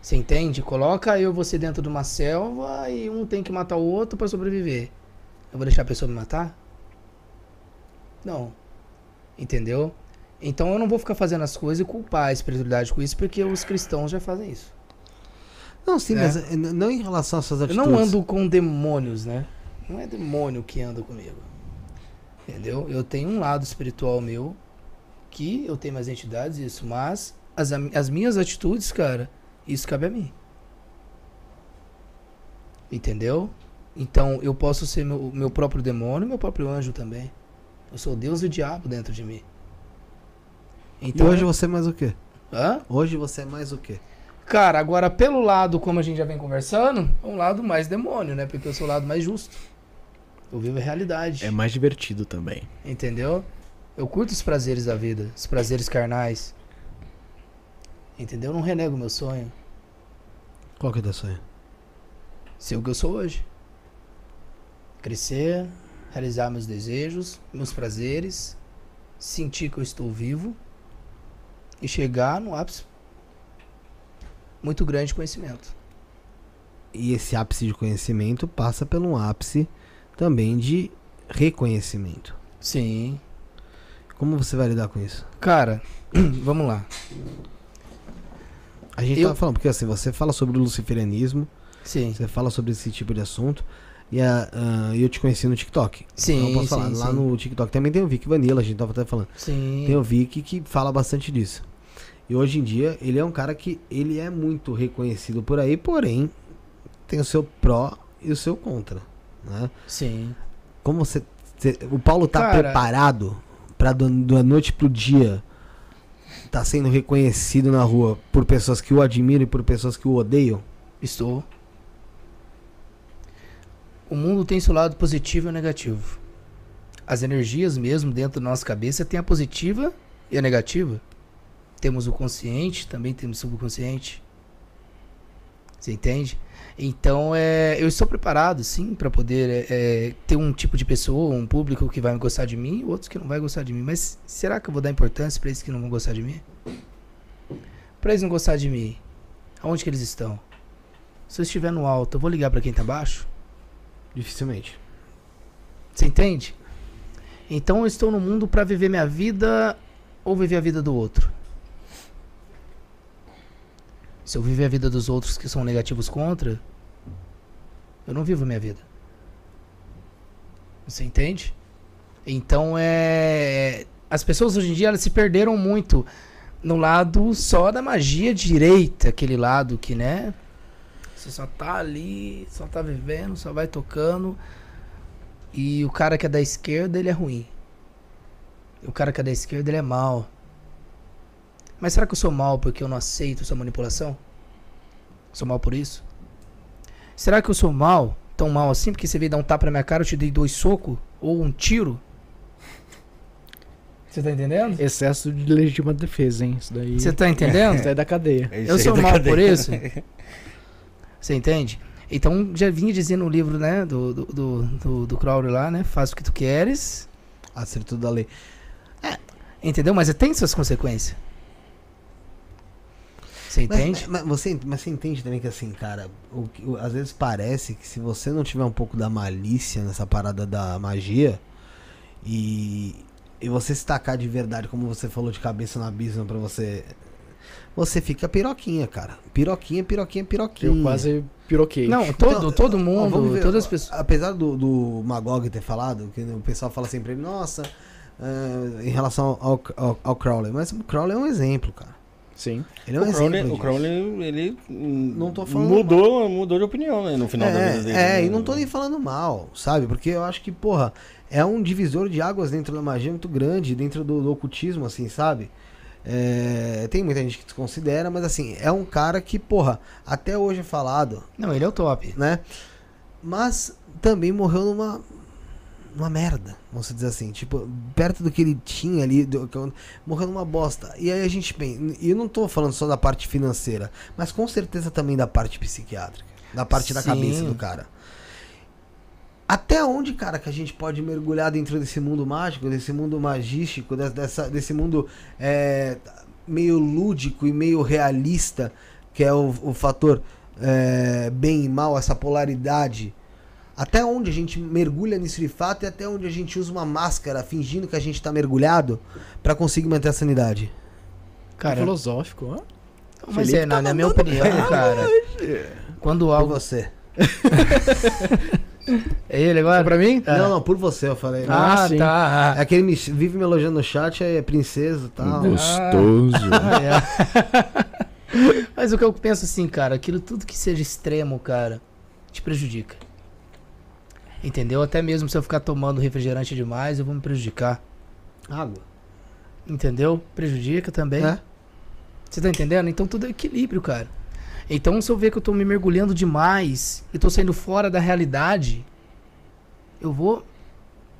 Você entende? Coloca eu e você dentro de uma selva e um tem que matar o outro pra sobreviver. Eu vou deixar a pessoa me matar? Não. Entendeu? Então eu não vou ficar fazendo as coisas e culpar a espiritualidade com isso, porque os cristãos já fazem isso. Não, sim, É. mas n- não em relação às suas Eu atitudes. não ando com demônios, né? Não é demônio que anda comigo. Entendeu? Eu tenho um lado espiritual meu que eu tenho mais entidades, isso, mas as, as minhas atitudes, cara, isso cabe a mim. Entendeu? Então eu posso ser meu, meu próprio demônio, meu próprio anjo também. Eu sou Deus e o diabo dentro de mim. E hoje você é mais o quê? Hã? Hoje você é mais o quê? Cara, agora pelo lado, como a gente já vem conversando, é um lado mais demônio, né? Porque eu sou o lado mais justo. Eu vivo a realidade. É mais divertido também. Entendeu? Eu curto os prazeres da vida, os prazeres carnais. Entendeu? Eu não renego meu sonho. Qual que é o teu sonho? Ser o que eu sou hoje. Crescer, realizar meus desejos, meus prazeres, sentir que eu estou vivo e chegar no ápice muito grande de conhecimento. E esse ápice de conhecimento passa por um ápice também de reconhecimento. Sim. Como você vai lidar com isso? Cara, vamos lá. A gente Eu- tava falando, porque assim, você fala sobre o luciferianismo, Sim. você fala sobre esse tipo de assunto, e a- ah, eu te conheci no TikTok. Sim, então eu posso falar, sim, lá sim. no TikTok também tem o Vic Vanilla, a gente tava até falando. Sim. Tem o Vic que fala bastante disso. E hoje em dia, ele é um cara que ele é muito reconhecido por aí, porém, tem o seu pró e o seu contra, né? Sim. Como você... você- o Paulo tá Cara- preparado pra do- da noite pro dia tá sendo reconhecido na rua por pessoas que o admiram e por pessoas que o odeiam? Estou. O mundo tem seu lado positivo e o negativo. As energias mesmo dentro da nossa cabeça tem a positiva e a negativa. Temos o consciente, também temos o subconsciente. Você entende? Então, é, eu estou preparado, sim, para poder é, é, ter um tipo de pessoa, um público que vai gostar de mim e outros que não vai gostar de mim. Mas será que eu vou dar importância para esses que não vão gostar de mim? Para eles não gostar de mim, aonde que eles estão? Se eu estiver no alto, eu vou ligar para quem tá baixo? Dificilmente. Você entende? Então eu estou no mundo para viver minha vida ou viver a vida do outro. Se eu viver a vida dos outros que são negativos contra, eu não vivo a minha vida. Você entende? Então é. As pessoas hoje em dia elas se perderam muito no lado só da magia direita, aquele lado que, né? Você só tá ali, só tá vivendo, só vai tocando. E o cara que é da esquerda, ele é ruim. O cara que é da esquerda, ele é mal. Mas será que eu sou mal porque eu não aceito essa manipulação? Sou mal por isso? Será que eu sou mal, tão mal assim, porque você veio dar um tapa na minha cara, eu te dei dois socos? Ou um tiro? Você tá entendendo? Excesso de legítima defesa, hein? Isso daí. Você tá entendendo? Isso daí é da cadeia. Eu sou mal por isso? Você entende? Então, já vinha dizendo no livro, né, do, do, do, do, do Crowley lá, né? Faz o que tu queres. Acerto da lei. Entendeu? Mas tem suas consequências. Você Mas- entende? Mas, você, mas você entende também que assim, cara, o, que- o- às vezes parece que se você não tiver um pouco da malícia nessa parada da magia e, e você se tacar de verdade, como você falou, de cabeça no abismo pra você. Você fica piroquinha, cara. Piroquinha, piroquinha, piroquinha. Eu quase piroquei. Não, todo, Então, todo mundo, vamos ver, todas as pessoas. Apesar do, do Magog ter falado, que o pessoal fala sempre, nossa, eh, em relação ao, ao, ao Crowley, mas o Crowley é um exemplo, cara. Sim. Ele é um o Crowley, o. Crowley, ele Não tô falando mudou, mudou de opinião, né, no final da vida dele. É, é, né? e não tô nem falando mal, sabe? Porque eu acho que, porra, é um divisor de águas dentro da magia muito grande, dentro do, do ocultismo, assim, sabe? É, tem muita gente que desconsidera, mas assim, é um cara que, porra, até hoje é falado, Não, ele é o top. né? Mas também morreu numa. Uma merda, vamos dizer assim. Tipo, perto do que ele tinha ali, do- que eu- morreu numa bosta. E aí a gente pensa. E eu não tô falando só da parte financeira, mas com certeza também da parte psiquiátrica. Da parte da Sim. cabeça do cara. Até onde, cara, que a gente pode mergulhar dentro desse mundo mágico, desse mundo magístico, des- dessa, desse mundo é, meio lúdico e meio realista, que é o, o fator é, bem e mal, essa polaridade. Até onde a gente mergulha nisso de fato e até onde a gente usa uma máscara fingindo que a gente tá mergulhado pra conseguir manter a sanidade. Cara, filosófico, ó. mas Felipe é, na, tá na minha opinião, bem. cara. Quando Por algo. você. É ele agora? É pra mim? É. Não, não, por você eu falei. Ah, Ah, sim. tá. É que ele me, vive me elogiando no chat, aí é princesa e tal. Gostoso. Ah, é. Mas o que eu penso assim, cara, aquilo tudo que seja extremo, cara, te prejudica. Entendeu? Até mesmo se eu ficar tomando refrigerante demais, eu vou me prejudicar. Água. Entendeu? Prejudica também. É? Você tá entendendo? Então tudo é equilíbrio, cara. Então se eu ver que eu tô me mergulhando demais e tô saindo fora da realidade, eu vou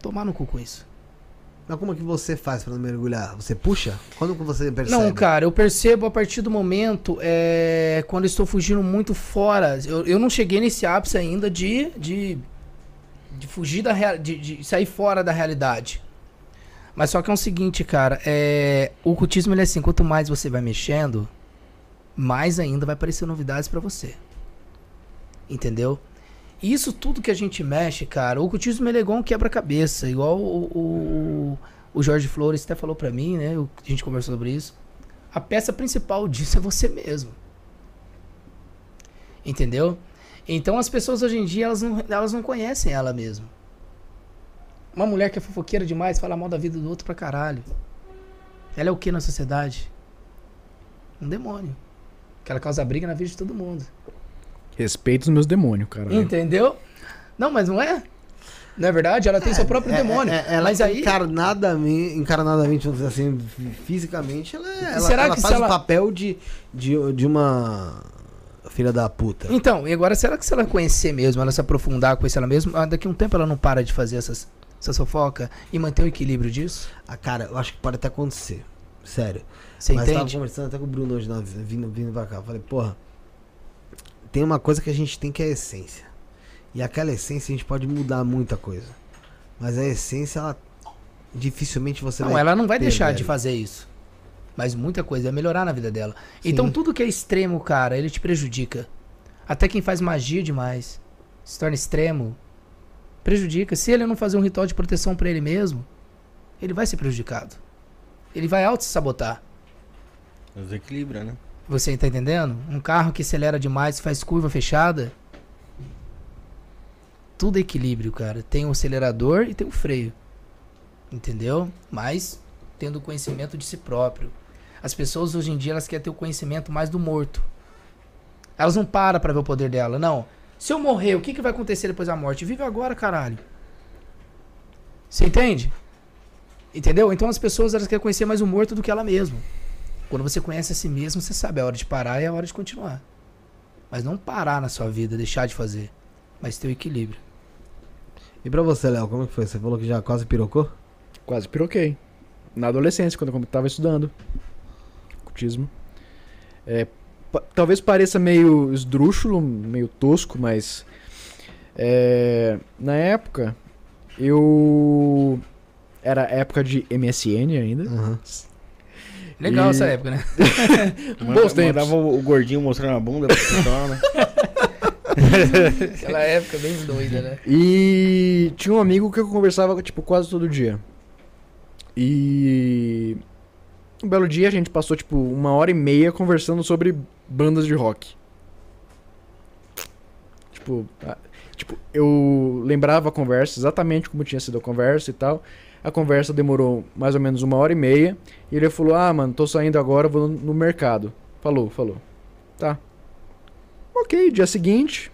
tomar no cu com isso. Mas como que você faz pra não mergulhar? Você puxa? Quando você percebe? Não, cara, eu percebo a partir do momento é, quando estou fugindo muito fora. Eu, eu não cheguei nesse ápice ainda de, de, de fugir da real, de, de sair fora da realidade. Mas só que é o seguinte, cara, é, o ocultismo ele é assim, quanto mais você vai mexendo, mais ainda vai aparecer novidades pra você. Entendeu? E isso tudo que a gente mexe, cara, o ocultismo ele é igual um quebra-cabeça, igual o, o, o Jorge Flores até falou pra mim, né? A gente conversou sobre isso. A peça principal disso é você mesmo. Entendeu? Então as pessoas hoje em dia, elas não, elas não conhecem ela mesma. Uma mulher que é fofoqueira demais, fala mal da vida do outro pra caralho. Ela é o que na sociedade? Um demônio. Que ela causa briga na vida de todo mundo. Respeito os meus demônios, cara. Entendeu? Não, mas não é? Não é verdade? Ela tem seu próprio demônio. É, é, ela mas aí. encarnadamente, encarnadamente, vamos dizer assim, fi- fisicamente, ela, é- ela, será ela que faz se o ela- papel de, de, de uma filha da puta. Então, e agora, será que se ela conhecer mesmo, ela se aprofundar, conhecer ela mesmo, ah, daqui a um tempo ela não para de fazer essas, essas fofocas e manter o equilíbrio disso? Ah, cara, eu acho que pode até acontecer. Sério. Você Mas tava entende? conversando até com o Bruno hoje, na- vindo, vindo pra cá. Eu Falei, porra, tem uma coisa que a gente tem que é a essência. E aquela essência a gente pode mudar muita coisa. Mas a essência, ela dificilmente você Não, vai. ela não vai deixar de fazer isso. Mas muita coisa vai melhorar na vida dela. Sim. Então tudo que é extremo, cara, ele te prejudica. Até quem faz magia demais se torna extremo, prejudica. Se ele não fazer um ritual de proteção pra ele mesmo, ele vai ser prejudicado. Ele vai auto-sabotar. Desequilibra, né? Você tá entendendo? Um carro que acelera demais, faz curva fechada. Tudo é equilíbrio, cara. Tem o acelerador e tem o freio. Entendeu? Mas tendo conhecimento de si próprio. As pessoas hoje em dia elas querem ter o conhecimento mais do morto. Elas não param pra ver o poder dela, não. Se eu morrer, o que, que vai acontecer depois da morte? Vive agora, caralho. Você entende? Entendeu? Então as pessoas elas querem conhecer mais o morto do que ela mesma. Quando você conhece a si mesmo, você sabe a hora de parar e a hora de continuar. Mas não parar na sua vida, deixar de fazer. Mas ter o equilíbrio. E pra você, Léo, como que foi? Você falou que já quase pirocou? Quase piroquei. Na adolescência, quando eu tava estudando. Cultismo. É, pa- talvez pareça meio esdrúxulo, meio tosco, mas. é, na época, eu. Era época de MSN ainda. Aham. Legal E- essa época, né? Bons tempos. Mandava o gordinho mostrando a bunda pra pessoa, né? Aquela época bem doida, né? E tinha um amigo que eu conversava, tipo, quase todo dia. E um belo dia a gente passou, tipo, uma hora e meia conversando sobre bandas de rock. Tipo, tipo, eu lembrava a conversa, exatamente como tinha sido a conversa e tal. A conversa demorou mais ou menos uma hora e meia. E ele falou, ah, mano, tô saindo agora, vou no, no mercado. Falou, falou. Tá. Ok, dia seguinte.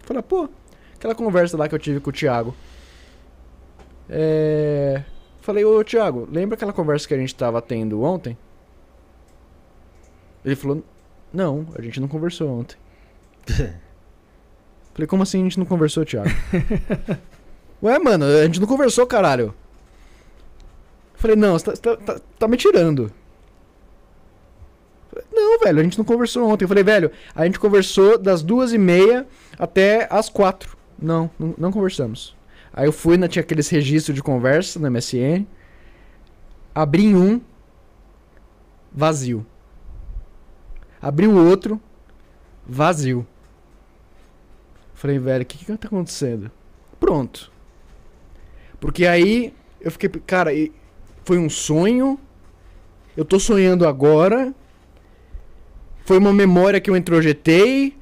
Falei, pô, aquela conversa lá que eu tive com o Thiago. É. Falei, ô Thiago, lembra aquela conversa que a gente tava tendo ontem? Ele falou, não, a gente não conversou ontem. Falei, como assim a gente não conversou, Thiago? Ué, mano, a gente não conversou, caralho. Falei, não, você tá, tá- tá- tá me tirando. Falei, Não, velho, a gente não conversou ontem. Eu falei, velho, a gente conversou das duas e meia até as quatro. Não, não, não conversamos. Aí eu fui, na, tinha aqueles registros de conversa no MSN. Abri um, vazio. Abri o outro, vazio. Falei, velho, o que que tá acontecendo? Pronto. Porque aí eu fiquei, cara, foi um sonho. Eu tô sonhando agora. Foi uma memória que eu introjetei.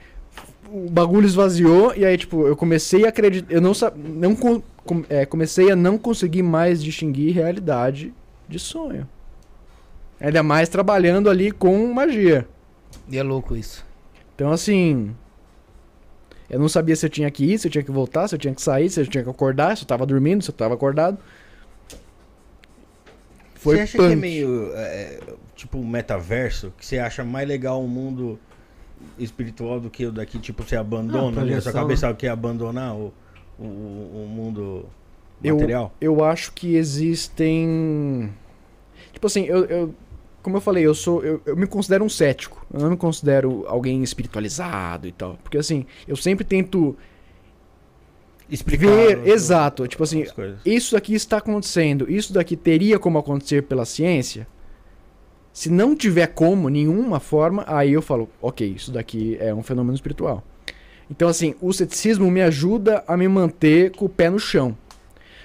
O bagulho esvaziou e aí tipo, eu comecei a acreditar, eu não não co- com- é, comecei a não conseguir mais distinguir realidade de sonho. Ainda mais trabalhando ali com magia. E é louco isso. Então, assim. Eu não sabia se eu tinha que ir, se eu tinha que voltar, se eu tinha que sair, se eu tinha que acordar, se eu tava dormindo, se eu tava acordado. Foi você acha punk. que é meio é, tipo um metaverso? Que você acha mais legal o mundo espiritual do que o daqui? Tipo, você abandona, Ah, ali, a sua cabeça quer abandonar o, o, o mundo Eu- material? Eu acho que existem. Tipo assim, eu. eu- como eu falei, eu sou. Eu, eu me considero um cético. Eu não me considero alguém espiritualizado e tal. Porque assim, eu sempre tento Explicar ver. o- exato. Tipo assim, isso daqui está acontecendo, isso daqui teria como acontecer pela ciência. Se não tiver como, nenhuma forma, aí eu falo, ok, isso daqui é um fenômeno espiritual. Então, assim, o ceticismo me ajuda a me manter com o pé no chão.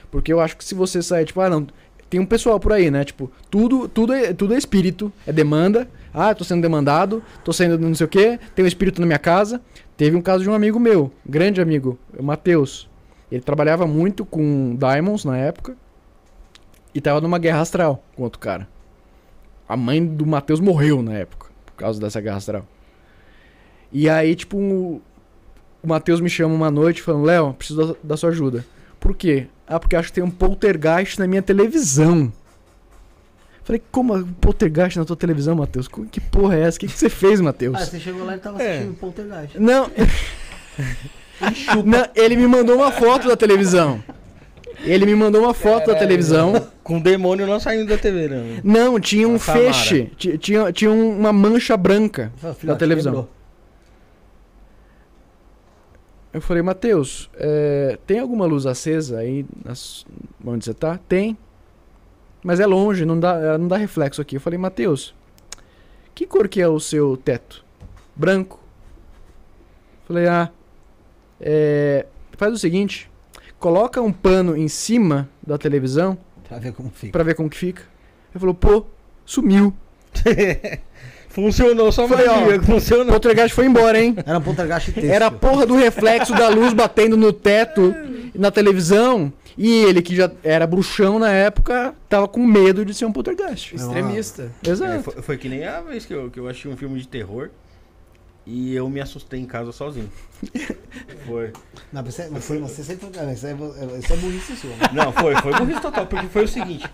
Porque eu acho que se você sair, tipo, ah, não. Tem um pessoal por aí, né? Tipo, tudo, tudo, é, tudo é espírito, é demanda. Ah, tô sendo demandado, tô sendo não sei o quê, tem um espírito na minha casa. Teve um caso de um amigo meu, grande amigo, o Matheus. Ele trabalhava muito com Diamonds na época. E tava numa guerra astral com outro cara. A mãe do Matheus morreu na época, por causa dessa guerra astral. E aí, tipo, o, o Matheus me chama uma noite falando: Léo, preciso da, da sua ajuda. Por quê? Ah, porque acho que tem um poltergeist na minha televisão. Falei, como um poltergeist na tua televisão, Matheus? Que porra é essa? O que, que você fez, Matheus? Ah, você chegou lá e tava É. assistindo Poltergeist. Não. Não, ele me mandou uma foto da televisão. Ele me mandou uma foto da televisão. Com o demônio não saindo da TV, né? Não, tinha um Uma feixe. ti- Tinha, tinha um- uma mancha branca na filhote, televisão. quebrou. Eu falei, Matheus, é, tem alguma luz acesa aí nas- onde você tá? Tem. Mas é longe, não dá, eh, não dá reflexo aqui. Eu falei, Matheus, que cor que é o seu teto? Branco. Falei, ah, é, faz o seguinte, coloca um pano em cima da televisão Pra ver como fica. pra ver como que fica. Ele falou, pô, sumiu. Funcionou só ó, magia, O funcionou. poltergeist foi embora, hein? Era um Poltergeist texto. Era a porra do reflexo da luz batendo no teto e na televisão. E ele, que já era bruxão na época, tava com medo de ser um poltergeist. Extremista. É, Exato. foi, foi que nem a vez que eu, que eu achei um filme de terror. E eu me assustei em casa sozinho. Foi. Não, mas você, mas foi você sempre. Não, isso, é, isso é burrice sua. né? Não, foi, foi burrice total, porque foi o seguinte.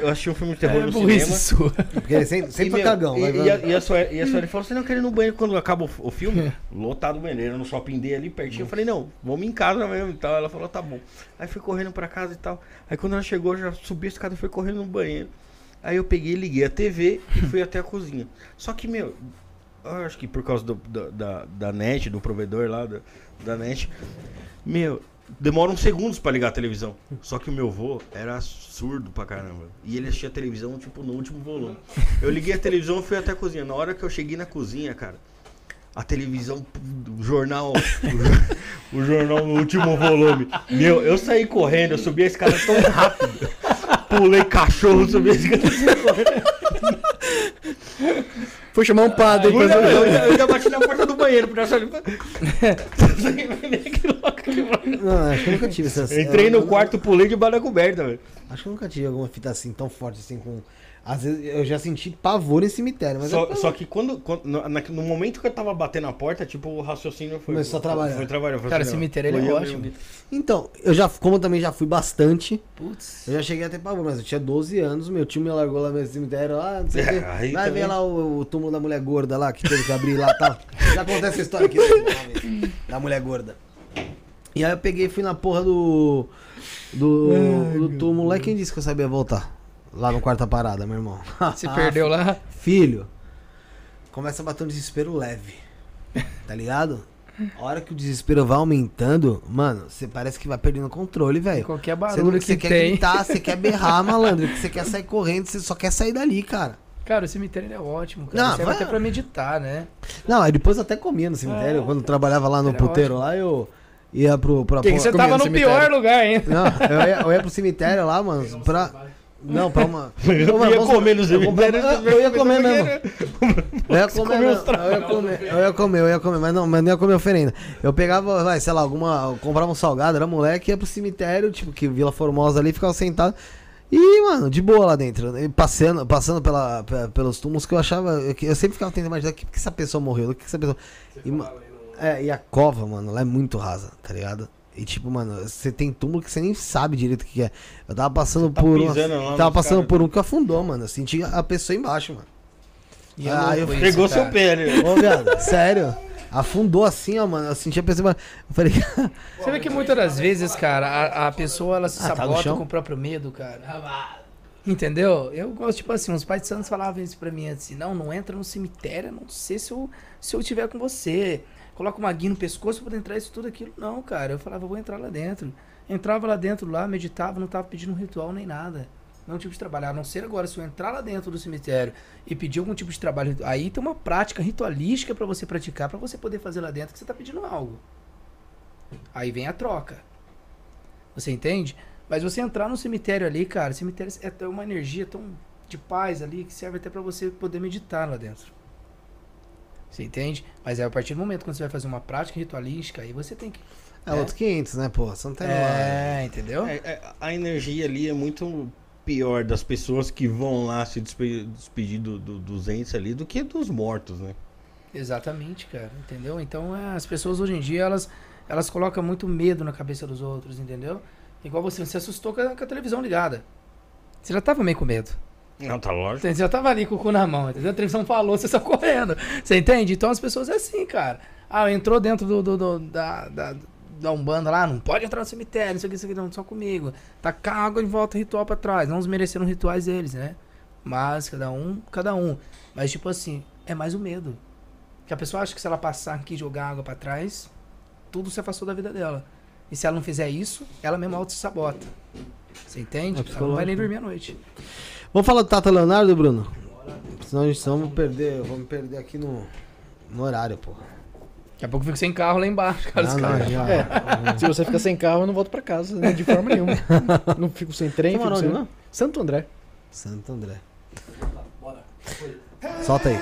Eu assisti um filme de terror É no burrice cinema. sua. Porque ele sempre, sempre E, foi meu, cagão. E, vai- e a, e a e a Sueli falou: você não quer ir no banheiro quando acaba o, o filme? Lotado o banheiro, no shopping D ali pertinho. Eu falei: não, vamos em casa mesmo e tal. Ela falou: tá bom. Aí fui correndo pra casa e tal. Aí quando ela chegou, eu já subi a escada e fui correndo no banheiro. Aí eu peguei, liguei a TV e fui até a cozinha. Só que, meu, eu acho que por causa do- da, da, da net, do provedor lá, da, da net, meu, demora uns segundos pra ligar a televisão. Só que o meu vô era surdo pra caramba. E ele assistia a televisão, tipo, no último volume. Eu liguei a televisão e fui até a cozinha. Na hora que eu cheguei na cozinha, cara, a televisão, o jornal, o, jo- o jornal no último volume. Meu, eu saí correndo, eu subi a escada tão rápido. Pulei cachorro, subi a escada saí correndo. Foi chamar um padre. Eu, pra- eu, eu ainda bati na porta do banheiro pra essa ali. Não, acho que eu nunca tive essas. Entrei eu- no eu- quarto, pulei debaixo da coberta, velho. Acho que eu nunca tive alguma fita assim tão forte assim com. Às vezes eu já senti pavor em cemitério, mas Só, é- só que quando, quando- no, no momento que eu tava batendo a porta, tipo, o raciocínio foi. Começou a trabalhar. Foi trabalhar. foi Cara, assim, cemitério, ele é ótimo. Então, eu já, como eu também já fui bastante, Putz. eu já cheguei a ter pavor, mas eu tinha 12 anos, meu tio me largou lá no cemitério, lá, não sei o É, quê. aí Vai também. ver lá o, o túmulo da mulher gorda lá, que teve que abrir lá e tal. Já acontece essa história aqui né, da mulher gorda. E aí eu peguei e fui na porra do. Do, do túmulo lá. e Quem disse que eu sabia voltar? Lá no quarta parada, meu irmão. Você perdeu lá? Filho, começa a bater um desespero leve. Tá ligado? A hora que o desespero vai aumentando, mano, você parece que vai perdendo o controle, velho. Qualquer Você, barulho você que quer tem. gritar, você quer berrar, malandro, que você quer sair correndo, você só quer sair dali, cara. Cara, o cemitério é ótimo, cara. Não, Serve vai- até pra meditar, né? Não, aí depois eu até comia no cemitério. É, quando eu trabalhava lá no era puteiro ótimo. lá, eu ia pro. Pra, Porque pra- você comia tava no no pior lugar, hein? Não, eu ia, eu ia pro cemitério lá, mano, pra. Não, pra uma. Eu ia comer no eu Eu, ia comer mesmo. Eu ia comer Eu ia comer, eu ia comer, eu ia comer, mas não, mas não ia comer oferenda. Eu pegava, vai, sei lá, alguma. Comprava um salgado, era moleque, ia pro cemitério, tipo, que Vila Formosa ali, ficava sentado. E, mano, de boa lá dentro. E passando, passando pela, pe- pelos túmulos que eu achava. Eu, sempre ficava tentando imaginar que, que essa pessoa morreu, o que, que essa pessoa. E, é, e a cova, mano, ela é muito rasa, tá ligado? E tipo, mano, você tem túmulo que você nem sabe direito o que é. Eu tava passando tá por. lá tava passando caras. por um que afundou, mano. Eu senti a pessoa embaixo, mano. E Ah, eu- isso, Pegou seu cara. pé ali. Ô, viado, sério. Afundou assim, ó, mano. Eu senti a pessoa. embaixo. Eu falei, Você vê que muitas das vezes, cara, a, a pessoa ela se Ah, tá sabota chão? com o próprio medo, cara. Entendeu? Eu gosto, tipo assim, os pais de santos falavam isso pra mim assim, não, não entra no cemitério, não sei se eu, se eu tiver com você. Coloca uma guia no pescoço poder entrar isso tudo aquilo. Não, cara, eu falava, vou entrar lá dentro. Entrava lá dentro, lá, meditava, não tava pedindo um ritual nem nada. Não tipo de trabalho. A não ser agora, se eu entrar lá dentro do cemitério e pedir algum tipo de trabalho, aí tem uma prática ritualística pra você praticar, pra você poder fazer lá dentro que você tá pedindo algo. Aí vem a troca. Você entende? Mas você entrar no cemitério ali, cara, cemitério é uma energia tão de paz ali que serve até pra você poder meditar lá dentro. Você entende? Mas é a partir do momento quando você vai fazer uma prática ritualística, aí você tem que. é outro 500, né, pô? Você não tem lá. É, entendeu? É, é, a energia ali é muito pior das pessoas que vão lá se despe- despedir do, do- dos entes ali do que dos mortos, né? Exatamente, cara, entendeu? Então é, as pessoas hoje em dia elas, elas colocam muito medo na cabeça dos outros, entendeu? Igual você, você assustou com a, com a televisão ligada. Você já tava meio com medo. Não, tá lógico. Você já tava ali com o cu na mão, entendeu? A televisão falou, você saiu correndo. Você entende? Então as pessoas é assim, cara. Ah, entrou dentro do, do- do- da, da, da Umbanda lá, não pode entrar no cemitério, não sei o que, isso aqui, não, só comigo. Tacar água em volta, ritual pra trás. Não desmerecendo rituais deles, né? Mas cada um, cada um. Mas tipo assim, é mais o medo. Que a pessoa acha que se ela passar aqui e jogar água pra trás, tudo se afastou da vida dela. E se ela não fizer isso, ela mesma auto se sabota. Você entende? É ela não vai nem dormir à noite. Vamos falar do Tata Leonardo, Bruno? Senão a gente senão vamos perder, vamos perder aqui no, no horário, pô. Daqui a pouco eu fico sem carro lá embaixo, cara. Não, não, já. É. Se você ficar sem carro, eu não volto pra casa, né, de forma nenhuma. Não fico sem trem, fico mora sem... não? Santo André. Santo André. Solta aí.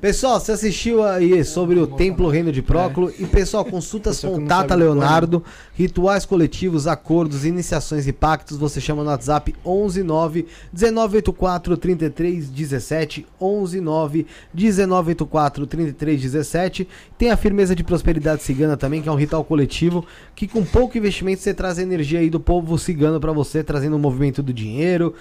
Pessoal, você assistiu aí sobre o Templo Reino de Próculo. E, pessoal, consultas Pessoal contata sabe Leonardo, rituais coletivos, acordos, iniciações e pactos. Você chama no WhatsApp 119 1984 3317 119 1984 3317. Tem a firmeza de prosperidade cigana também, que é um ritual coletivo que com pouco investimento você traz a energia aí do povo cigano pra você, trazendo o movimento do dinheiro.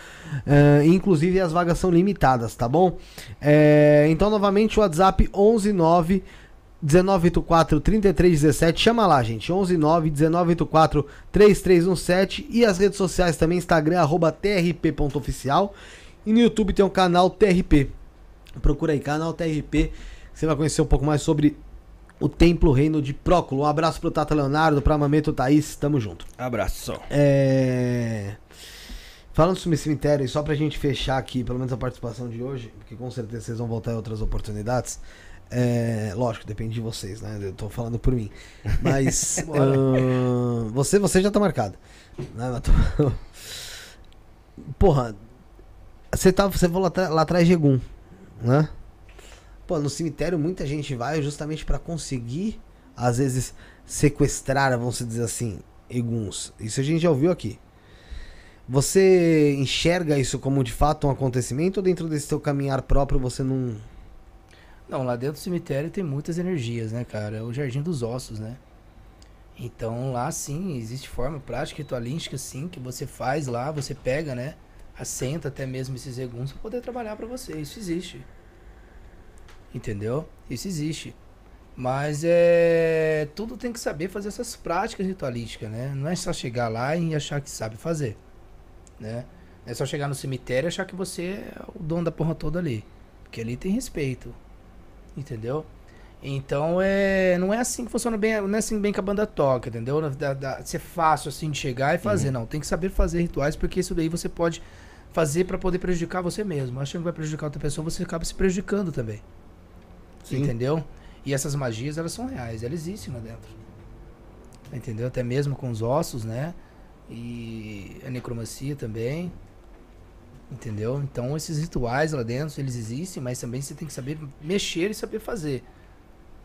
eh, inclusive as vagas são limitadas, tá bom? É, então, novamente, o WhatsApp 119 1984 3317. Chama lá, gente. 119 1984 3317. E as redes sociais também: Instagram, arroba trp.oficial. E no YouTube tem o canal TRP. Procura aí, canal TRP. Você vai conhecer um pouco mais sobre o Templo Reino de Próculo. Um abraço pro Tata Leonardo, pra Mameto Thaís. Tamo junto. Abraço. É... Falando sobre cemitério, e só pra gente fechar aqui, pelo menos a participação de hoje, porque com certeza vocês vão voltar em outras oportunidades. É... Lógico, depende de vocês, né? Eu tô falando por mim. Mas. ahn, você, você já tá marcado. Né? Tô- Porra, você, tá, você falou lá, atrás de Egum, né? Pô, no cemitério muita gente vai justamente pra conseguir, às vezes, sequestrar, vamos dizer assim, Eguns. Isso a gente já ouviu aqui. Você enxerga isso como de fato um acontecimento ou dentro desse seu caminhar próprio você não. Não, lá dentro do cemitério tem muitas energias, né, cara? É o jardim dos ossos, né? Então lá sim, existe forma prática ritualística sim, que você faz lá, você pega, né? Assenta até mesmo esses eguns para poder trabalhar para você. Isso existe. Entendeu? Isso existe. Mas é. Tudo tem que saber fazer essas práticas ritualísticas, né? Não é só chegar lá e achar que sabe fazer. Né? Não é só chegar no cemitério e achar que você é o dono da porra toda ali. Porque ali tem respeito. Entendeu? Então é. Não é assim que funciona bem. Não é assim bem que a banda toca, entendeu? Da, da- ser fácil assim de chegar e fazer. Não, tem que saber fazer rituais, porque isso daí você pode fazer para poder prejudicar você mesmo. Achando que vai prejudicar outra pessoa, você acaba se prejudicando também. Sim. Entendeu? E essas magias, elas são reais, elas existem lá dentro. Entendeu? Até mesmo com os ossos, né? E a necromancia também. Entendeu? Então esses rituais lá dentro, eles existem, mas também você tem que saber mexer e saber fazer.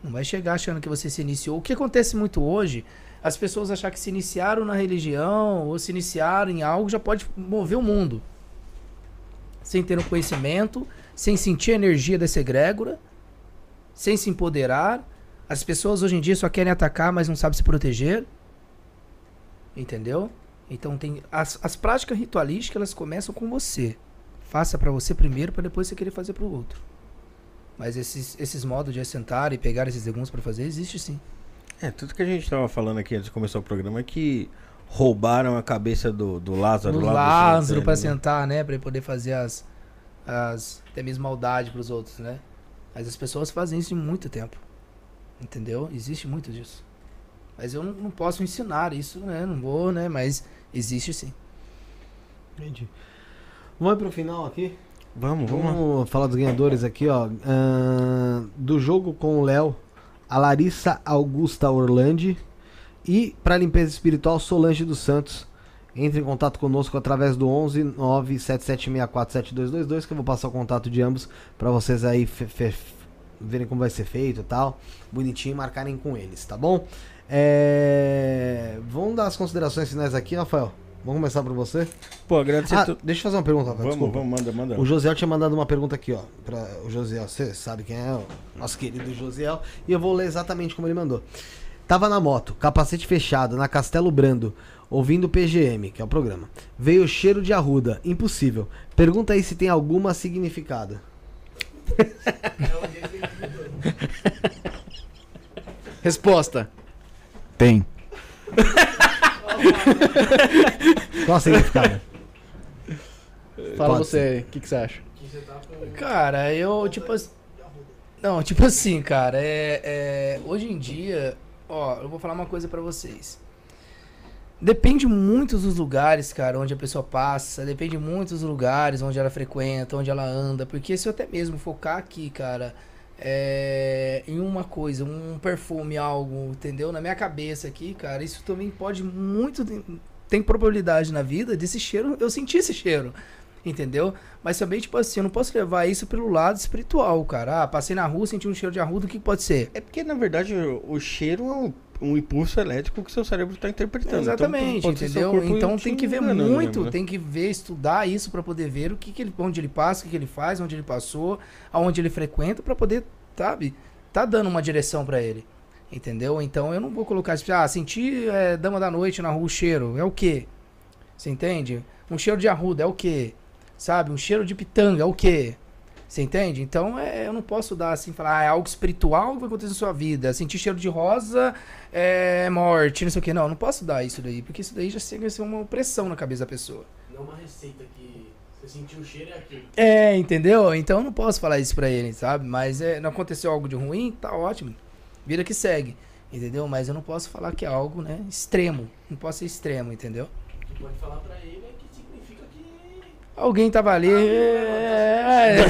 Não vai chegar achando que você se iniciou. O que acontece muito hoje, as pessoas achar que se iniciaram na religião ou se iniciaram em algo já pode mover o mundo. Sem ter um conhecimento, sem sentir a energia dessa egrégora, sem se empoderar. As pessoas hoje em dia só querem atacar, mas não sabem se proteger. Entendeu? Então tem as, as práticas ritualísticas, elas começam com você. Faça pra você primeiro para depois você querer fazer pro outro. Mas esses, esses modos de assentar e pegar esses legumes pra fazer existe sim. É, tudo que a gente tava falando aqui antes de começar o programa é que roubaram a cabeça do, do Lázaro do Lázaro né? sentar, né, Pra ele poder fazer as as até mesmo maldade pros outros, né? Mas as pessoas fazem isso de muito tempo. Entendeu? Existe muito disso. Mas eu não, não posso ensinar isso, né? Não vou, né? Mas existe sim. Entendi. Vamos pro final aqui? Vamos, vamos. lá. Vamos falar dos ganhadores aqui, ó. Ahn, do jogo com o Léo, a Larissa Augusta Orlandi. E para limpeza espiritual, Solange dos Santos. Entre em contato conosco através do 11 97764 7222, que eu vou passar o contato de ambos para vocês aí verem como vai ser feito e tal. Bonitinho e marcarem com eles, tá bom? É... Vamos dar as considerações finais aqui, Rafael. Vamos começar por você. Pô, agradecer Ah, tu... deixa eu fazer uma pergunta, Rafael. Vamos, desculpa. vamos, manda, manda. O Josiel tinha mandado uma pergunta aqui, ó. Pra o Josiel, você sabe quem é? O nosso querido Josiel. E eu vou ler exatamente como ele mandou. Tava na moto, capacete fechado, na Castelo Brando, ouvindo o PGM, que é o programa. Veio o cheiro de arruda. Impossível. Pergunta aí se tem alguma significado. Resposta. Tem. Qual a significado? Fala Pode você aí, o que, que você acha? Cara, eu, tipo assim. Não, tipo assim, cara, é, é, Hoje em dia, ó, eu vou falar uma coisa pra vocês. Depende muito dos lugares, cara, onde a pessoa passa, depende muito dos lugares onde ela frequenta, onde ela anda, porque se eu até mesmo focar aqui, cara, é, em uma coisa, um perfume, algo, entendeu? Na minha cabeça aqui, cara, isso também pode muito. Tem probabilidade na vida desse cheiro, eu sentir esse cheiro. Entendeu? Mas também, tipo assim, eu não posso levar isso pelo lado espiritual, cara. Ah, passei na rua, senti um cheiro de arruda, o que pode ser? É porque, na verdade, o, o cheiro é um, impulso elétrico que seu cérebro está interpretando. Exatamente, então, ser seu entendeu? Então te tem que ver enganando muito, mesmo, né? tem que ver, estudar isso pra poder ver o que, que ele, onde ele passa, o que, que ele faz, onde ele passou, aonde ele frequenta, pra poder, sabe, tá dando uma direção pra ele. Entendeu? Então eu não vou colocar, tipo, ah, senti é, dama da noite na rua, o cheiro, é o quê? Você entende? Um cheiro de arruda é o quê? Sabe? Um cheiro de pitanga é o quê? Você entende? Então é, eu não posso dar assim, falar, ah, é algo espiritual que vai acontecer na sua vida. Sentir cheiro de rosa é morte, não sei o que. Não, eu não posso dar isso daí, porque isso daí já chega a ser uma opressão na cabeça da pessoa. Não uma receita que você sentiu o cheiro é aquilo. É, entendeu? Então eu não posso falar isso pra ele, sabe? Mas é, não aconteceu algo de ruim, tá ótimo. Vira que segue, entendeu? Mas eu não posso falar que é algo, né, extremo. Não posso ser extremo, entendeu? Que pode falar pra ele é que significa que. Alguém tava ali. é, é.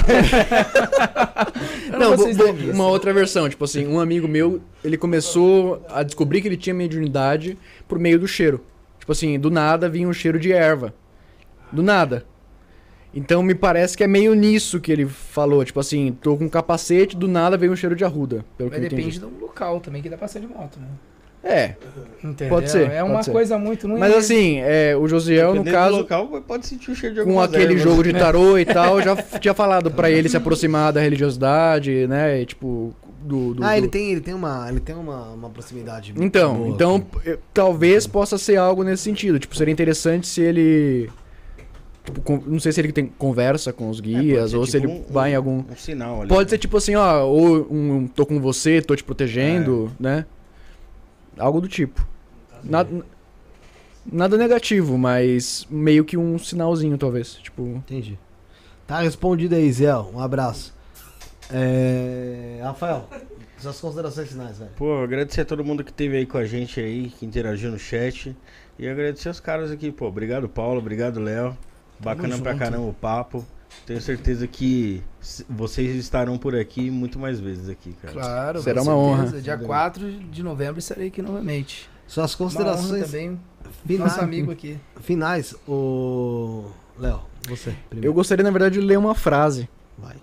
Eu Não, vou uma outra versão, tipo assim, um amigo meu, ele começou a descobrir que ele tinha mediunidade por meio do cheiro. Tipo assim, do nada vinha um cheiro de erva. Do nada. Então me parece que é meio nisso que ele falou, tipo assim, tô com um capacete, do nada veio um cheiro de arruda, pelo que Mas eu depende entendi. do local também que dá pra ser de moto, né? É, Entendeu? Pode ser, É uma ser. coisa muito. Mas é- assim, é, o Josiel, no Dependendo caso, local, pode sentir o cheiro de com aquele ervas. jogo de tarô e tal, já tinha falado pra ele se aproximar da religiosidade, né, e, tipo, do... do- Ah, do- ele tem, ele tem uma, ele tem uma, uma proximidade. Então, boa então com- eu- talvez possa ser algo nesse sentido. Tipo, seria interessante se ele. tipo, con- não sei se ele tem conversa com os É, guias ser ou se tipo ele um- vai em um- algum. Um sinal ali. Pode ser tipo assim, ó, ou um tô com você, tô te protegendo, É. né? Algo do tipo. Nada, nada negativo, mas meio que um sinalzinho, talvez. Tipo. Entendi. Tá respondido aí, Zé. Um abraço. É... Rafael, suas considerações finais, velho. Pô, agradecer a todo mundo que esteve aí com a gente aí, que interagiu no chat. E agradecer os caras aqui, pô. Obrigado, Paulo. Obrigado, Léo. Bacana pra caramba o papo. Tenho certeza que vocês estarão por aqui muito mais vezes aqui, cara. Claro, Será com uma certeza. honra. Dia 4 de novembro estarei aqui novamente. Suas Uma honra considerações também. finais, Nosso amigo aqui. finais, o Léo, você Eu primeiro. gostaria, na verdade, de ler uma frase Vai.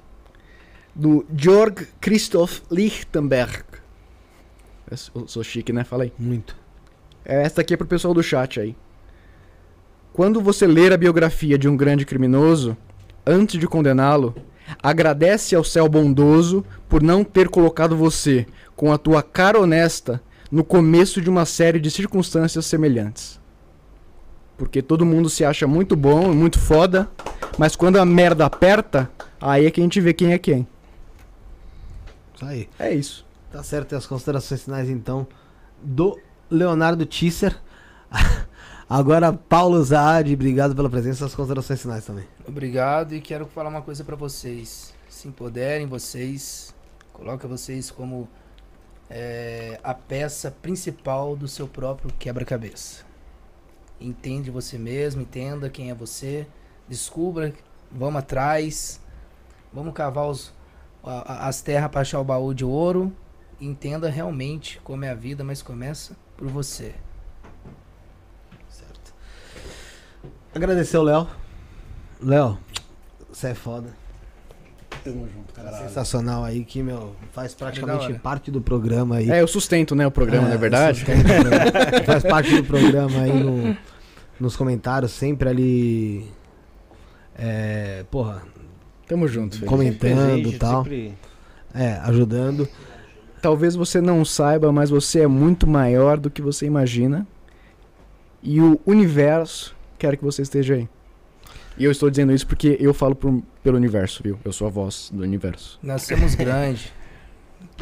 do Georg Christoph Lichtenberg. Eu sou- chique, né? Fala aí. Muito. Esta aqui é pro pessoal do chat aí. Quando você ler a biografia de um grande criminoso, antes de condená-lo, agradece ao céu bondoso por não ter colocado você, com a tua cara honesta, no começo de uma série de circunstâncias semelhantes. Porque todo mundo se acha muito bom, muito foda, mas quando a merda aperta, aí é que a gente vê quem é quem. Isso aí. É isso. Tá certo, e as considerações finais então do Leonardo Tisser. Agora, Paulo Zaad, obrigado pela presença. As considerações finais também. Obrigado e quero falar uma coisa pra vocês. Se empoderem vocês, coloca vocês como é, a peça principal do seu próprio quebra-cabeça. Entende você mesmo, entenda quem é você, descubra, vamos atrás, vamos cavar os, as terras para achar o baú de ouro. Entenda realmente como é a vida, mas começa por você. Certo. Agradecer o Léo. Léo, você é foda. Tamo junto, Cara, caralho. sensacional aí, que, meu, faz praticamente hora. parte do programa aí. É, eu sustento, né, o programa, não é verdade? sustento, né? Faz parte do programa aí no- nos comentários, sempre ali. É, porra, Tamo junto. comentando e tal. sempre- É, ajudando. Talvez você não saiba, mas você é muito maior do que você imagina. E o universo quer que você esteja aí. E eu estou dizendo isso porque eu falo pro- pelo universo, viu? Eu sou a voz do universo. Nós somos grandes.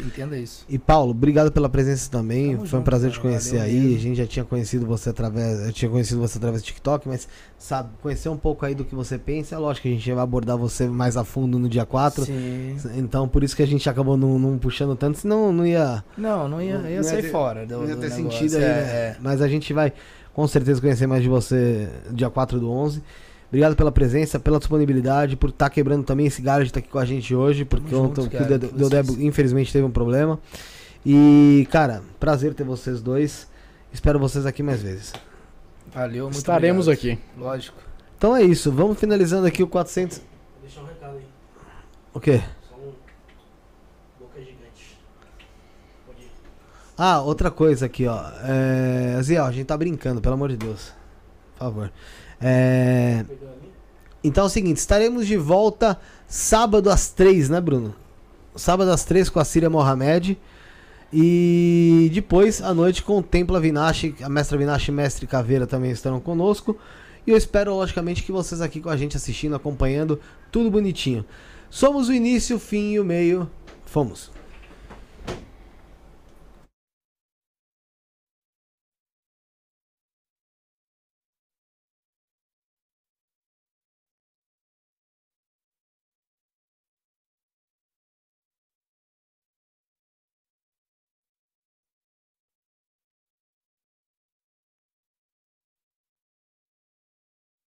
Entenda isso. E Paulo, obrigado pela presença também. Tamo Foi um junto, prazer te conhecer Valeu aí. mesmo. A gente já tinha conhecido você através, eu tinha conhecido você através do TikTok, mas sabe, conhecer um pouco aí do que você pensa, é lógico que a gente vai abordar você mais a fundo no dia 4. Sim. Então, por isso que a gente acabou não, não puxando tanto, senão não ia, Não, não ia, Não ia ia sair ter- fora. Do, não ia do ter negócio. sentido aí, É, né? é. Mas a gente vai com certeza conhecer mais de você dia 4 do 11. Obrigado pela presença, pela disponibilidade, por estar quebrando também esse galho de estar aqui com a gente hoje, porque ontem o cara, Deu- com Deu Debo, vocês. infelizmente teve um problema. E, cara, prazer ter vocês dois. Espero vocês aqui mais vezes. Valeu, muito Estaremos obrigado. aqui. Lógico. Então é isso, vamos finalizando aqui o 400. Vou deixar um recado aí. O quê? Só um. Boca gigante. Pode ir. Ah, outra coisa aqui, ó. É... A gente tá brincando, pelo amor de Deus. Por favor. É... Então é o seguinte, estaremos de volta sábado às três, né, Bruno? Sábado às três com a Síria Mohamed. E depois, à noite, com o Templa Vinache, a mestra Vinache e mestre Caveira também estarão conosco. E eu espero, logicamente, que vocês aqui com a gente assistindo, acompanhando, tudo bonitinho. Somos o início, o fim e o meio. Fomos.